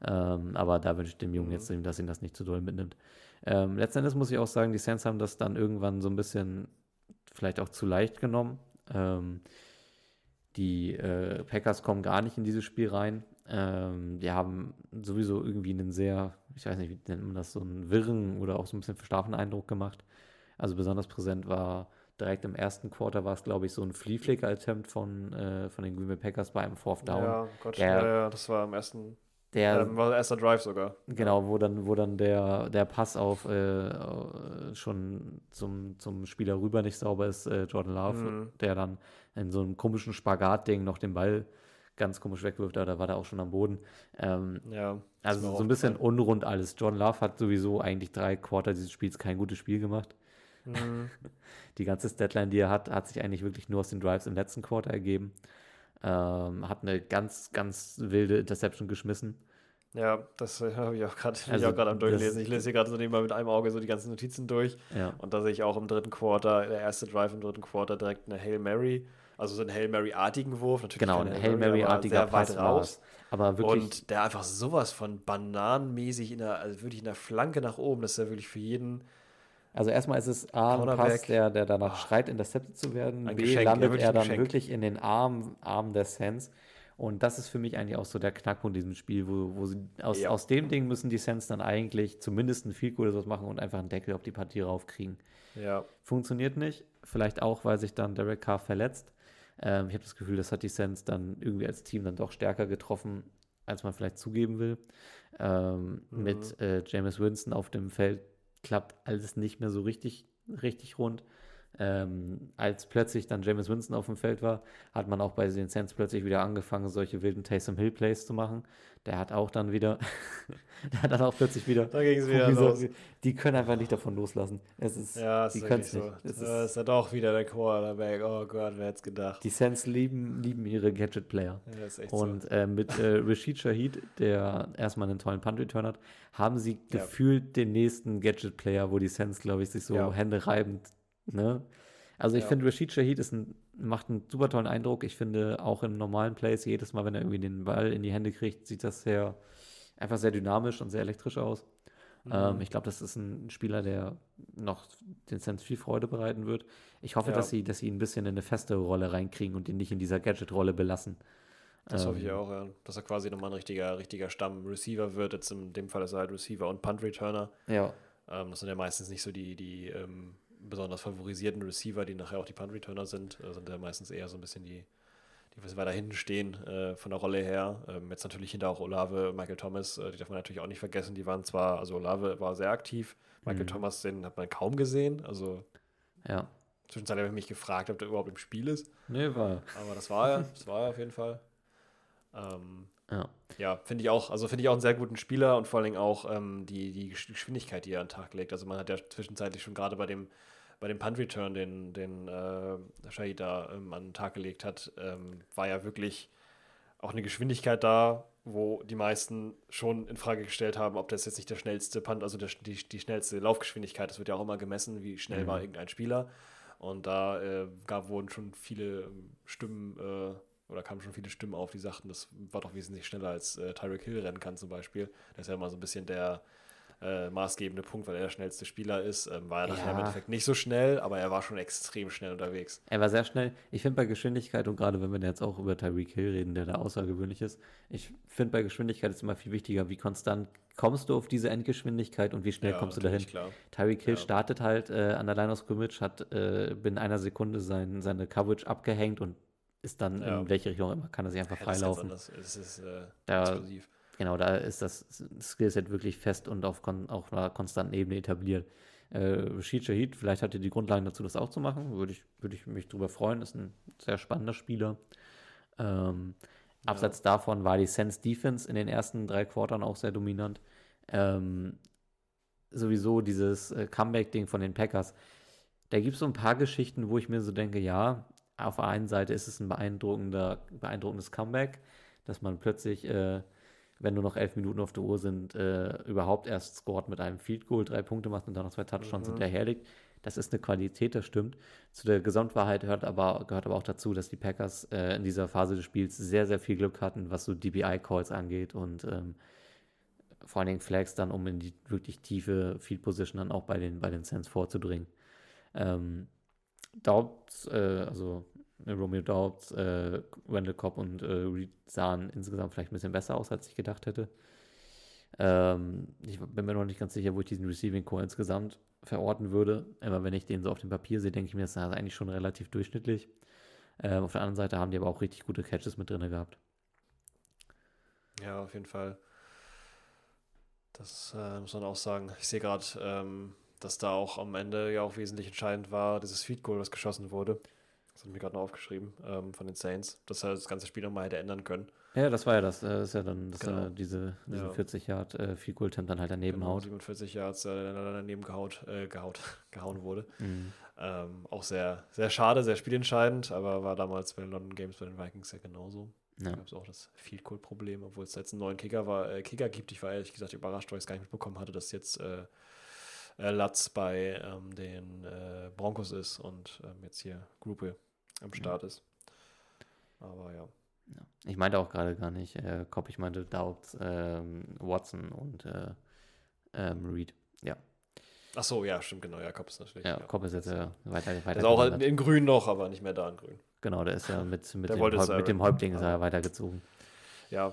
[SPEAKER 2] Ähm, aber da wünsche ich dem Jungen
[SPEAKER 3] Mhm.
[SPEAKER 2] jetzt, dass ihn das nicht zu doll mitnimmt. Ähm, letzten Endes muss ich auch sagen, die Saints haben das dann irgendwann so ein bisschen vielleicht auch zu leicht genommen. Ähm, die äh, Packers kommen gar nicht in dieses Spiel rein. Ähm, die haben sowieso irgendwie einen sehr, ich weiß nicht, wie nennt man das, so einen wirren oder auch so ein bisschen verschlafenen Eindruck gemacht. Also besonders präsent war direkt im ersten Quarter war es, glaube ich, so ein Flea-Flicker-Attempt von, äh, von den Green Bay Packers bei einem Fourth Down.
[SPEAKER 3] Ja, Gott,
[SPEAKER 2] Der-
[SPEAKER 3] ja, ja, das war am ersten,
[SPEAKER 2] Der,
[SPEAKER 3] ähm, war der erste Drive sogar.
[SPEAKER 2] Genau, wo dann, wo dann der, der Pass auf äh, schon zum, zum Spieler rüber nicht sauber ist, äh, Jordan Love,
[SPEAKER 3] Mhm.
[SPEAKER 2] der dann in so einem komischen Spagat-Ding noch den Ball ganz komisch wegwirft, aber da war der auch schon am Boden. Ähm,
[SPEAKER 3] Ja,
[SPEAKER 2] also so ein bisschen unrund alles. Jordan Love hat sowieso eigentlich drei Quarter dieses Spiels kein gutes Spiel gemacht.
[SPEAKER 3] Mhm. (laughs)
[SPEAKER 2] Die ganze Deadline, die er hat, hat sich eigentlich wirklich nur aus den Drives im letzten Quarter ergeben. Ähm, hat eine ganz, ganz wilde Interception geschmissen.
[SPEAKER 3] Ja, das äh, (laughs) habe ich auch gerade
[SPEAKER 2] Also,
[SPEAKER 3] auch am Durchlesen. Ich lese hier gerade so nebenbei mit einem Auge so die ganzen Notizen durch.
[SPEAKER 2] Ja.
[SPEAKER 3] Und da sehe ich auch im dritten Quarter, der erste Drive im dritten Quarter, direkt eine Hail Mary. Also so einen Hail Mary-artigen Wurf. Natürlich
[SPEAKER 2] Genau, ein Hail Mary-artiger Pass es. Aber wirklich,
[SPEAKER 3] Und der einfach sowas von bananenmäßig in der, also wirklich in der Flanke nach oben, das ist ja wirklich für jeden
[SPEAKER 2] also erstmal ist es A, ein Pass, der, der danach
[SPEAKER 3] Ah.
[SPEAKER 2] schreit, intercepted zu werden.
[SPEAKER 3] Ein
[SPEAKER 2] B,
[SPEAKER 3] Geschenk,
[SPEAKER 2] landet er dann
[SPEAKER 3] Geschenk.
[SPEAKER 2] wirklich in den Arm, Arm der Sens. Und das ist für mich eigentlich auch so der Knackpunkt in diesem Spiel, wo, wo sie aus,
[SPEAKER 3] Ja.
[SPEAKER 2] aus dem Ding müssen die Sens dann eigentlich zumindest ein Field Goal oder sowas machen und einfach einen Deckel auf die Partie raufkriegen.
[SPEAKER 3] Ja,
[SPEAKER 2] Funktioniert nicht. Vielleicht auch, weil sich dann Derek Carr verletzt. Ähm, ich habe das Gefühl, das hat die Sens dann irgendwie als Team dann doch stärker getroffen, als man vielleicht zugeben will. Ähm,
[SPEAKER 3] Mhm.
[SPEAKER 2] Mit äh, Jameis Winston auf dem Feld klappt alles nicht mehr so richtig, richtig rund. Ähm, als plötzlich dann Jameis Winston auf dem Feld war, hat man auch bei den Saints plötzlich wieder angefangen, solche wilden Taysom Hill Plays zu machen. Der hat auch dann wieder, (laughs) der hat dann auch plötzlich wieder,
[SPEAKER 3] da ging es wieder
[SPEAKER 2] wie so-
[SPEAKER 3] los.
[SPEAKER 2] die können einfach nicht davon loslassen. Es ist,
[SPEAKER 3] Ja, das
[SPEAKER 2] die
[SPEAKER 3] ist
[SPEAKER 2] können es
[SPEAKER 3] so.
[SPEAKER 2] nicht. Es
[SPEAKER 3] Das ist ja doch wieder der Quarterback. Oh Gott, wer hätte es gedacht?
[SPEAKER 2] Die Saints lieben, lieben ihre Gadget-Player.
[SPEAKER 3] Ja, das ist echt
[SPEAKER 2] Und
[SPEAKER 3] so.
[SPEAKER 2] äh, mit äh, Rashid Shahid, der erstmal einen tollen Punt-Return hat, haben sie
[SPEAKER 3] Ja.
[SPEAKER 2] gefühlt den nächsten Gadget-Player, wo die Saints, glaube ich, sich so
[SPEAKER 3] Ja.
[SPEAKER 2] Hände reibend. Ne? Also ich
[SPEAKER 3] Ja.
[SPEAKER 2] finde, Rashid Shahid ist ein, macht einen super tollen Eindruck. Ich finde auch in normalen Plays, jedes Mal, wenn er irgendwie den Ball in die Hände kriegt, sieht das sehr, einfach sehr dynamisch und sehr elektrisch aus. Ähm,
[SPEAKER 3] Mhm.
[SPEAKER 2] ich glaube, das ist ein Spieler, der noch den Saints viel Freude bereiten wird. Ich hoffe,
[SPEAKER 3] Ja.
[SPEAKER 2] dass sie, dass sie ihn ein bisschen in eine festere Rolle reinkriegen und ihn nicht in dieser Gadget-Rolle belassen.
[SPEAKER 3] Das hoffe ich
[SPEAKER 2] Ähm,
[SPEAKER 3] auch, ja. Dass er quasi nochmal ein richtiger, richtiger Stamm-Receiver wird. Jetzt in dem Fall ist er halt Receiver und Punt-Returner.
[SPEAKER 2] Ja,
[SPEAKER 3] Ähm, das sind ja meistens nicht so die, die ähm, besonders favorisierten Receiver, die nachher auch die Punt-Returner sind. Das sind ja meistens eher so ein bisschen die, die ein bisschen weiter hinten stehen äh, von der Rolle her. Ähm, jetzt natürlich hinter auch Olave Michael Thomas, äh, die darf man natürlich auch nicht vergessen. Die waren zwar, also Olave war sehr aktiv, Michael
[SPEAKER 2] Mhm.
[SPEAKER 3] Thomas, den hat man kaum gesehen. Also
[SPEAKER 2] ja.
[SPEAKER 3] zwischenzeitlich habe ich mich gefragt, ob der überhaupt im Spiel ist.
[SPEAKER 2] Nee, war.
[SPEAKER 3] Aber das war er, (laughs) das war er auf jeden Fall. Ähm,
[SPEAKER 2] Ja.
[SPEAKER 3] ja, finde ich auch. Also finde ich auch einen sehr guten Spieler und vor allen Dingen auch ähm, die, die Gesch- Geschwindigkeit, die er an den Tag legt. Also man hat ja zwischenzeitlich schon gerade bei dem, bei dem Punt-Return, den, den äh, Shahid da ähm, an den Tag gelegt hat, ähm, war ja wirklich auch eine Geschwindigkeit da, wo die meisten schon in Frage gestellt haben, ob das jetzt nicht der schnellste Punt, also der, die, die schnellste Laufgeschwindigkeit, das wird ja auch immer gemessen, wie schnell
[SPEAKER 2] Mhm.
[SPEAKER 3] war irgendein Spieler. Und da äh, gab, wurden schon viele ähm, Stimmen äh, oder kamen schon viele Stimmen auf, die sagten, das war doch wesentlich schneller als äh, Tyreek Hill rennen kann zum Beispiel. Das ist ja immer so ein bisschen der äh, maßgebende Punkt, weil er der schnellste Spieler ist. Ähm, war er nachher im
[SPEAKER 2] Ja.
[SPEAKER 3] Endeffekt nicht so schnell, aber er war schon extrem schnell unterwegs.
[SPEAKER 2] Er war sehr schnell. Ich finde bei Geschwindigkeit, und gerade wenn wir jetzt auch über Tyreek Hill reden, der da außergewöhnlich ist, ich finde bei Geschwindigkeit ist immer viel wichtiger, wie konstant kommst du auf diese Endgeschwindigkeit und wie schnell
[SPEAKER 3] Ja,
[SPEAKER 2] kommst du dahin.
[SPEAKER 3] Klar.
[SPEAKER 2] Tyreek Hill
[SPEAKER 3] Ja.
[SPEAKER 2] startet halt äh, an der Line of Scrimmage, hat äh, binnen einer Sekunde sein, seine Coverage abgehängt und ist dann
[SPEAKER 3] Ja.
[SPEAKER 2] in welche Richtung immer, kann er sich einfach
[SPEAKER 3] Ja, das ist
[SPEAKER 2] freilaufen.
[SPEAKER 3] anders. Es ist äh,
[SPEAKER 2] Da-
[SPEAKER 3] explosiv.
[SPEAKER 2] Genau, da ist das Skillset wirklich fest und auf, kon auf einer konstanten Ebene etabliert. Äh, Rashid Shahid, vielleicht hat er die Grundlagen dazu, das auch zu machen. Würde ich, würde ich mich drüber freuen. Ist ein sehr spannender Spieler. Ähm, Abseits davon war die Sense Defense in den ersten drei Quartern auch sehr dominant. Ähm, sowieso dieses äh, Comeback-Ding von den Packers. Da gibt es so ein paar Geschichten, wo ich mir so denke, ja, auf der einen Seite ist es ein beeindruckender, beeindruckendes Comeback, dass man plötzlich, äh, wenn nur noch elf Minuten auf der Uhr sind, äh, überhaupt erst scored mit einem Field Goal, drei Punkte macht und dann noch zwei Touchdowns
[SPEAKER 3] Mhm.
[SPEAKER 2] hinterherlegt. Das ist eine Qualität, das stimmt. Zu der Gesamtwahrheit hört aber, gehört aber auch dazu, dass die Packers äh, in dieser Phase des Spiels sehr, sehr viel Glück hatten, was so DBI-Calls angeht und ähm, vor allen Dingen Flags dann, um in die wirklich tiefe Field Position dann auch bei den, bei den Saints vorzudringen. Ähm, Daubs, äh, also Romeo Daubs, äh, Randall Cobb und äh, Reed sahen insgesamt vielleicht ein bisschen besser aus, als ich gedacht hätte. Ähm, ich bin mir noch nicht ganz sicher, wo ich diesen Receiving Core insgesamt verorten würde. Aber wenn ich den so auf dem Papier sehe, denke ich mir, das ist eigentlich schon relativ durchschnittlich. Ähm, auf der anderen Seite haben die aber auch richtig gute Catches mit drin gehabt.
[SPEAKER 3] Ja, auf jeden Fall. Das äh, muss man auch sagen. Ich sehe gerade, ähm, dass da auch am Ende ja auch wesentlich entscheidend war, dieses Feed Goal, was geschossen wurde. Das habe ich mir gerade noch aufgeschrieben ähm, von den Saints, dass er das ganze Spiel nochmal hätte ändern können.
[SPEAKER 2] Ja, das war ja das. Das ist ja dann dass
[SPEAKER 3] Genau.
[SPEAKER 2] er diese, diese
[SPEAKER 3] Ja.
[SPEAKER 2] 40 Yard äh, Field Goal dann halt daneben
[SPEAKER 3] Genau,
[SPEAKER 2] haut.
[SPEAKER 3] 47 Yards, der dann daneben gehaut, äh, gehaut, (laughs) gehauen wurde.
[SPEAKER 2] Mhm.
[SPEAKER 3] Ähm, auch sehr, sehr schade, sehr spielentscheidend, aber war damals bei den London Games bei den Vikings ja genauso. Da
[SPEAKER 2] Ja.
[SPEAKER 3] gab es auch das Field Goal Problem, obwohl es jetzt einen neuen Kicker, war, äh, Kicker gibt. Ich war ehrlich gesagt überrascht, weil ich es gar nicht mitbekommen hatte, dass jetzt äh, äh, Latz bei ähm, den äh, Broncos ist und ähm, jetzt hier Gruppe am Start ist. Aber ja.
[SPEAKER 2] Ja. Ich meinte auch gerade gar nicht äh, Cobb, ich meinte Daubs, ähm, Watson und äh, ähm, Reed. Ja,
[SPEAKER 3] Ach so, ja, stimmt, genau. Ja, Cobb ist natürlich.
[SPEAKER 2] ja, Cobb ist jetzt äh, weiter, weiter
[SPEAKER 3] ist auch in, in Grün noch, aber nicht mehr da in Grün.
[SPEAKER 2] Genau, der ist ja (laughs) mit, mit, dem,
[SPEAKER 3] wollte
[SPEAKER 2] Häup-
[SPEAKER 3] Siren,
[SPEAKER 2] mit dem Häuptling ist er weitergezogen.
[SPEAKER 3] Ja,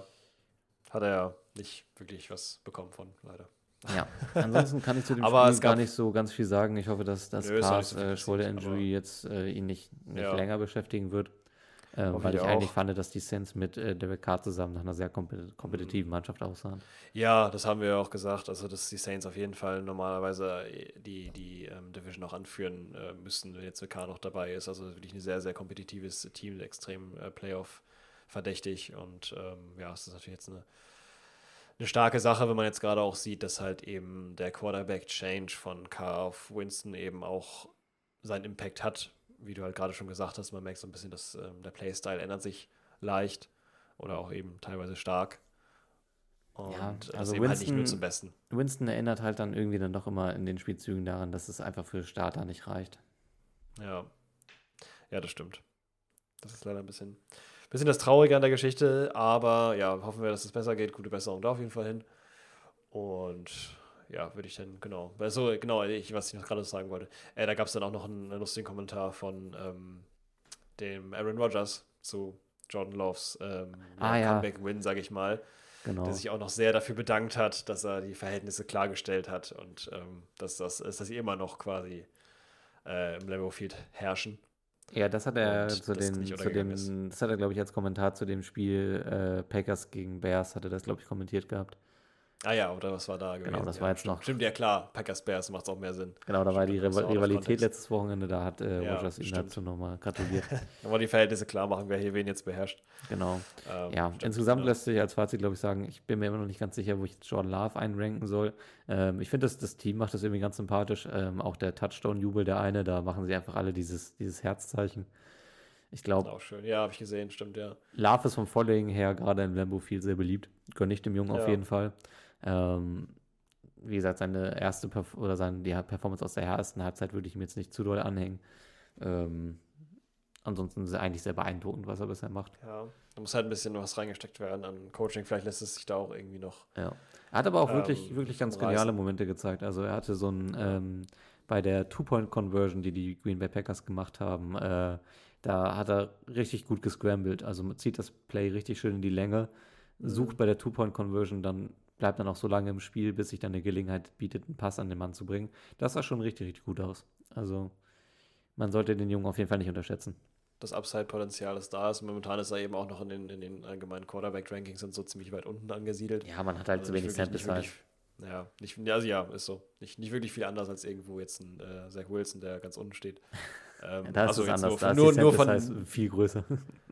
[SPEAKER 3] hat er ja nicht wirklich was bekommen von, leider.
[SPEAKER 2] Ja, ansonsten kann ich zu dem (laughs)
[SPEAKER 3] Aber
[SPEAKER 2] Spiel gar nicht so ganz viel sagen. Ich hoffe, dass das
[SPEAKER 3] Nö, auch
[SPEAKER 2] Pass
[SPEAKER 3] so
[SPEAKER 2] äh, Shoulder Injury jetzt äh, ihn nicht, nicht
[SPEAKER 3] Ja.
[SPEAKER 2] länger beschäftigen wird. Ähm, weil
[SPEAKER 3] ich
[SPEAKER 2] ich eigentlich
[SPEAKER 3] auch.
[SPEAKER 2] fand, dass die Saints mit äh, Derek Carr zusammen nach einer sehr kompet kompetitiven
[SPEAKER 3] Mhm.
[SPEAKER 2] Mannschaft aussahen.
[SPEAKER 3] Ja, das haben wir ja auch gesagt, also dass die Saints auf jeden Fall normalerweise äh, die, die ähm, Division auch anführen äh, müssten, wenn jetzt K noch dabei ist. Also wirklich ein sehr, sehr kompetitives Team, extrem äh, Playoff verdächtig und ähm, ja, es ist natürlich jetzt eine, eine starke Sache, wenn man jetzt gerade auch sieht, dass halt eben der Quarterback-Change von K auf Winston eben auch seinen Impact hat, wie du halt gerade schon gesagt hast, man merkt so ein bisschen, dass ähm, der Playstyle ändert sich leicht oder auch eben teilweise stark. Und
[SPEAKER 2] Ja, also
[SPEAKER 3] eben halt nicht nur
[SPEAKER 2] Winston-
[SPEAKER 3] zum Besten.
[SPEAKER 2] Winston erinnert halt dann irgendwie dann doch immer in den Spielzügen daran, dass es einfach für Starter nicht reicht.
[SPEAKER 3] Ja. Ja, das stimmt. Das ist leider ein bisschen, bisschen das Traurige an der Geschichte, aber ja, hoffen wir, dass es besser geht. Gute Besserung da auf jeden Fall hin. Und ja, würde ich dann, genau. Also, genau, ich, was ich noch gerade sagen wollte. Äh, da gab es dann auch noch einen, einen lustigen Kommentar von ähm, dem Aaron Rodgers zu Jordan Loves ähm,
[SPEAKER 2] Ah, ja.
[SPEAKER 3] Comeback-Win, sage ich mal.
[SPEAKER 2] Genau.
[SPEAKER 3] der sich auch noch sehr dafür bedankt hat, dass er die Verhältnisse klargestellt hat und ähm, dass das ist, dass sie immer noch quasi äh, im Lambeau Field herrschen.
[SPEAKER 2] Ja, das hat er
[SPEAKER 3] Und
[SPEAKER 2] zu den, zu dem, das hat er, glaube ich, als Kommentar zu dem Spiel äh, Packers gegen Bears, hat er das, glaube ich, kommentiert gehabt.
[SPEAKER 3] Ah ja, oder was war da gewesen?
[SPEAKER 2] das
[SPEAKER 3] ja,
[SPEAKER 2] war jetzt
[SPEAKER 3] stimmt.
[SPEAKER 2] noch-
[SPEAKER 3] Stimmt, ja klar, Packers Bears macht es auch mehr Sinn.
[SPEAKER 2] Genau, da war die
[SPEAKER 3] Stimmt,
[SPEAKER 2] Rival Rivalität letztes Wochenende, da hat äh,
[SPEAKER 3] Ja,
[SPEAKER 2] Rogers ihn
[SPEAKER 3] stimmt.
[SPEAKER 2] dazu nochmal gratuliert. (laughs)
[SPEAKER 3] Da wollen die Verhältnisse klar machen, wer hier wen jetzt beherrscht.
[SPEAKER 2] genau.
[SPEAKER 3] Ähm,
[SPEAKER 2] Ja,
[SPEAKER 3] stimmt,
[SPEAKER 2] insgesamt
[SPEAKER 3] genau.
[SPEAKER 2] lässt sich als Fazit, glaube ich, sagen, ich bin mir immer noch nicht ganz sicher, wo ich Jordan Love einranken soll. Ähm, ich finde, das, das Team macht das irgendwie ganz sympathisch. Ähm, auch der Touchdown-Jubel, der eine, da machen sie einfach alle dieses, dieses Herzzeichen. Ich glaube,
[SPEAKER 3] Auch schön. Ja, habe ich gesehen, stimmt, ja.
[SPEAKER 2] Love ist vom Following her gerade in Lambeau Field sehr beliebt. Gönne ich dem Jungen auf
[SPEAKER 3] Ja.
[SPEAKER 2] jeden Fall. Ähm, wie gesagt, seine erste Perf oder seine die Performance aus der ersten Halbzeit würde ich ihm jetzt nicht zu doll anhängen. Ähm, ansonsten ist er eigentlich sehr beeindruckend, was er bisher macht.
[SPEAKER 3] Ja, da muss halt ein bisschen was reingesteckt werden an Coaching. Vielleicht lässt es sich da auch irgendwie noch.
[SPEAKER 2] Ja. Er hat aber auch wirklich,
[SPEAKER 3] Ähm,
[SPEAKER 2] wirklich ganz
[SPEAKER 3] reißen.
[SPEAKER 2] geniale Momente gezeigt. Also er hatte so ein, ähm, bei der Two-Point-Conversion, die die Green Bay Packers gemacht haben, äh, da hat er richtig gut gescrambled. Also man zieht das Play richtig schön in die Länge, sucht bei der Two-Point-Conversion, dann bleibt dann auch so lange im Spiel, bis sich dann eine Gelegenheit bietet, einen Pass an den Mann zu bringen. Das sah schon richtig, richtig gut aus. Also man sollte den Jungen auf jeden Fall nicht unterschätzen.
[SPEAKER 3] das Upside-Potenzial ist da ist. Momentan ist er eben auch noch in den, in den allgemeinen Quarterback-Rankings und so ziemlich weit unten angesiedelt.
[SPEAKER 2] Ja, man hat halt
[SPEAKER 3] Also
[SPEAKER 2] zu wenig Sample Size.
[SPEAKER 3] Ja, nicht, ja, also ja, ist so. Nicht, nicht wirklich viel anders als irgendwo jetzt ein äh, Zach Wilson, der ganz unten steht. (laughs) Ähm,
[SPEAKER 2] Da ist
[SPEAKER 3] also
[SPEAKER 2] es anders.
[SPEAKER 3] Nur,
[SPEAKER 2] da ist
[SPEAKER 3] nur,
[SPEAKER 2] die
[SPEAKER 3] nur, von,
[SPEAKER 2] viel größer.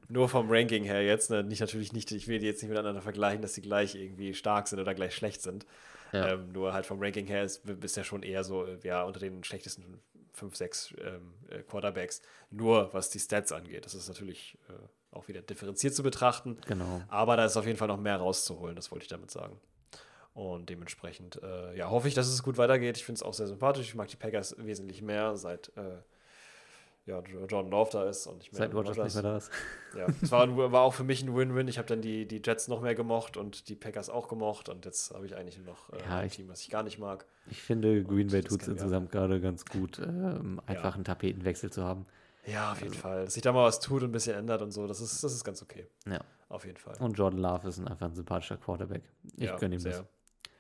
[SPEAKER 3] Nur vom Ranking her jetzt. Ne? Nicht natürlich nicht, ich will die jetzt nicht miteinander vergleichen, dass sie gleich irgendwie stark sind oder gleich schlecht sind.
[SPEAKER 2] Ja.
[SPEAKER 3] Ähm, nur halt vom Ranking her ist bisher schon eher so, ja, unter den schlechtesten 5, 6 ähm, äh, Quarterbacks. Nur was die Stats angeht. Das ist natürlich äh, auch wieder differenziert zu betrachten.
[SPEAKER 2] genau.
[SPEAKER 3] Aber da ist auf jeden Fall noch mehr rauszuholen, das wollte ich damit sagen. Und dementsprechend, äh, ja, hoffe ich, dass es gut weitergeht. Ich finde es auch sehr sympathisch. Ich mag die Packers wesentlich mehr seit, äh, ja, Jordan Love da ist und ich
[SPEAKER 2] Seit Rogers nicht mehr da ist.
[SPEAKER 3] Ja, es war, war auch für mich ein Win-Win. Ich habe dann die, die Jets noch mehr gemocht und die Packers auch gemocht und jetzt habe ich eigentlich noch äh,
[SPEAKER 2] Ja,
[SPEAKER 3] ein
[SPEAKER 2] ich-
[SPEAKER 3] Team, was ich gar nicht mag.
[SPEAKER 2] Ich finde, Green Bay tut es insgesamt gerade ganz gut, ähm, einfach einen Tapetenwechsel zu haben.
[SPEAKER 3] Ja, auf jeden
[SPEAKER 2] Also
[SPEAKER 3] Fall. Dass sich da mal was tut und ein bisschen ändert und so, das ist, das ist ganz okay.
[SPEAKER 2] Ja.
[SPEAKER 3] Auf jeden Fall.
[SPEAKER 2] Und Jordan Love ist ein, einfach ein sympathischer Quarterback. Ich
[SPEAKER 3] ja,
[SPEAKER 2] gönne ihm
[SPEAKER 3] sehr.
[SPEAKER 2] das.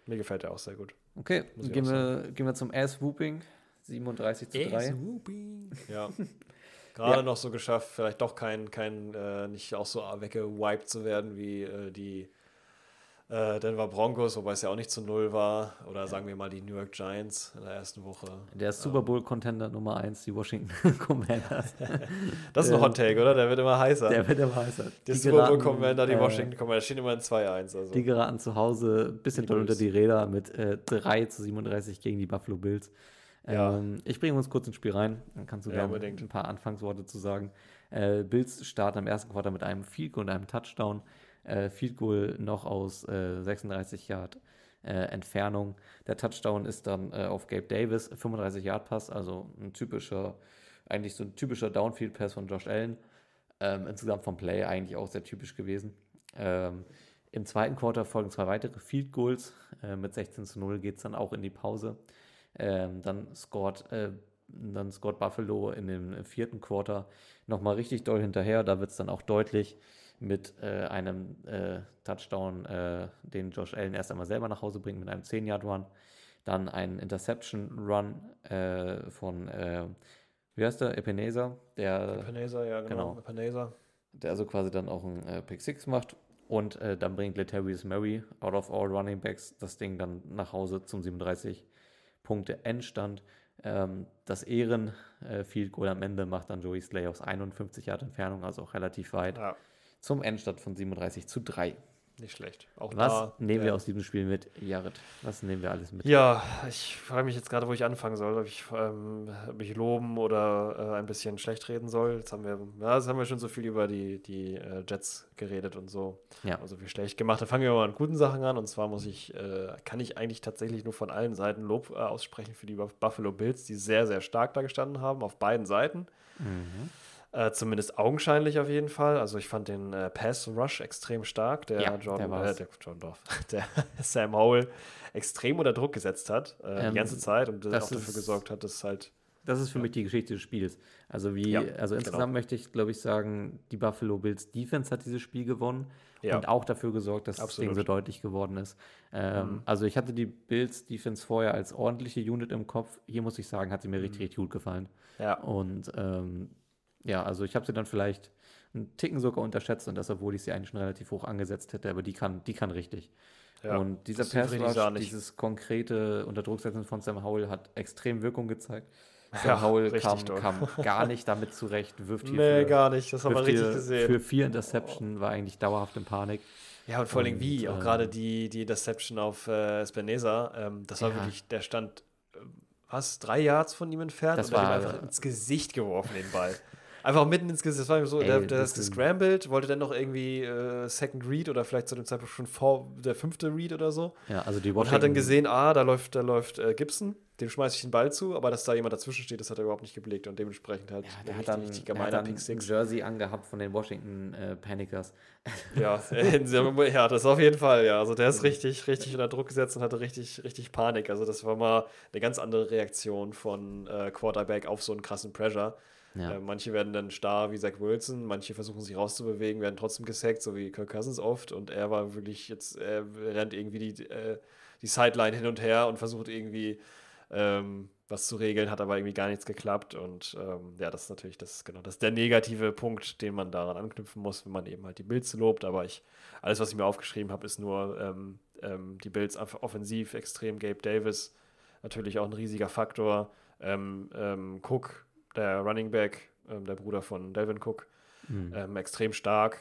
[SPEAKER 3] Mir gefällt er auch sehr gut.
[SPEAKER 2] Okay, gehen wir, gehen wir zum Ass-Whooping. 37 zu 3. (laughs)
[SPEAKER 3] Ja. Gerade
[SPEAKER 2] Ja.
[SPEAKER 3] noch so geschafft, vielleicht doch kein, kein äh, nicht auch so weggewiped zu werden wie äh, die äh, Denver Broncos, wobei es ja auch nicht zu null war. Oder sagen wir mal die New York Giants in der ersten Woche.
[SPEAKER 2] Der Super Bowl-Contender Nummer 1, die Washington (laughs) Commanders. (laughs)
[SPEAKER 3] Das ist ein
[SPEAKER 2] Ähm,
[SPEAKER 3] Hot Take, oder? Der wird immer heißer.
[SPEAKER 2] Der wird immer heißer.
[SPEAKER 3] der
[SPEAKER 2] Die
[SPEAKER 3] Super Bowl
[SPEAKER 2] geraten,
[SPEAKER 3] Commander, die
[SPEAKER 2] äh,
[SPEAKER 3] Washington Commander, stehen immer in 2-1. Also.
[SPEAKER 2] Die geraten zu Hause ein bisschen doll unter die Räder mit äh, 3 zu 37 gegen die Buffalo Bills.
[SPEAKER 3] Ja.
[SPEAKER 2] Ähm, ich bringe uns kurz ins Spiel rein. Dann kannst du
[SPEAKER 3] Ja,
[SPEAKER 2] gerne
[SPEAKER 3] unbedingt.
[SPEAKER 2] ein paar Anfangsworte zu sagen. Äh, Bills starten im ersten Quartal mit einem Field Goal und einem Touchdown. Äh, Field Goal noch aus äh, 36 Yard äh, Entfernung. Der Touchdown ist dann äh, auf Gabe Davis, 35 Yard Pass, also ein typischer, eigentlich so ein typischer Downfield Pass von Josh Allen. Ähm, insgesamt vom Play eigentlich auch sehr typisch gewesen. Ähm, Im zweiten Quarter folgen zwei weitere Field Goals. Äh, mit 16 zu 0 geht es dann auch in die Pause. Ähm, dann scored, äh, dann scored Buffalo in dem vierten Quarter nochmal richtig doll hinterher. Da wird es dann auch deutlich mit äh, einem äh, Touchdown, äh, den Josh Allen erst einmal selber nach Hause bringt mit einem 10-Yard-Run. Dann ein Interception-Run äh, von, äh, wie heißt der, Ebenezer, der
[SPEAKER 3] Ebenezer, ja, genau.
[SPEAKER 2] Genau.
[SPEAKER 3] Ebenezer.
[SPEAKER 2] der also quasi dann auch ein äh, Pick 6 macht. Und äh, dann bringt Latavius Murray out of all Running Backs das Ding dann nach Hause zum 37 Punkte Endstand. Ähm, das Ehren äh, Goal am Ende macht dann Joey Slay aus 51 Yard Entfernung, also auch relativ weit,
[SPEAKER 3] Ja,
[SPEAKER 2] zum Endstand von 37 zu 3.
[SPEAKER 3] nicht schlecht. Auch
[SPEAKER 2] Was
[SPEAKER 3] da,
[SPEAKER 2] nehmen wir aus diesem Spiel mit, Jared? Was nehmen wir alles mit?
[SPEAKER 3] Ja, ich frage mich jetzt gerade, wo ich anfangen soll, ob ich ähm, mich loben oder äh, ein bisschen schlecht reden soll. Jetzt haben wir, ja, jetzt haben wir schon so viel über die, die äh, Jets geredet und so.
[SPEAKER 2] Ja.
[SPEAKER 3] Also viel schlecht gemacht. Dann fangen wir mal mit guten Sachen an. Und zwar muss ich, äh, kann ich eigentlich tatsächlich nur von allen Seiten Lob äh, aussprechen für die Buff- Buffalo Bills, die sehr, sehr stark da gestanden haben, auf beiden Seiten.
[SPEAKER 2] Mhm.
[SPEAKER 3] Äh, zumindest augenscheinlich auf jeden Fall. Also ich fand den äh, Pass Rush extrem stark, der
[SPEAKER 2] Ja, der
[SPEAKER 3] Jordan, äh,
[SPEAKER 2] war's.
[SPEAKER 3] der Jordan Dorf, (laughs) der Sam Howell extrem unter Druck gesetzt hat, äh,
[SPEAKER 2] Ähm,
[SPEAKER 3] die ganze Zeit und das
[SPEAKER 2] das
[SPEAKER 3] auch dafür gesorgt hat, dass halt
[SPEAKER 2] Das ist für mich die Geschichte des Spiels. Also wie,
[SPEAKER 3] Ja,
[SPEAKER 2] also insgesamt
[SPEAKER 3] genau.
[SPEAKER 2] möchte ich, glaube ich, sagen, die Buffalo Bills Defense hat dieses Spiel gewonnen
[SPEAKER 3] Ja.
[SPEAKER 2] und auch dafür gesorgt, dass das
[SPEAKER 3] Absolut.
[SPEAKER 2] Ding so deutlich geworden ist. Ähm,
[SPEAKER 3] Mhm.
[SPEAKER 2] Also ich hatte die Bills Defense vorher als ordentliche Unit im Kopf. Hier muss ich sagen, hat sie mir richtig, richtig gut gefallen.
[SPEAKER 3] ja,
[SPEAKER 2] Und ähm, ja, also ich habe sie dann vielleicht einen Ticken sogar unterschätzt und das, obwohl ich sie eigentlich schon relativ hoch angesetzt hätte, aber die kann, die kann richtig.
[SPEAKER 3] ja.
[SPEAKER 2] Und dieser Pass Rush, dieses konkrete Unterdrucksetzen von Sam Howell hat extrem Wirkung gezeigt. Sam
[SPEAKER 3] Ja,
[SPEAKER 2] Howell kam, kam gar nicht damit zurecht, wirft hier (laughs)
[SPEAKER 3] Nee,
[SPEAKER 2] für,
[SPEAKER 3] gar nicht, das haben wir richtig gesehen.
[SPEAKER 2] für vier Interception, war eigentlich dauerhaft in Panik.
[SPEAKER 3] ja, und vor allem wie, auch
[SPEAKER 2] ähm,
[SPEAKER 3] gerade die, die Interception auf äh, Spineza, ähm, das war
[SPEAKER 2] Ja.
[SPEAKER 3] wirklich, der stand, äh, was, drei Yards von ihm entfernt
[SPEAKER 2] Das
[SPEAKER 3] und er hat ihm
[SPEAKER 2] war-
[SPEAKER 3] einfach ins Gesicht geworfen, den Ball. (laughs) Einfach mitten ins Gesicht. Das war ihm so,
[SPEAKER 2] Ey,
[SPEAKER 3] der, der ist gescrambled, wollte dann noch irgendwie äh, Second Read oder vielleicht zu dem Zeitpunkt schon vor der fünfte Read oder so.
[SPEAKER 2] Ja, also die
[SPEAKER 3] Und hat dann
[SPEAKER 2] Washington-
[SPEAKER 3] gesehen, ah, da läuft, da läuft äh, Gibson, dem schmeiße ich den Ball zu, aber dass da jemand dazwischen steht, das hat er überhaupt nicht geblickt und dementsprechend halt
[SPEAKER 2] Ja, der hat dann,
[SPEAKER 3] richtig gemeiner Pick Six.
[SPEAKER 2] Jersey angehabt von den Washington äh, Panikers. (laughs)
[SPEAKER 3] Ja, äh, ja, das auf jeden Fall, ja. Also der ist richtig, richtig unter Druck gesetzt und hatte richtig, richtig Panik. Also das war mal eine ganz andere Reaktion von äh, Quarterback auf so einen krassen Pressure.
[SPEAKER 2] Ja.
[SPEAKER 3] Äh, manche werden dann starr wie Zach Wilson, manche versuchen sich rauszubewegen, werden trotzdem gesackt, so wie Kirk Cousins oft. Und er war wirklich jetzt, er rennt irgendwie die, äh, die Sideline hin und her und versucht irgendwie ähm, was zu regeln, hat aber irgendwie gar nichts geklappt. Und ähm, ja, das ist natürlich, das genau, das der negative Punkt, den man daran anknüpfen muss, wenn man eben halt die Bills lobt. Aber ich, alles, was ich mir aufgeschrieben habe, ist nur ähm, ähm, die Bills offensiv extrem. Gabe Davis natürlich auch ein riesiger Faktor. Ähm, ähm, Cook, der Running Back, ähm, der Bruder von Delvin Cook,
[SPEAKER 2] Mhm.
[SPEAKER 3] ähm, extrem stark.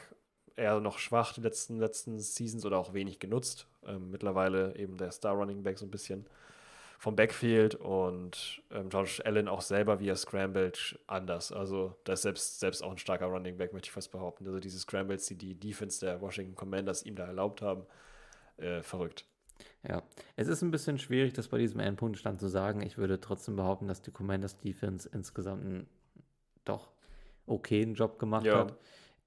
[SPEAKER 3] Eher noch schwach die letzten, letzten Seasons oder auch wenig genutzt. Ähm, mittlerweile eben der Star Running Back so ein bisschen vom Backfield und ähm, Josh Allen auch selber, wie er scrambled, anders. Also, da ist selbst, selbst auch ein starker Running Back, möchte ich fast behaupten. Also, diese Scrambles, die die Defense der Washington Commanders ihm da erlaubt haben, äh, verrückt.
[SPEAKER 2] Ja, es ist ein bisschen schwierig, das bei diesem Endpunktstand zu sagen. Ich würde trotzdem behaupten, dass die Commanders Defense insgesamt ein doch okayen Job gemacht
[SPEAKER 3] Ja.
[SPEAKER 2] hat.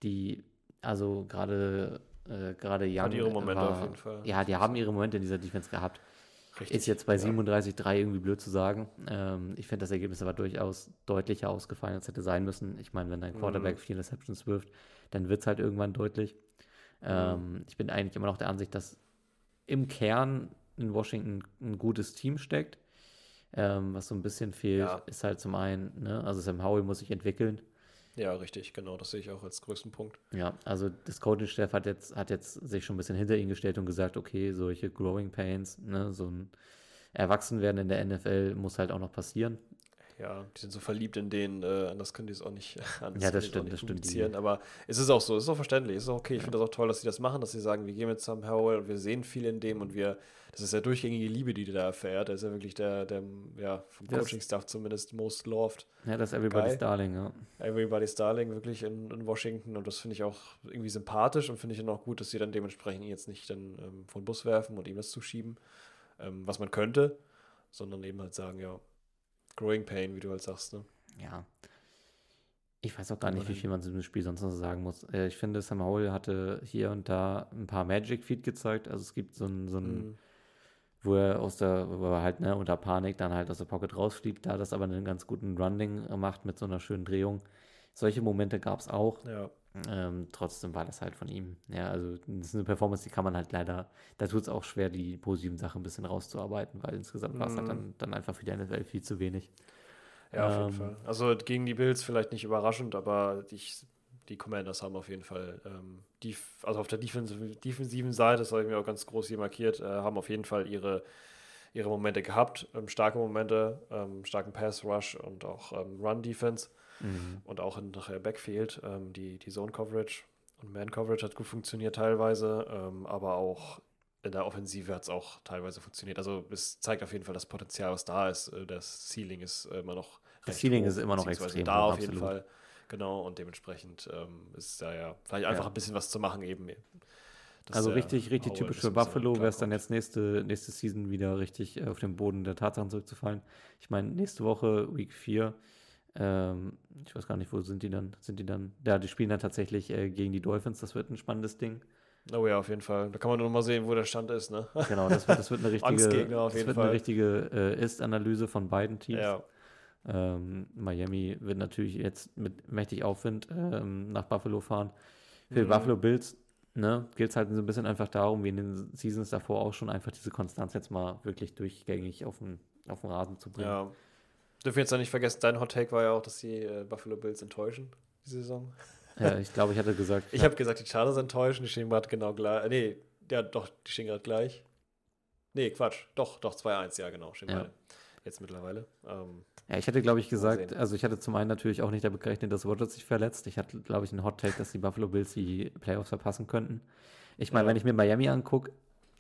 [SPEAKER 2] Die, also gerade äh, gerade Young
[SPEAKER 3] ihre Momente
[SPEAKER 2] war,
[SPEAKER 3] auf jeden Fall.
[SPEAKER 2] Ja, die haben ihre Momente in dieser Defense gehabt.
[SPEAKER 3] Richtig.
[SPEAKER 2] Ist jetzt bei
[SPEAKER 3] ja.
[SPEAKER 2] 37-3 irgendwie blöd zu sagen. Ähm, ich finde, das Ergebnis war durchaus deutlicher ausgefallen, als hätte sein müssen. Ich meine, wenn dein Quarterback
[SPEAKER 3] Mhm.
[SPEAKER 2] vier Receptions wirft, dann wird es halt irgendwann deutlich.
[SPEAKER 3] Mhm.
[SPEAKER 2] Ähm, ich bin eigentlich immer noch der Ansicht, dass im Kern in Washington ein gutes Team steckt. Ähm, was so ein bisschen fehlt,
[SPEAKER 3] Ja.
[SPEAKER 2] ist halt zum einen, ne, also Sam Howell muss sich entwickeln.
[SPEAKER 3] Ja, richtig, genau. Das sehe ich auch als größten Punkt.
[SPEAKER 2] Ja, also das Coaching-Staff hat jetzt, hat jetzt sich schon ein bisschen hinter ihn gestellt und gesagt, okay, solche Growing Pains, ne, so ein Erwachsenwerden in der NFL muss halt auch noch passieren.
[SPEAKER 3] Ja, die sind so verliebt in den, äh, anders können die es auch nicht, (laughs) anders
[SPEAKER 2] Ja, das stimmt, das stimmt.
[SPEAKER 3] Aber es ist auch so, es ist auch verständlich, es ist auch okay. Ich
[SPEAKER 2] Ja.
[SPEAKER 3] finde das auch toll, dass sie das machen, dass sie sagen, wir gehen mit Sam Howell und wir sehen viel in dem und wir, das ist ja durchgängige Liebe, die der da erfährt. Er ist ja wirklich der, der ja, vom Coaching-Staff zumindest most loved.
[SPEAKER 2] Ja, das ist Everybody's
[SPEAKER 3] Geil.
[SPEAKER 2] Darling, ja.
[SPEAKER 3] Everybody's Darling wirklich in, in Washington und das finde ich auch irgendwie sympathisch und finde ich dann auch gut, dass sie dann dementsprechend ihn jetzt nicht dann ähm, vor den Bus werfen und ihm das zuschieben, ähm, was man könnte, sondern eben halt sagen, ja, Growing Pain, wie du halt sagst, ne?
[SPEAKER 2] Ja. Ich weiß auch gar nicht, wie viel man zu diesem Spiel sonst noch sagen muss. Äh, Ich finde, Sam Howell hatte hier und da ein paar Magic Feed gezeigt. Also es gibt so ein, so ein
[SPEAKER 3] Mhm.
[SPEAKER 2] wo er aus der, wo er halt ne, unter Panik dann halt aus der Pocket rausfliegt, da das aber einen ganz guten Running macht mit so einer schönen Drehung. Solche Momente gab es auch.
[SPEAKER 3] Ja,
[SPEAKER 2] Ähm, trotzdem war das halt von ihm. Ja, also das ist eine Performance, die kann man halt leider, da tut es auch schwer, die positiven Sachen ein bisschen rauszuarbeiten, weil insgesamt war es halt
[SPEAKER 3] Mhm.
[SPEAKER 2] dann, dann einfach für die NFL viel zu wenig.
[SPEAKER 3] ja, auf jeden
[SPEAKER 2] Ähm,
[SPEAKER 3] Fall. Also gegen die Bills vielleicht nicht überraschend, aber ich, die Commanders haben auf jeden Fall, ähm, die, also auf der defensiven, defensiven Seite, das habe ich mir auch ganz groß hier markiert, äh, haben auf jeden Fall ihre, ihre Momente gehabt, ähm, starke Momente, ähm, starken Pass Rush und auch ähm, Run Defense.
[SPEAKER 2] Mhm.
[SPEAKER 3] und auch in nachher Backfield. Ähm, die, die Zone Coverage und Man Coverage hat gut funktioniert teilweise, ähm, aber auch in der Offensive hat es auch teilweise funktioniert. Also es zeigt auf jeden Fall das Potenzial, was da ist. Äh, Das Ceiling ist immer noch
[SPEAKER 2] Das Ceiling
[SPEAKER 3] hoch,
[SPEAKER 2] ist immer noch extrem
[SPEAKER 3] da
[SPEAKER 2] hoch,
[SPEAKER 3] auf jeden
[SPEAKER 2] absolut.
[SPEAKER 3] Fall. Genau, und dementsprechend ähm, ist da ja vielleicht einfach
[SPEAKER 2] Ja.
[SPEAKER 3] ein bisschen was zu machen eben.
[SPEAKER 2] Also richtig, richtig typisch für Buffalo wäre es dann jetzt nächste, nächste Season wieder richtig äh, auf den Boden der Tatsachen zurückzufallen. Ich meine, nächste Woche, Week 4, ähm, ich weiß gar nicht, wo sind die dann? Sind die dann? Ja, die spielen dann tatsächlich äh, gegen die Dolphins, das wird ein spannendes Ding.
[SPEAKER 3] Oh ja, auf jeden Fall. Da kann man nur noch mal sehen, wo der Stand ist. Ne?
[SPEAKER 2] Genau, das wird, das wird eine (laughs) richtige, das wird
[SPEAKER 3] Fall.
[SPEAKER 2] eine richtige äh, Ist-Analyse von beiden Teams.
[SPEAKER 3] Ja,
[SPEAKER 2] Ähm, Miami wird natürlich jetzt mit mächtig Aufwind ähm, nach Buffalo fahren. Für
[SPEAKER 3] Mhm.
[SPEAKER 2] Buffalo Bills ne, geht es halt so ein bisschen einfach darum, wie in den Seasons davor auch schon, einfach diese Konstanz jetzt mal wirklich durchgängig auf den, auf den Rasen zu bringen.
[SPEAKER 3] Ja. Dürfen wir jetzt noch nicht vergessen, dein Hot Take war ja auch, dass die äh, Buffalo Bills enttäuschen, die Saison.
[SPEAKER 2] Ja, ich glaube, ich hatte gesagt, (laughs)
[SPEAKER 3] Ich habe gesagt, die Chargers enttäuschen, die stehen gerade genau gleich. Äh, nee, ja, doch, die stehen gerade gleich. Nee, Quatsch. Doch, doch, 2-1, ja, genau, stehen
[SPEAKER 2] Ja.
[SPEAKER 3] beide. Jetzt mittlerweile. Ähm,
[SPEAKER 2] ja, ich hatte, glaube ich, gesagt, also ich hatte zum einen natürlich auch nicht damit gerechnet, dass Rodgers sich verletzt. Ich hatte, glaube ich, einen Hot Take, dass die Buffalo Bills die Playoffs verpassen könnten. Ich meine,
[SPEAKER 3] Ja.
[SPEAKER 2] wenn ich mir Miami angucke,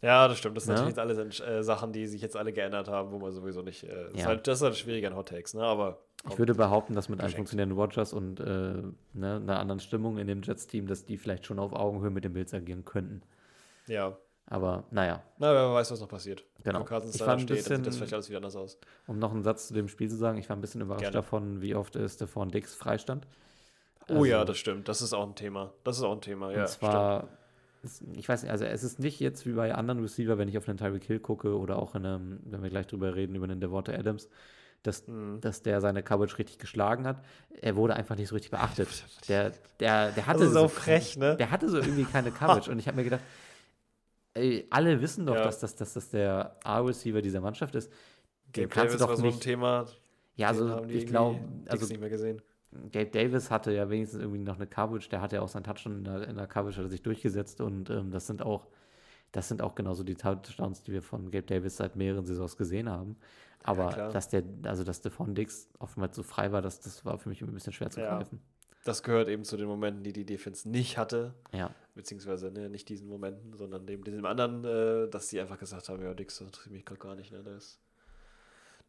[SPEAKER 3] ja, das stimmt. Das sind
[SPEAKER 2] Ja.
[SPEAKER 3] natürlich jetzt alles äh, Sachen, die sich jetzt alle geändert haben, wo man sowieso nicht. Äh, das, ist
[SPEAKER 2] Ja.
[SPEAKER 3] halt, das ist halt schwierig an Hot Takes, ne? Aber.
[SPEAKER 2] Ich würde behaupten, dass mit einem funktionierenden Rodgers und äh, ne, einer anderen Stimmung in dem Jets-Team, dass die vielleicht schon auf Augenhöhe mit den Bills agieren könnten.
[SPEAKER 3] Ja.
[SPEAKER 2] Aber naja,
[SPEAKER 3] Na, wer weiß, was noch passiert.
[SPEAKER 2] Genau.
[SPEAKER 3] Wenn
[SPEAKER 2] Ich war ein
[SPEAKER 3] steht, dann sieht das
[SPEAKER 2] bisschen-
[SPEAKER 3] vielleicht alles wieder anders aus.
[SPEAKER 2] um noch einen Satz zu dem Spiel zu sagen, ich war ein bisschen überrascht
[SPEAKER 3] Gerne.
[SPEAKER 2] davon, wie oft es Stefan Dix freistand.
[SPEAKER 3] Oh ja,
[SPEAKER 2] Also,
[SPEAKER 3] das stimmt. Das ist auch ein Thema. Das ist auch ein Thema, ja.
[SPEAKER 2] Und zwar, es- ich weiß nicht, also es ist nicht jetzt wie bei anderen Receiver, wenn ich auf einen Tyreek Hill gucke oder auch in einem, wenn wir gleich drüber reden, über einen Devonta Adams, dass,
[SPEAKER 3] Mhm.
[SPEAKER 2] dass der seine Coverage richtig geschlagen hat. Er wurde einfach nicht so richtig beachtet. (laughs) Der, der, der hatte so
[SPEAKER 3] auch frech, ne?
[SPEAKER 2] Der hatte so irgendwie keine Coverage. (laughs) und ich habe mir gedacht, ey, alle wissen doch,
[SPEAKER 3] Ja.
[SPEAKER 2] dass, das, dass das der A-Receiver dieser Mannschaft ist. Den
[SPEAKER 3] Gabe
[SPEAKER 2] kannst
[SPEAKER 3] Davis
[SPEAKER 2] du doch
[SPEAKER 3] war so ein
[SPEAKER 2] nicht.
[SPEAKER 3] Thema.
[SPEAKER 2] Ja, also ich glaube, also
[SPEAKER 3] nicht mehr gesehen.
[SPEAKER 2] Gabe Davis hatte ja wenigstens irgendwie noch eine Coverage, der hatte ja auch seinen Touchdown in der, in der Coverage, hat er sich durchgesetzt und ähm, das sind auch, das sind auch genauso die Touchdowns, die wir von Gabe Davis seit mehreren Saisons gesehen haben. Aber
[SPEAKER 3] klar.
[SPEAKER 2] dass der, also dass Stephon Dix oftmals so frei war, das, das war für mich ein bisschen schwer zu
[SPEAKER 3] Ja.
[SPEAKER 2] greifen.
[SPEAKER 3] Das gehört eben zu den Momenten, die die Defense nicht hatte.
[SPEAKER 2] Ja.
[SPEAKER 3] Beziehungsweise ne, nicht diesen Momenten, sondern dem, diesem anderen, äh, dass die einfach gesagt haben, ja, Dix, das interessiert mich gerade gar nicht. Ne? Ist,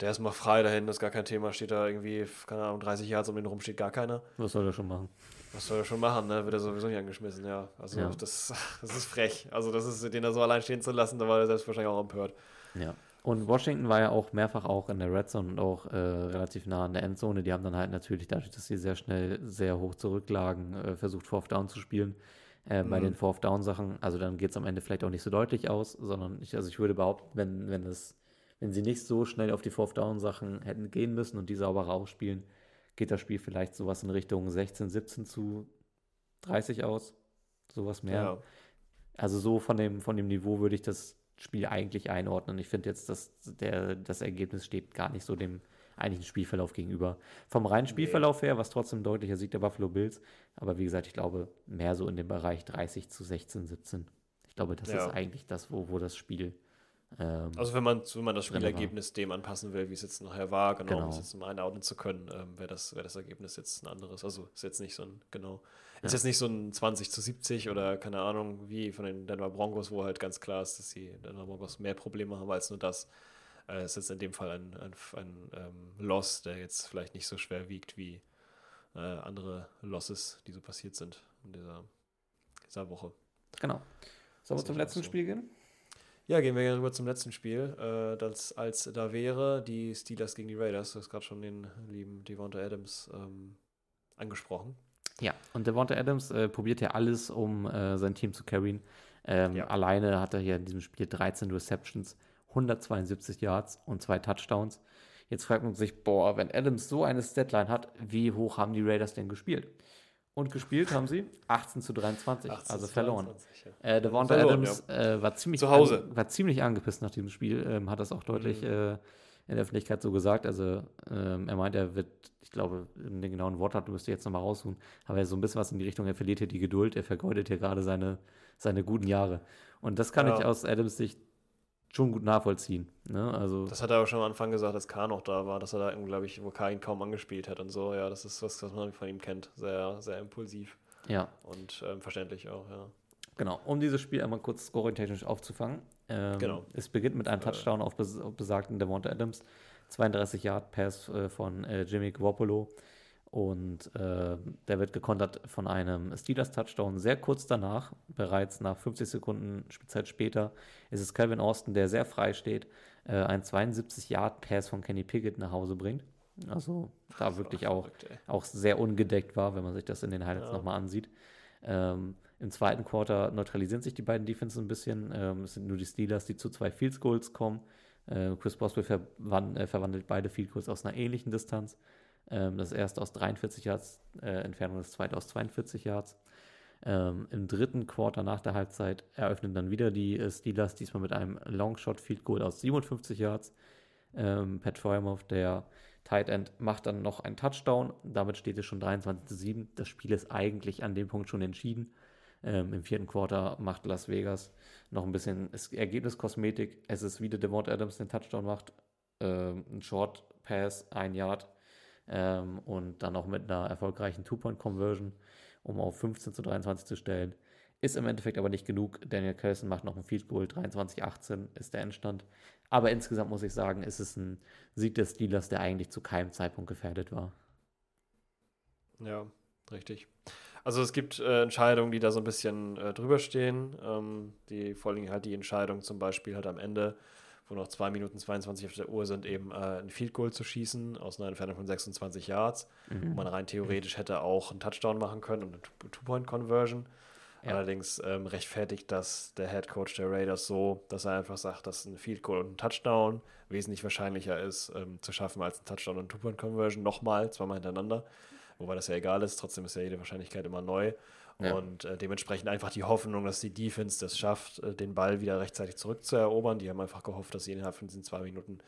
[SPEAKER 3] der ist mal frei dahin, das ist gar kein Thema. Steht da irgendwie, keine Ahnung, 30 Yards um den rum, steht gar keiner.
[SPEAKER 2] Was soll er schon machen?
[SPEAKER 3] Was soll er schon machen, ne? Wird er sowieso nicht angeschmissen, ja. Also
[SPEAKER 2] Ja.
[SPEAKER 3] Das, (laughs) das ist frech. Also das ist, den da so allein stehen zu lassen, da war er selbst wahrscheinlich auch empört.
[SPEAKER 2] Ja. Und Washington war ja auch mehrfach auch in der Red Zone und auch äh, relativ nah an der Endzone. Die haben dann halt natürlich dadurch, dass sie sehr schnell sehr hoch zurücklagen, äh, versucht Fourth Down zu spielen. Äh, mhm. Bei den Fourth Down Sachen, also dann geht es am Ende vielleicht auch nicht so deutlich aus, sondern ich, also ich würde behaupten, wenn, wenn es, wenn sie nicht so schnell auf die Fourth Down Sachen hätten gehen müssen und die sauber rausspielen, geht das Spiel vielleicht sowas in Richtung 16, 17 zu 30 aus. Sowas mehr. Ja. Also so von dem, von dem Niveau würde ich das Spiel eigentlich einordnen. Ich finde jetzt, dass der, das Ergebnis steht gar nicht so dem eigentlichen Spielverlauf gegenüber. Vom reinen Spielverlauf her, was trotzdem deutlicher Sieg der Buffalo Bills. Aber wie gesagt, ich glaube, mehr so in dem Bereich 30 zu 16, 17. Ich glaube, das ja. ist eigentlich das, wo, wo das Spiel.
[SPEAKER 3] Ähm, also, wenn man, wenn man das Spielergebnis dem anpassen will, wie es jetzt nachher war, genau, genau. um es jetzt mal einordnen zu können, ähm, wäre das, wär das Ergebnis jetzt ein anderes. Also, ist jetzt nicht so ein, genau. Ist jetzt nicht so ein 20 zu 70 oder keine Ahnung, wie von den Denver Broncos, wo halt ganz klar ist, dass die Denver Broncos mehr Probleme haben als nur das. Äh, ist jetzt in dem Fall ein, ein, ein ähm, Loss, der jetzt vielleicht nicht so schwer wiegt wie äh, andere Losses, die so passiert sind in dieser, dieser Woche.
[SPEAKER 2] Genau. Sollen wir zum letzten so. Spiel gehen?
[SPEAKER 3] Ja, gehen wir rüber zum letzten Spiel. Äh, das als da wäre die Steelers gegen die Raiders. Du hast gerade schon den lieben Devonta Adams ähm, angesprochen.
[SPEAKER 2] Ja, und Devonta Adams äh, probiert ja alles, um äh, sein Team zu carryen. Ähm, ja. Alleine hat er hier in diesem Spiel 13 Receptions, 172 Yards und zwei Touchdowns. Jetzt fragt man sich, boah, wenn Adams so eine Statline hat, wie hoch haben die Raiders denn gespielt? Und gespielt haben sie 18 zu 23, 18 also verloren. 23, ja. äh, Devonta Adams ja. äh, war, ziemlich. An, war ziemlich angepisst nach diesem Spiel, ähm, hat das auch deutlich mhm. äh, in der Öffentlichkeit so gesagt. Also ähm, er meint, er wird, ich glaube, in den genauen Wortlaut müsste ich jetzt nochmal raussuchen, aber er so ein bisschen was in die Richtung, er verliert hier die Geduld, er vergeudet hier gerade seine, seine guten Jahre. Und das kann ja. ich aus Adams Sicht schon gut nachvollziehen. Ne? Also,
[SPEAKER 3] das hat er auch schon am Anfang gesagt, als K noch da war, dass er da, glaube ich, wo K ihn kaum angespielt hat und so. Ja, das ist was, was man von ihm kennt. Sehr, sehr impulsiv.
[SPEAKER 2] Ja.
[SPEAKER 3] Und ähm, verständlich auch, ja.
[SPEAKER 2] Genau, um dieses Spiel einmal kurz scoring-technisch aufzufangen. Ähm, genau. Es beginnt mit einem Touchdown auf, bes auf besagten Devonta Adams. 32 Yard Pass äh, von äh, Jimmy Garoppolo. Und äh, der wird gekontert von einem Steelers-Touchdown. Sehr kurz danach, bereits nach 50 Sekunden Spielzeit später, ist es Calvin Austin, der sehr frei steht, äh, ein 72-Yard-Pass von Kenny Pickett nach Hause bringt. Also da wirklich auch, auch sehr ungedeckt war, wenn man sich das in den Highlights ja. nochmal ansieht. Ähm, Im zweiten Quarter neutralisieren sich die beiden Defenses ein bisschen. Ähm, es sind nur die Steelers, die zu zwei Field Goals kommen. Äh, Chris Boswell verwand, äh, verwandelt beide Field Goals aus einer ähnlichen Distanz. Ähm, das erste aus 43 Yards äh, Entfernung, das zweite aus 42 Yards. Ähm, Im dritten Quarter nach der Halbzeit eröffnen dann wieder die äh, Steelers, diesmal mit einem Longshot Field Goal aus 57 Yards. Ähm, Pat Fryermuth, der Tight End macht dann noch einen Touchdown. Damit steht es schon 23 zu 7. Das Spiel ist eigentlich an dem Punkt schon entschieden. Ähm, Im vierten Quarter macht Las Vegas noch ein bisschen Ergebniskosmetik. Es ist wieder Devont Adams, der den Touchdown macht. Ähm, ein Short Pass, ein Yard. Ähm, und dann auch mit einer erfolgreichen Two-Point-Conversion, um auf 15 zu 23 zu stellen. Ist im Endeffekt aber nicht genug. Daniel Kelson macht noch ein Field Goal. 23-18 ist der Endstand. Aber insgesamt muss ich sagen, ist es ein Sieg des Steelers, der eigentlich zu keinem Zeitpunkt gefährdet war.
[SPEAKER 3] Ja, richtig. Also es gibt äh, Entscheidungen, die da so ein bisschen äh, drüber stehen. Ähm, die vor allem halt die Entscheidung zum Beispiel halt am Ende, wo noch 2 Minuten 22 auf der Uhr sind, eben äh, ein Field Goal zu schießen aus einer Entfernung von 26 Yards, mhm. wo man rein theoretisch hätte auch einen Touchdown machen können und eine Two-Point-Conversion. Ja. Allerdings ähm, rechtfertigt das der Head Coach der Raiders so, dass er einfach sagt, dass ein Field Goal und ein Touchdown wesentlich wahrscheinlicher ist, ähm, zu schaffen als ein Touchdown und Two-Point-Conversion nochmal, zweimal hintereinander. Wobei das ja egal ist, trotzdem ist ja jede Wahrscheinlichkeit immer neu. Und äh, dementsprechend einfach die Hoffnung, dass die Defense das schafft, äh, den Ball wieder rechtzeitig zurückzuerobern. Die haben einfach gehofft, dass sie innerhalb von diesen zwei Minuten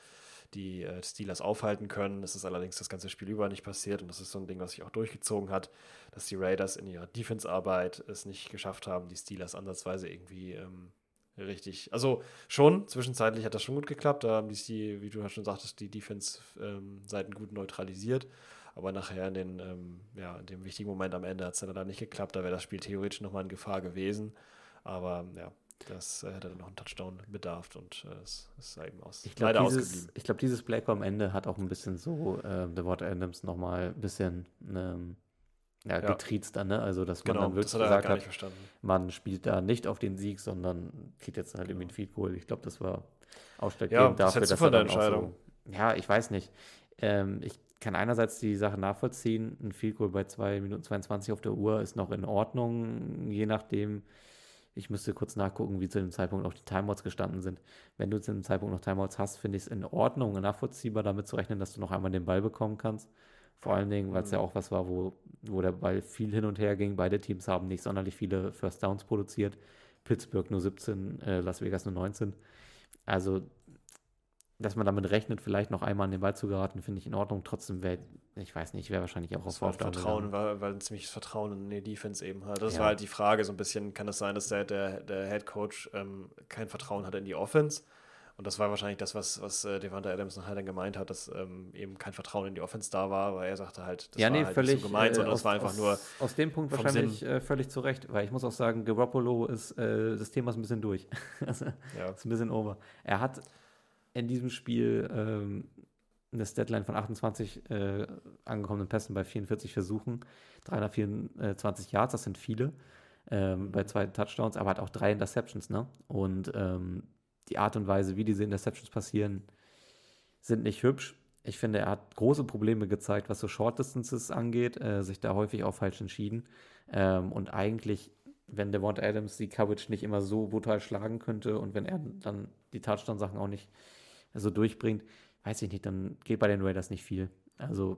[SPEAKER 3] die äh, Steelers aufhalten können. Das ist allerdings das ganze Spiel über nicht passiert und das ist so ein Ding, was sich auch durchgezogen hat, dass die Raiders in ihrer Defense-Arbeit es nicht geschafft haben, die Steelers ansatzweise irgendwie ähm, richtig. Also schon, zwischenzeitlich hat das schon gut geklappt. Da haben die, wie du schon sagtest, die Defense-Seiten ähm, gut neutralisiert. Aber nachher in, den, ähm, ja, in dem wichtigen Moment am Ende hat es dann leider nicht geklappt. Da wäre das Spiel theoretisch nochmal in Gefahr gewesen. Aber ja, das äh, hätte dann noch einen Touchdown bedarf und äh, es ist eben aus,
[SPEAKER 2] ich glaub, leider dieses, ausgeblieben. Ich glaube, dieses Play am Ende hat auch ein bisschen so äh, The Wort Adams nochmal ein bisschen ähm, ja,
[SPEAKER 3] Ja.
[SPEAKER 2] getriezt dann, ne? Also, dass man
[SPEAKER 3] Genau,
[SPEAKER 2] dann wirklich
[SPEAKER 3] das hat
[SPEAKER 2] gesagt hat,
[SPEAKER 3] verstanden.
[SPEAKER 2] man spielt da nicht auf den Sieg, sondern kriegt jetzt halt irgendwie ein Field Goal. Ich glaube, das war
[SPEAKER 3] Ja,
[SPEAKER 2] ausschlaggebend
[SPEAKER 3] was
[SPEAKER 2] dafür,
[SPEAKER 3] hältst du
[SPEAKER 2] dass
[SPEAKER 3] von
[SPEAKER 2] er
[SPEAKER 3] der
[SPEAKER 2] dann auch so,
[SPEAKER 3] Entscheidung?
[SPEAKER 2] ja, ich weiß nicht. Ähm, ich kann einerseits die Sache nachvollziehen, ein Field Goal bei 2 Minuten 22 auf der Uhr ist noch in Ordnung, je nachdem. Ich müsste kurz nachgucken, wie zu dem Zeitpunkt auch die Timeouts gestanden sind. Wenn du zu dem Zeitpunkt noch Timeouts hast, finde ich es in Ordnung und nachvollziehbar, damit zu rechnen, dass du noch einmal den Ball bekommen kannst. Vor allen Dingen, weil es ja
[SPEAKER 3] Mhm.
[SPEAKER 2] auch was war, wo, wo der Ball viel hin und her ging. Beide Teams haben nicht sonderlich viele First Downs produziert. Pittsburgh nur 17, äh, Las Vegas nur 19. Also, dass man damit rechnet, vielleicht noch einmal an den Ball zu geraten, finde ich in Ordnung. Trotzdem wäre, ich weiß nicht, wäre wahrscheinlich auch auf
[SPEAKER 3] Das war
[SPEAKER 2] Fourth Down
[SPEAKER 3] Vertrauen, weil, weil ein ziemliches Vertrauen in die Defense eben hat. Das
[SPEAKER 2] Ja.
[SPEAKER 3] war halt die Frage so ein bisschen, kann es sein, dass der, der, der Head Coach ähm, kein Vertrauen hatte in die Offense? Und das war wahrscheinlich das, was, was äh, Devante Adams nachher dann gemeint hat, dass ähm, eben kein Vertrauen in die Offense da war, weil er sagte halt, das
[SPEAKER 2] ja,
[SPEAKER 3] war
[SPEAKER 2] nee,
[SPEAKER 3] halt
[SPEAKER 2] völlig.
[SPEAKER 3] nicht so gemeint,
[SPEAKER 2] äh,
[SPEAKER 3] sondern
[SPEAKER 2] aus,
[SPEAKER 3] das war einfach
[SPEAKER 2] aus,
[SPEAKER 3] nur
[SPEAKER 2] Aus dem Punkt wahrscheinlich äh, völlig zu Recht, weil ich muss auch sagen, Garoppolo ist, äh, das Thema ist ein bisschen durch. (laughs)
[SPEAKER 3] ja,
[SPEAKER 2] ist ein bisschen over. Er hat in diesem Spiel ähm, eine Statline von 28 äh, angekommenen Pässen bei 44 Versuchen, 324 Yards, das sind viele, ähm, bei zwei Touchdowns, aber hat auch drei Interceptions, ne? Und ähm, die Art und Weise, wie diese Interceptions passieren, sind nicht hübsch. Ich finde, er hat große Probleme gezeigt, was so Short Distances angeht, äh, sich da häufig auch falsch entschieden. Ähm, und eigentlich, wenn Devonta Adams die Coverage nicht immer so brutal schlagen könnte und wenn er dann die Touchdown-Sachen auch nicht so durchbringt, weiß ich nicht, dann geht bei den Raiders nicht viel. Also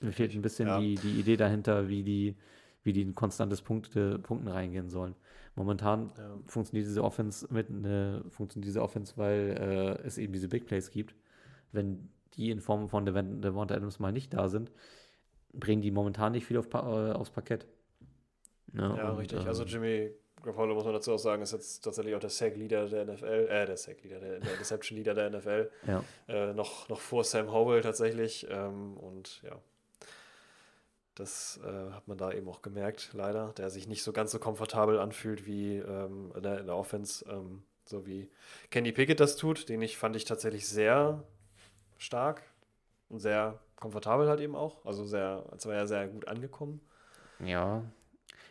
[SPEAKER 2] mir fehlt ein bisschen
[SPEAKER 3] Ja.
[SPEAKER 2] die, die Idee dahinter, wie die, wie die in konstantes Punkte, Punkten reingehen sollen. Momentan
[SPEAKER 3] ja.
[SPEAKER 2] funktioniert diese Offense mit ne, funktioniert diese Offense, weil äh, es eben diese Big Plays gibt. Wenn die in Form von Devon- Devonta Adams mal nicht da sind, bringen die momentan nicht viel auf, äh, aufs Parkett. Ne,
[SPEAKER 3] Ja,
[SPEAKER 2] und,
[SPEAKER 3] richtig. Also
[SPEAKER 2] ähm,
[SPEAKER 3] Jimmy Garoppolo, muss man dazu auch sagen, ist jetzt tatsächlich auch der Sack-Leader der NFL, äh, der Sack-Leader, der, der Interception-Leader der NFL.
[SPEAKER 2] ja.
[SPEAKER 3] Äh, noch, noch vor Sam Howell tatsächlich. Ähm, und ja, das äh, hat man da eben auch gemerkt, leider, der sich nicht so ganz so komfortabel anfühlt wie ähm, in, der, in der Offense, ähm, so wie Kenny Pickett das tut, den ich fand ich tatsächlich sehr stark und sehr komfortabel halt eben auch. Also sehr, als war er sehr gut angekommen.
[SPEAKER 2] Ja.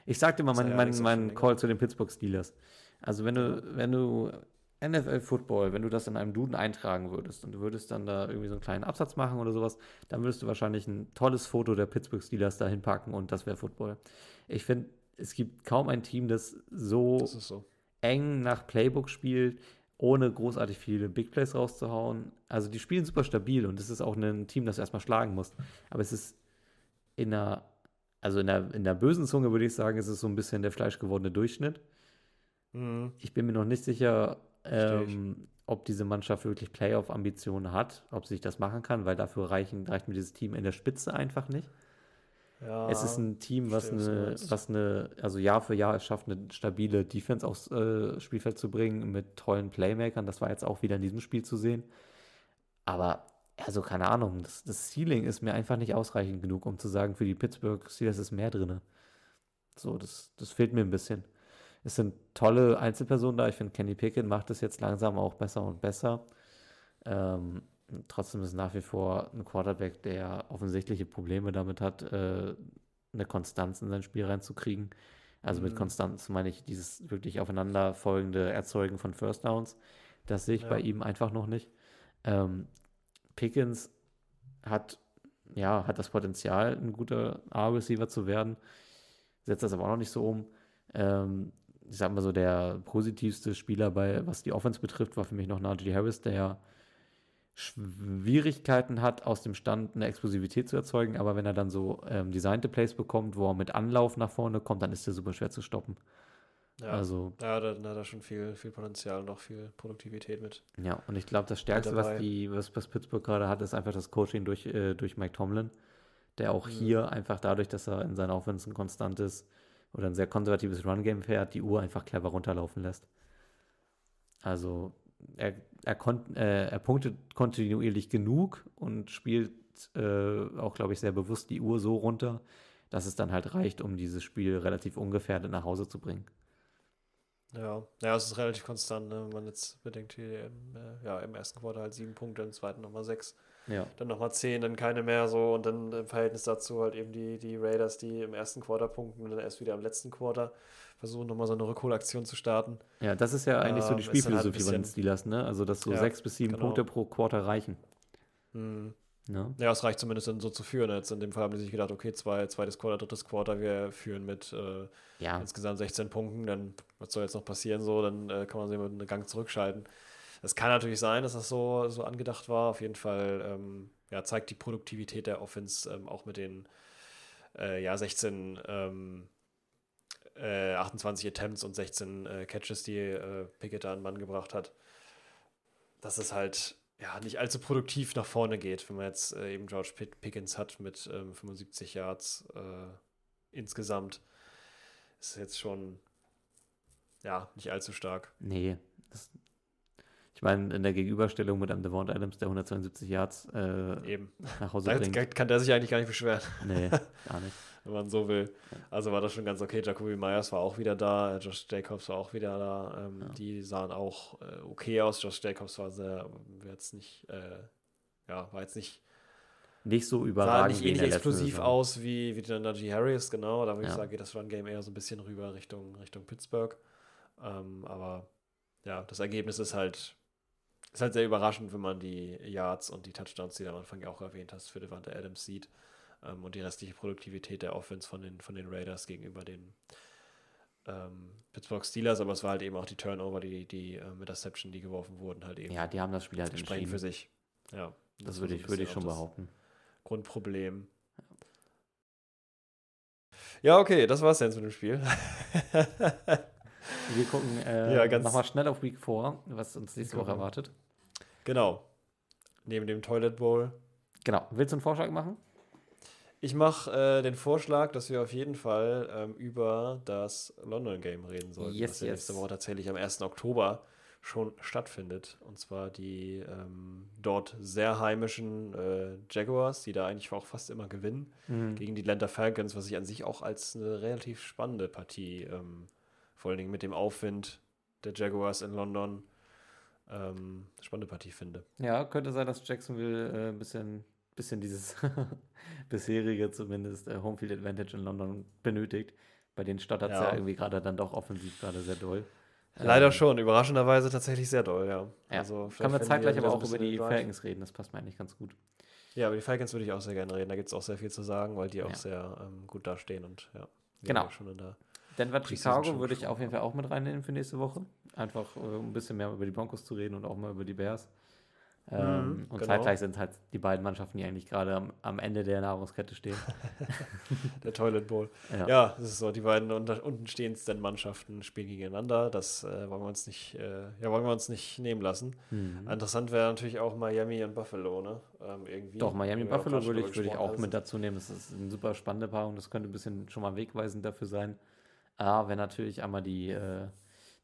[SPEAKER 2] Ich sagte
[SPEAKER 3] ja
[SPEAKER 2] mein, mein, mein Call zu den Pittsburgh Steelers. Also wenn du, wenn du NFL Football, wenn du das in einem Duden eintragen würdest und du würdest dann da irgendwie so einen kleinen Absatz machen oder sowas, dann würdest du wahrscheinlich ein tolles Foto der Pittsburgh Steelers dahin packen und das wäre Football. Ich finde, es gibt kaum ein Team, das so
[SPEAKER 3] Das so.
[SPEAKER 2] eng nach Playbook spielt, ohne großartig viele Big Plays rauszuhauen. Also die spielen super stabil und es ist auch ein Team, das du erstmal schlagen musst. Aber es ist in einer, also in der, in der bösen Zunge würde ich sagen, es ist so ein bisschen der fleischgewordene Durchschnitt.
[SPEAKER 3] Mhm.
[SPEAKER 2] Ich bin mir noch nicht sicher, ähm, ob diese Mannschaft wirklich Playoff-Ambitionen hat, ob sie sich das machen kann, weil dafür reichen, reicht mir dieses Team in der Spitze einfach nicht.
[SPEAKER 3] Ja,
[SPEAKER 2] Es ist ein Team, was eine, was eine, also Jahr für Jahr es schafft, eine stabile Defense aufs äh, Spielfeld zu bringen mit tollen Playmakern. Das war jetzt auch wieder in diesem Spiel zu sehen. Aber, also keine Ahnung, das, das Ceiling ist mir einfach nicht ausreichend genug, um zu sagen, für die Pittsburgh Steelers ist mehr drin. So, das, das fehlt mir ein bisschen. Es sind tolle Einzelpersonen da. Ich finde, Kenny Pickett macht es jetzt langsam auch besser und besser. Ähm, trotzdem ist nach wie vor ein Quarterback, der offensichtliche Probleme damit hat, äh, eine Konstanz in sein Spiel reinzukriegen. Also mit
[SPEAKER 3] Mhm.
[SPEAKER 2] Konstanz meine ich dieses wirklich aufeinanderfolgende Erzeugen von First Downs. Das sehe ich
[SPEAKER 3] Ja.
[SPEAKER 2] bei ihm einfach noch nicht. Ähm, Pickens hat, ja, hat das Potenzial, ein guter A-Receiver zu werden, setzt das aber auch noch nicht so um. Ähm, ich sag mal so, der positivste Spieler bei, was die Offense betrifft, war für mich noch Najee Harris, der Schwierigkeiten hat, aus dem Stand eine Explosivität zu erzeugen, aber wenn er dann so ähm, designte Plays bekommt, wo er mit Anlauf nach vorne kommt, dann ist er super schwer zu stoppen.
[SPEAKER 3] Ja,
[SPEAKER 2] Also,
[SPEAKER 3] ja da, da hat er schon viel, viel Potenzial und auch viel Produktivität mit.
[SPEAKER 2] ja, und ich glaube, das Stärkste, was, die, was, was Pittsburgh gerade hat, ist einfach das Coaching durch, äh, durch Mike Tomlin, der auch
[SPEAKER 3] Mhm.
[SPEAKER 2] hier einfach dadurch, dass er in seiner Offense ein konstantes oder ein sehr konservatives Run-Game fährt, die Uhr einfach clever runterlaufen lässt. Also, er, er, kon, äh, er punktet kontinuierlich genug und spielt äh, auch, glaube ich, sehr bewusst die Uhr so runter, dass es dann halt reicht, um dieses Spiel relativ ungefährdet nach Hause zu bringen.
[SPEAKER 3] Ja, ja, es ist relativ konstant, ne? wenn man jetzt bedenkt, hier im, äh, ja, im ersten Quartal halt sieben Punkte, im zweiten nochmal sechs.
[SPEAKER 2] Ja.
[SPEAKER 3] Dann nochmal 10, dann keine mehr so und dann im Verhältnis dazu halt eben die, die Raiders, die im ersten Quarter punkten und dann erst wieder im letzten Quarter versuchen nochmal so eine Rückholaktion zu starten.
[SPEAKER 2] Ja, das ist ja eigentlich so die
[SPEAKER 3] Ähm, halt
[SPEAKER 2] Spielphilosophie bei den Steelers, ne? Also, dass so
[SPEAKER 3] Ja,
[SPEAKER 2] sechs bis sieben
[SPEAKER 3] genau.
[SPEAKER 2] Punkte pro Quarter reichen.
[SPEAKER 3] Hm.
[SPEAKER 2] Ne?
[SPEAKER 3] Ja, es reicht zumindest dann so zu führen. Jetzt in dem Fall haben die sich gedacht, okay, zwei, zweites Quarter, drittes Quarter, wir führen mit äh,
[SPEAKER 2] Ja,
[SPEAKER 3] insgesamt 16 Punkten, dann was soll jetzt noch passieren so, dann äh, kann man sich mit einem Gang zurückschalten. Das kann natürlich sein, dass das so, so angedacht war. Auf jeden Fall ähm, ja, zeigt die Produktivität der Offense ähm, auch mit den äh, ja, 16, ähm, äh, 28 Attempts und 16 äh, Catches, die äh, Pickett da an den Mann gebracht hat, dass es halt ja, nicht allzu produktiv nach vorne geht, wenn man jetzt äh, eben George Pick Pickens hat mit ähm, 75 Yards äh, insgesamt. Ist jetzt schon ja, nicht allzu stark.
[SPEAKER 2] nee. Das, ich meine, in der Gegenüberstellung mit einem Devon Adams, der 172 Yards äh,
[SPEAKER 3] Eben.
[SPEAKER 2] nach Hause bringt.
[SPEAKER 3] kann kann der sich eigentlich gar nicht beschweren,
[SPEAKER 2] Nee, (laughs) gar nicht.
[SPEAKER 3] wenn man so will. Also war das schon ganz okay. Jacoby Myers war auch wieder da, äh, Josh Jacobs war auch wieder da. Ähm,
[SPEAKER 2] Ja.
[SPEAKER 3] Die sahen auch äh, okay aus. Josh Jacobs war sehr, jetzt nicht, äh, ja, war jetzt nicht,
[SPEAKER 2] Nicht so
[SPEAKER 3] sah
[SPEAKER 2] überragend
[SPEAKER 3] nicht
[SPEAKER 2] wie in
[SPEAKER 3] ähnlich explosiv aus wie, wie der Najee Harris, genau. Da würde ich
[SPEAKER 2] Ja.
[SPEAKER 3] sagen, geht das Run-Game eher so ein bisschen rüber Richtung, Richtung Pittsburgh. Ähm, aber ja, das Ergebnis ist halt, ist halt sehr überraschend, wenn man die Yards und die Touchdowns, die du am Anfang ja auch erwähnt hast, für Devante Adams sieht. Ähm, und die restliche Produktivität der Offense von den, von den Raiders gegenüber den ähm, Pittsburgh Steelers, aber es war halt eben auch die Turnover, die, die ähm, Interception, die geworfen wurden, halt eben
[SPEAKER 2] Ja, die haben das Spiel halt entschieden.
[SPEAKER 3] für sich. Ja,
[SPEAKER 2] Das
[SPEAKER 3] war
[SPEAKER 2] würde ich, würde ich schon
[SPEAKER 3] das
[SPEAKER 2] behaupten.
[SPEAKER 3] Grundproblem. Ja, okay, das war's jetzt mit dem Spiel.
[SPEAKER 2] Wir gucken äh,
[SPEAKER 3] Ja,
[SPEAKER 2] nochmal schnell auf Week 4, was uns nächste Woche
[SPEAKER 3] Gucken.
[SPEAKER 2] erwartet.
[SPEAKER 3] Genau. Neben dem Toilet Bowl.
[SPEAKER 2] Genau. Willst du einen Vorschlag machen?
[SPEAKER 3] Ich mache äh, den Vorschlag, dass wir auf jeden Fall ähm, über das London Game reden sollten,
[SPEAKER 2] Yes,
[SPEAKER 3] das
[SPEAKER 2] yes.
[SPEAKER 3] Woche tatsächlich am 1. Oktober schon stattfindet. Und zwar die ähm, dort sehr heimischen äh, Jaguars, die da eigentlich auch fast immer gewinnen,
[SPEAKER 2] Mhm.
[SPEAKER 3] gegen die Atlanta Falcons, was ich an sich auch als eine relativ spannende Partie, ähm, vor allen Dingen mit dem Aufwind der Jaguars in London, ähm, spannende Partie finde.
[SPEAKER 2] Ja, könnte sein, dass Jacksonville äh, ein bisschen, bisschen dieses (laughs) bisherige zumindest äh, Homefield Advantage in London benötigt. Bei denen stottert es ja.
[SPEAKER 3] Ja.
[SPEAKER 2] irgendwie gerade dann doch offensiv gerade sehr doll.
[SPEAKER 3] Leider
[SPEAKER 2] Ähm,
[SPEAKER 3] schon, überraschenderweise tatsächlich sehr doll, ja.
[SPEAKER 2] Ja.
[SPEAKER 3] Also finden die
[SPEAKER 2] zeitgleich aber auch über die
[SPEAKER 3] den.
[SPEAKER 2] Falcons reden, das passt mir eigentlich ganz gut.
[SPEAKER 3] Ja, über die Falcons würde ich auch sehr gerne reden. Da gibt es auch sehr viel zu sagen, weil die auch
[SPEAKER 2] Ja.
[SPEAKER 3] sehr ähm, gut dastehen und ja.
[SPEAKER 2] Genau.
[SPEAKER 3] Schon in der,
[SPEAKER 2] Denver, Chicago würde ich auf jeden Fall auch mit reinnehmen für nächste Woche. Einfach äh, um ein bisschen mehr über die Broncos zu reden und auch mal über die Bears. Ähm,
[SPEAKER 3] Mhm,
[SPEAKER 2] und
[SPEAKER 3] genau.
[SPEAKER 2] zeitgleich sind halt die beiden Mannschaften, die eigentlich gerade am, am Ende der Nahrungskette stehen. (laughs)
[SPEAKER 3] der Toilet Bowl.
[SPEAKER 2] Ja.
[SPEAKER 3] Ja, das ist so. Die beiden unter, unten stehendsten Mannschaften spielen gegeneinander. Das äh, wollen wir uns nicht, äh, ja, wollen wir uns nicht nehmen lassen.
[SPEAKER 2] Mhm.
[SPEAKER 3] Interessant wäre natürlich auch Miami und Buffalo, ne? Ähm, irgendwie.
[SPEAKER 2] Doch, Miami
[SPEAKER 3] wir
[SPEAKER 2] Buffalo würde ich, würde ich auch mit dazu nehmen. Das ist eine super spannende Paarung. Das könnte ein bisschen schon mal wegweisend dafür sein. A, wenn natürlich einmal die, äh,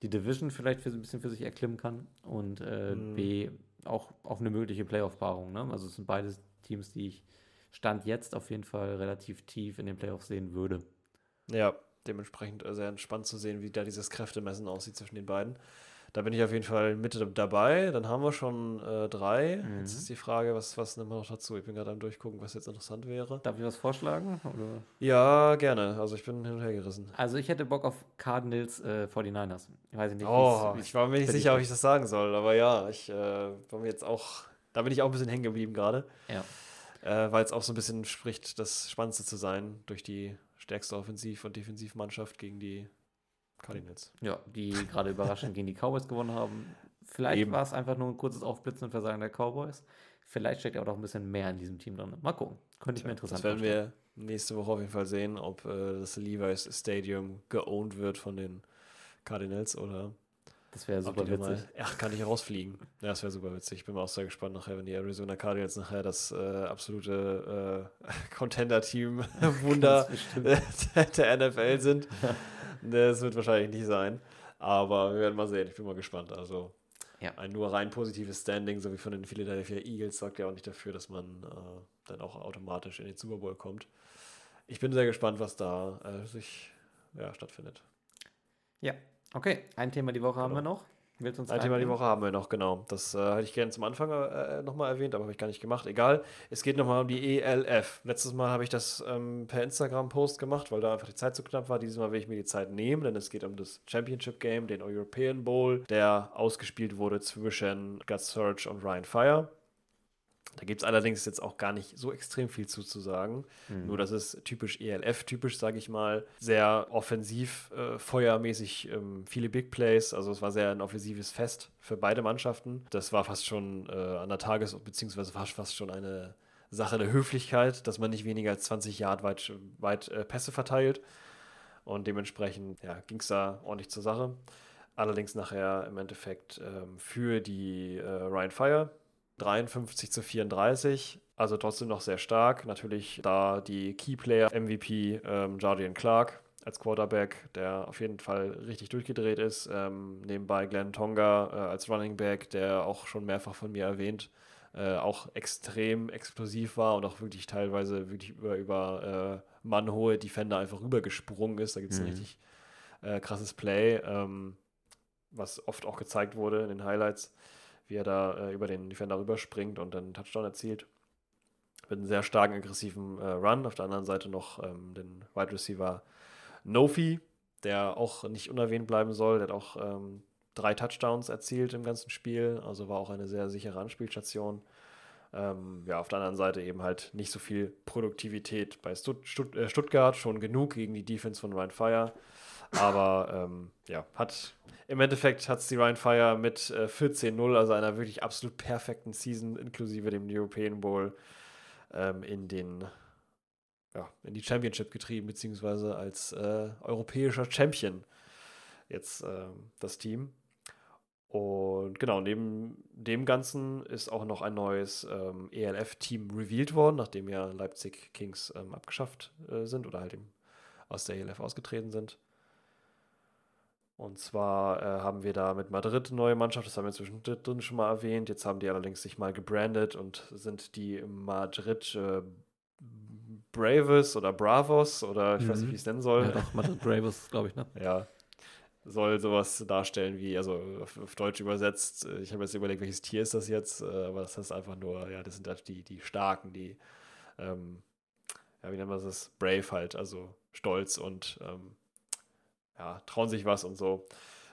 [SPEAKER 2] die Division vielleicht für, ein bisschen für sich erklimmen kann und äh,
[SPEAKER 3] Mhm.
[SPEAKER 2] B, auch, auch eine mögliche Playoff-Paarung. Ne? Also es sind beide Teams, die ich Stand jetzt auf jeden Fall relativ tief in den Playoffs sehen würde.
[SPEAKER 3] Ja, dementsprechend äh, sehr entspannt zu sehen, wie da dieses Kräftemessen aussieht zwischen den beiden. Da bin ich auf jeden Fall mit dabei. Dann haben wir schon äh, drei.
[SPEAKER 2] Mhm.
[SPEAKER 3] Jetzt ist die Frage, was, was nehmen wir noch dazu? Ich bin gerade am Durchgucken, was jetzt interessant wäre.
[SPEAKER 2] Darf ich was vorschlagen? Oder?
[SPEAKER 3] Ja, gerne. Also ich bin hin und her gerissen.
[SPEAKER 2] Also ich hätte Bock auf Cardinals äh, 49ers. Ich weiß nicht,
[SPEAKER 3] Oh, ich war mir nicht sicher, ob ich das sagen soll, aber ja, ich äh, war mir jetzt auch, da bin ich auch ein bisschen hängen geblieben gerade,
[SPEAKER 2] Ja.
[SPEAKER 3] äh, weil es auch so ein bisschen spricht, das Spannendste zu sein durch die stärkste Offensiv- und Defensivmannschaft gegen die Cardinals.
[SPEAKER 2] Ja, die gerade überraschend gegen die Cowboys gewonnen haben. Vielleicht war es einfach nur ein kurzes Aufblitzen und Versagen der Cowboys. Vielleicht steckt ja auch noch ein bisschen mehr in diesem Team drin. Mal gucken. Könnte ich mir interessant
[SPEAKER 3] Das werden
[SPEAKER 2] vorstellen.
[SPEAKER 3] wir nächste Woche auf jeden Fall sehen, ob äh, das Levi's Stadium geowned wird von den Cardinals oder
[SPEAKER 2] Das wäre super witzig.
[SPEAKER 3] Mal, (laughs) ach, kann ich rausfliegen. Ja, das wäre super witzig. Ich bin auch sehr gespannt nachher, wenn die Arizona Cardinals nachher das äh, absolute äh, (laughs) Contender-Team Wunder (laughs)
[SPEAKER 2] Ganz bestimmt.
[SPEAKER 3] der NFL sind. Das wird wahrscheinlich nicht sein. Aber wir werden mal sehen. Ich bin mal gespannt. Also
[SPEAKER 2] Ja.
[SPEAKER 3] ein nur rein positives Standing, so wie von den Philadelphia Eagles, sorgt ja auch nicht dafür, dass man äh, dann auch automatisch in den Super Bowl kommt. Ich bin sehr gespannt, was da äh, sich ja, stattfindet.
[SPEAKER 2] Ja, okay. Ein Thema die Woche haben
[SPEAKER 3] Genau.
[SPEAKER 2] wir noch. Willst du uns
[SPEAKER 3] Ein Thema die? Woche haben wir noch, genau. Das äh, hätte ich gerne zum Anfang äh, nochmal erwähnt, aber habe ich gar nicht gemacht. Egal. Es geht nochmal um die ELF. Letztes Mal habe ich das ähm, per Instagram-Post gemacht, weil da einfach die Zeit zu knapp war. Dieses Mal will ich mir die Zeit nehmen, denn es geht um das Championship Game, den European Bowl, der ausgespielt wurde zwischen Gus Surge und Ryan Fire. Da gibt es allerdings jetzt auch gar nicht so extrem viel zu, zu sagen.
[SPEAKER 2] Mhm.
[SPEAKER 3] Nur, das ist typisch ELF-typisch, sage ich mal. Sehr offensiv, äh, feuermäßig, ähm, viele Big Plays. Also es war sehr ein offensives Fest für beide Mannschaften. Das war fast schon äh, an der Tages- beziehungsweise war fast schon eine Sache der Höflichkeit, dass man nicht weniger als 20 Yard weit, weit äh, Pässe verteilt. Und dementsprechend ja, ging es da ordentlich zur Sache. Allerdings nachher im Endeffekt ähm, für die äh, Ryan Fire 53 zu 34, also trotzdem noch sehr stark. Natürlich da die Keyplayer MVP ähm, Jardian Clark als Quarterback, der auf jeden Fall richtig durchgedreht ist. Ähm, nebenbei Glenn Tonga äh, als Running Back, der auch schon mehrfach von mir erwähnt, äh, auch extrem explosiv war und auch wirklich teilweise wirklich über, über äh, mannhohe Defender einfach rübergesprungen ist. Da gibt es ein
[SPEAKER 2] Mhm.
[SPEAKER 3] richtig äh, krasses Play, ähm, was oft auch gezeigt wurde in den Highlights, wie er da äh, über den Defender rüberspringt und dann einen Touchdown erzielt. Mit einem sehr starken, aggressiven äh, Run. Auf der anderen Seite noch ähm, den Wide Receiver Nofi, der auch nicht unerwähnt bleiben soll. Der hat auch ähm, drei Touchdowns erzielt im ganzen Spiel, also war auch eine sehr sichere Anspielstation. Ähm, ja, auf der anderen Seite eben halt nicht so viel Produktivität bei Stutt Stutt äh, Stuttgart, schon genug gegen die Defense von Ryan Fire. Aber ähm, ja, hat im Endeffekt hat es die Ryan Fire mit äh, 14-0, also einer wirklich absolut perfekten Season, inklusive dem European Bowl, ähm, in den ja, in die Championship getrieben, beziehungsweise als äh, europäischer Champion jetzt ähm, das Team. Und genau, neben dem Ganzen ist auch noch ein neues ähm, ELF-Team revealed worden, nachdem ja Leipzig Kings ähm, abgeschafft äh, sind oder halt eben aus der ELF ausgetreten sind. Und zwar äh, haben wir da mit Madrid eine neue Mannschaft, das haben wir zwischendrin schon mal erwähnt. Jetzt haben die allerdings sich mal gebrandet und sind die Madrid äh, Braves oder Bravos oder ich weiß nicht,
[SPEAKER 2] Mhm.
[SPEAKER 3] wie ich es nennen soll.
[SPEAKER 2] Ja, doch, Madrid Bravos, glaube ich, ne? (laughs)
[SPEAKER 3] Ja. Soll sowas darstellen wie, also auf, auf Deutsch übersetzt, ich habe jetzt überlegt, welches Tier ist das jetzt, äh, aber das heißt einfach nur, ja, das sind halt die, die Starken, die, ähm, ja, wie nennt man das? Brave halt, also stolz und ähm, ja, trauen sich was und so.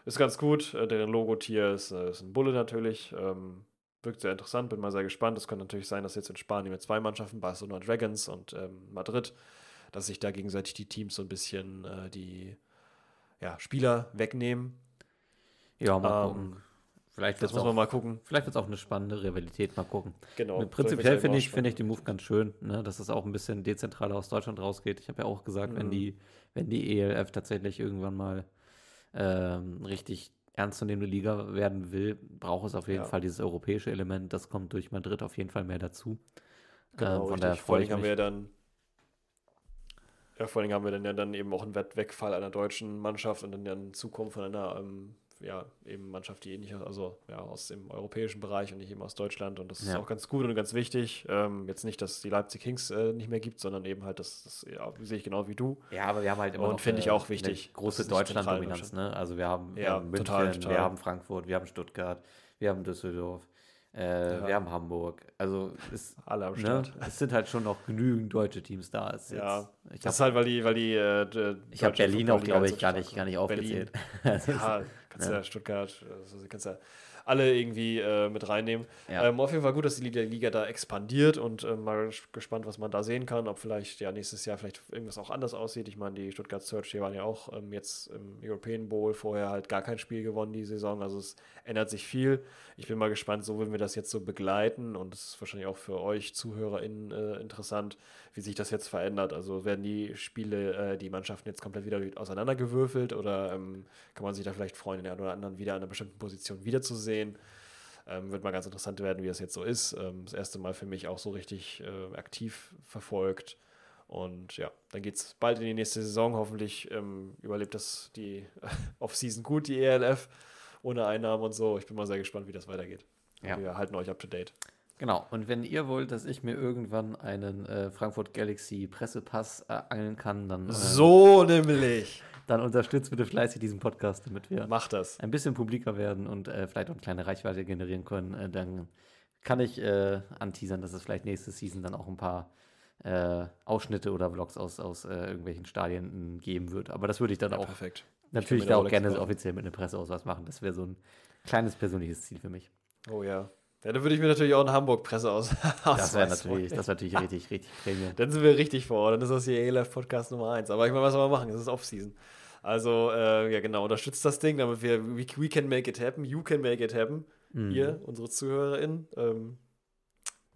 [SPEAKER 3] Ist ganz gut. Äh, deren Logotier ist, äh, ist ein Bulle natürlich. Ähm, wirkt sehr interessant, bin mal sehr gespannt. Es könnte natürlich sein, dass jetzt in Spanien mit zwei Mannschaften, Barcelona Dragons und ähm, Madrid, dass sich da gegenseitig die Teams so ein bisschen äh, die ja, Spieler wegnehmen.
[SPEAKER 2] Ja, mal
[SPEAKER 3] Ähm,
[SPEAKER 2] gucken. Vielleicht
[SPEAKER 3] Das
[SPEAKER 2] wird es
[SPEAKER 3] muss
[SPEAKER 2] auch,
[SPEAKER 3] man mal gucken.
[SPEAKER 2] vielleicht wird's auch eine spannende Rivalität, mal gucken.
[SPEAKER 3] Genau.
[SPEAKER 2] Prinzipiell finde ich, finde ich den Move ganz schön, ne? dass es auch ein bisschen dezentraler aus Deutschland rausgeht. Ich habe ja auch gesagt, wenn
[SPEAKER 3] Mhm.
[SPEAKER 2] die, wenn die ELF tatsächlich irgendwann mal ähm, richtig ernstzunehmende Liga werden will, braucht es auf jeden
[SPEAKER 3] Ja.
[SPEAKER 2] Fall dieses europäische Element. Das kommt durch Madrid auf jeden Fall mehr dazu.
[SPEAKER 3] Genau,
[SPEAKER 2] Ähm, von daher
[SPEAKER 3] Vor
[SPEAKER 2] freue
[SPEAKER 3] allem
[SPEAKER 2] ich
[SPEAKER 3] haben
[SPEAKER 2] mich.
[SPEAKER 3] wir dann ja, vor allem haben wir dann ja dann eben auch einen Wett- Wegfall einer deutschen Mannschaft und dann ja in Zukunft von einer ähm, ja, eben Mannschaft, die nicht, also ja, aus dem europäischen Bereich und nicht eben aus Deutschland. Und das ist
[SPEAKER 2] Ja.
[SPEAKER 3] auch ganz gut und ganz wichtig. Ähm, jetzt nicht, dass es die Leipzig Kings äh, nicht mehr gibt, sondern eben halt, das, das ja, sehe ich genau wie du.
[SPEAKER 2] Ja, aber wir haben halt immer
[SPEAKER 3] Und finde ich auch wichtig,
[SPEAKER 2] große Deutschland-Dominanz, ne? Also wir haben,
[SPEAKER 3] Ja,
[SPEAKER 2] haben München,
[SPEAKER 3] total, total.
[SPEAKER 2] wir haben Frankfurt, wir haben Stuttgart, wir haben Düsseldorf, äh,
[SPEAKER 3] Ja.
[SPEAKER 2] wir haben Hamburg. Also es,
[SPEAKER 3] Alle am
[SPEAKER 2] ne?
[SPEAKER 3] Start.
[SPEAKER 2] es sind halt schon noch genügend deutsche Teams da. Es ist
[SPEAKER 3] Ja,
[SPEAKER 2] jetzt, ich
[SPEAKER 3] Das ist
[SPEAKER 2] habe
[SPEAKER 3] halt, weil die, weil die äh,
[SPEAKER 2] ich hab
[SPEAKER 3] deutsche
[SPEAKER 2] Berlin auch, glaube ich, gar nicht,
[SPEAKER 3] ist.
[SPEAKER 2] gar nicht
[SPEAKER 3] Berlin.
[SPEAKER 2] aufgezählt. (laughs)
[SPEAKER 3] Ja, ja. Stuttgart, also kannst ja alle irgendwie äh, mit reinnehmen.
[SPEAKER 2] Ja.
[SPEAKER 3] Ähm, auf jeden Fall gut, dass die Liga, Liga da expandiert und ähm, mal ges- gespannt, was man da sehen kann. Ob vielleicht ja nächstes Jahr vielleicht irgendwas auch anders aussieht. Ich meine, die Stuttgart Search, die waren ja auch ähm, jetzt im European Bowl vorher halt gar kein Spiel gewonnen die Saison. Also es ändert sich viel. Ich bin mal gespannt, so wenn wir das jetzt so begleiten und es ist wahrscheinlich auch für euch ZuhörerInnen äh, interessant, wie sich das jetzt verändert. Also werden die Spiele, äh, die Mannschaften jetzt komplett wieder auseinandergewürfelt oder ähm, kann man sich da vielleicht freuen, den einen oder anderen wieder an einer bestimmten Position wiederzusehen? Ähm, wird mal ganz interessant werden, wie das jetzt so ist. Ähm, das erste Mal für mich auch so richtig äh, aktiv verfolgt. Und ja, dann geht es bald in die nächste Saison. Hoffentlich ähm, überlebt das die (laughs) Off-Season gut, die ELF, ohne Einnahmen und so. Ich bin mal sehr gespannt, wie das weitergeht.
[SPEAKER 2] Ja.
[SPEAKER 3] Wir halten euch up to date.
[SPEAKER 2] Genau, und wenn ihr wollt, dass ich mir irgendwann einen äh, Frankfurt Galaxy Pressepass äh, angeln kann, dann, äh,
[SPEAKER 3] So nämlich.
[SPEAKER 2] Dann unterstützt bitte fleißig diesen Podcast, damit wir
[SPEAKER 3] Mach das.
[SPEAKER 2] ein bisschen publiker werden und äh, vielleicht auch eine kleine Reichweite generieren können. Äh, dann kann ich äh, anteasern, dass es vielleicht nächste Season dann auch ein paar äh, Ausschnitte oder Vlogs aus, aus äh, irgendwelchen Stadien äh, geben wird. Aber das würde ich dann
[SPEAKER 3] Ja,
[SPEAKER 2] auch
[SPEAKER 3] perfekt.
[SPEAKER 2] natürlich da auch gerne
[SPEAKER 3] nichts
[SPEAKER 2] offiziell mit einem Presseausweis machen. Das wäre so ein kleines persönliches Ziel für mich.
[SPEAKER 3] Oh ja. Ja, dann würde ich mir natürlich auch in Hamburg Presse aus.
[SPEAKER 2] Das wäre natürlich, das wär natürlich richtig, richtig Premium.
[SPEAKER 3] Dann sind wir richtig vor Ort. Dann ist das hier ELF Podcast Nummer 1. Aber ich meine, was soll man machen? Es ist Off-Season. Also, äh, ja, genau. Unterstützt das Ding, damit wir, we, we can make it happen. You can make it happen.
[SPEAKER 2] Mhm.
[SPEAKER 3] Ihr, unsere ZuhörerInnen. Ähm,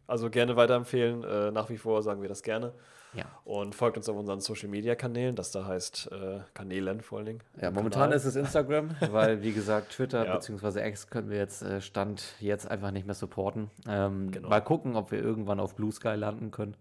[SPEAKER 3] also gerne weiterempfehlen. Äh, nach wie vor sagen wir das gerne.
[SPEAKER 2] Ja.
[SPEAKER 3] Und folgt uns auf unseren Social Media Kanälen. Das da heißt äh, Kanälen vor allen Dingen.
[SPEAKER 2] Ja, momentan ist es Instagram, (laughs) weil, wie gesagt, Twitter
[SPEAKER 3] Ja.
[SPEAKER 2] bzw. X können wir jetzt äh, Stand jetzt einfach nicht mehr supporten. Ähm,
[SPEAKER 3] Genau.
[SPEAKER 2] Mal gucken, ob wir irgendwann auf Blue Sky landen können.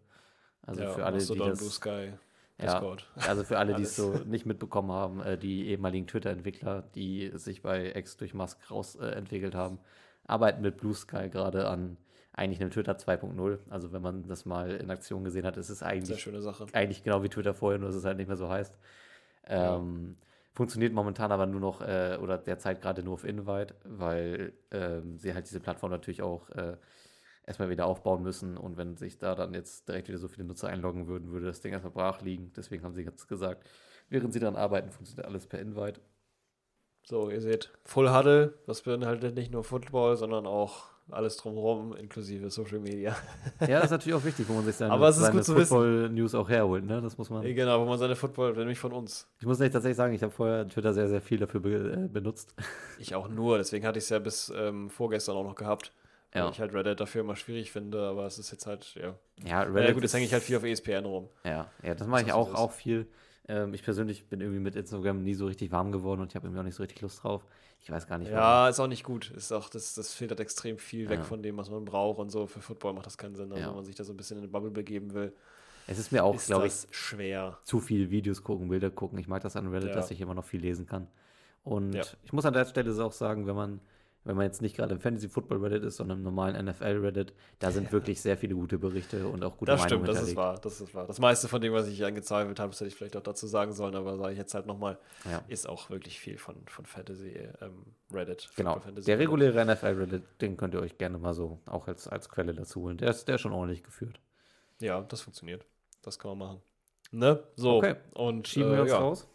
[SPEAKER 2] Also
[SPEAKER 3] ja,
[SPEAKER 2] für alle, die das,
[SPEAKER 3] Blue Sky,
[SPEAKER 2] ja,
[SPEAKER 3] Discord.
[SPEAKER 2] also für alle, (laughs) die es so nicht mitbekommen haben, äh, die ehemaligen Twitter-Entwickler, die sich bei X durch Musk raus äh, haben, arbeiten mit Blue Sky gerade an eigentlich einem Twitter 2.0. Also wenn man das mal in Aktion gesehen hat, ist es eigentlich
[SPEAKER 3] schöne Sache.
[SPEAKER 2] eigentlich genau wie Twitter vorher, nur dass es halt nicht mehr so heißt.
[SPEAKER 3] Ja.
[SPEAKER 2] Ähm, Funktioniert momentan aber nur noch äh, oder derzeit gerade nur auf Invite, weil ähm, sie halt diese Plattform natürlich auch äh, erstmal wieder aufbauen müssen und wenn sich da dann jetzt direkt wieder so viele Nutzer einloggen würden, würde das Ding erstmal brach liegen. Deswegen haben sie jetzt gesagt, während sie daran arbeiten, funktioniert alles per Invite.
[SPEAKER 3] So, ihr seht, Full Huddle, das beinhaltet nicht nur Football, sondern auch alles drumherum, inklusive Social Media. (laughs)
[SPEAKER 2] Ja, das ist natürlich auch wichtig, wo man sich seine,
[SPEAKER 3] Aber
[SPEAKER 2] seine. Football-News auch herholt. Ne? Das muss man.
[SPEAKER 3] genau, wo man seine Football, nämlich von uns.
[SPEAKER 2] Ich muss nicht tatsächlich sagen, ich habe vorher Twitter sehr, sehr viel dafür be äh, benutzt.
[SPEAKER 3] Ich auch nur, deswegen hatte ich es ja bis ähm, vorgestern auch noch gehabt.
[SPEAKER 2] Ja.
[SPEAKER 3] Ich halt Reddit dafür immer schwierig finde, aber es ist jetzt halt, ja.
[SPEAKER 2] Ja,
[SPEAKER 3] Ja, gut, jetzt hänge ich halt viel auf ESPN rum.
[SPEAKER 2] Ja, ja, das mache ich auch, auch viel. Ähm, ich persönlich bin irgendwie mit Instagram nie so richtig warm geworden und ich habe irgendwie auch nicht so richtig Lust drauf. Ich weiß gar nicht,
[SPEAKER 3] Ja, ist auch nicht gut. Ist auch, das, das filtert extrem viel weg
[SPEAKER 2] Ja.
[SPEAKER 3] von dem, was man braucht und so. Für Football macht das keinen Sinn. Also,
[SPEAKER 2] Ja.
[SPEAKER 3] wenn man sich da so ein bisschen in eine Bubble begeben will,
[SPEAKER 2] Es ist mir auch, glaube ich,
[SPEAKER 3] schwer.
[SPEAKER 2] zu viel Videos gucken, Bilder gucken. Ich mag das an Reddit, dass ich immer noch viel lesen kann. Und ich muss an der Stelle auch sagen, wenn man, wenn man jetzt nicht gerade im Fantasy Football Reddit ist, sondern im normalen NFL Reddit, da sind wirklich sehr viele gute Berichte und auch gute
[SPEAKER 3] Das
[SPEAKER 2] Meinungen
[SPEAKER 3] stimmt, das ist wahr. Das ist wahr. Das meiste von dem, was ich angezweifelt habe, das hätte ich vielleicht auch dazu sagen sollen, aber sage ich jetzt halt nochmal,
[SPEAKER 2] Ja.
[SPEAKER 3] ist auch wirklich viel von, von Fantasy ähm, Reddit.
[SPEAKER 2] Genau.
[SPEAKER 3] Fantasy
[SPEAKER 2] Der reguläre NFL Reddit, den könnt ihr euch gerne mal so auch als, als Quelle dazu holen. Der ist, der ist schon ordentlich geführt.
[SPEAKER 3] Ja, das funktioniert. Das kann man machen. Ne? So.
[SPEAKER 2] Okay.
[SPEAKER 3] Und
[SPEAKER 2] Schieben
[SPEAKER 3] äh,
[SPEAKER 2] wir uns
[SPEAKER 3] ja,
[SPEAKER 2] raus.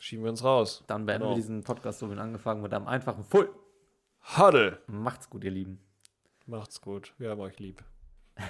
[SPEAKER 3] Schieben wir uns raus.
[SPEAKER 2] Dann beenden
[SPEAKER 3] Genau.
[SPEAKER 2] wir diesen Podcast, so wie wir ihn angefangen mit einem einfachen Full.
[SPEAKER 3] Huddle.
[SPEAKER 2] Macht's gut, ihr Lieben.
[SPEAKER 3] Macht's gut. Wir haben euch lieb. (laughs)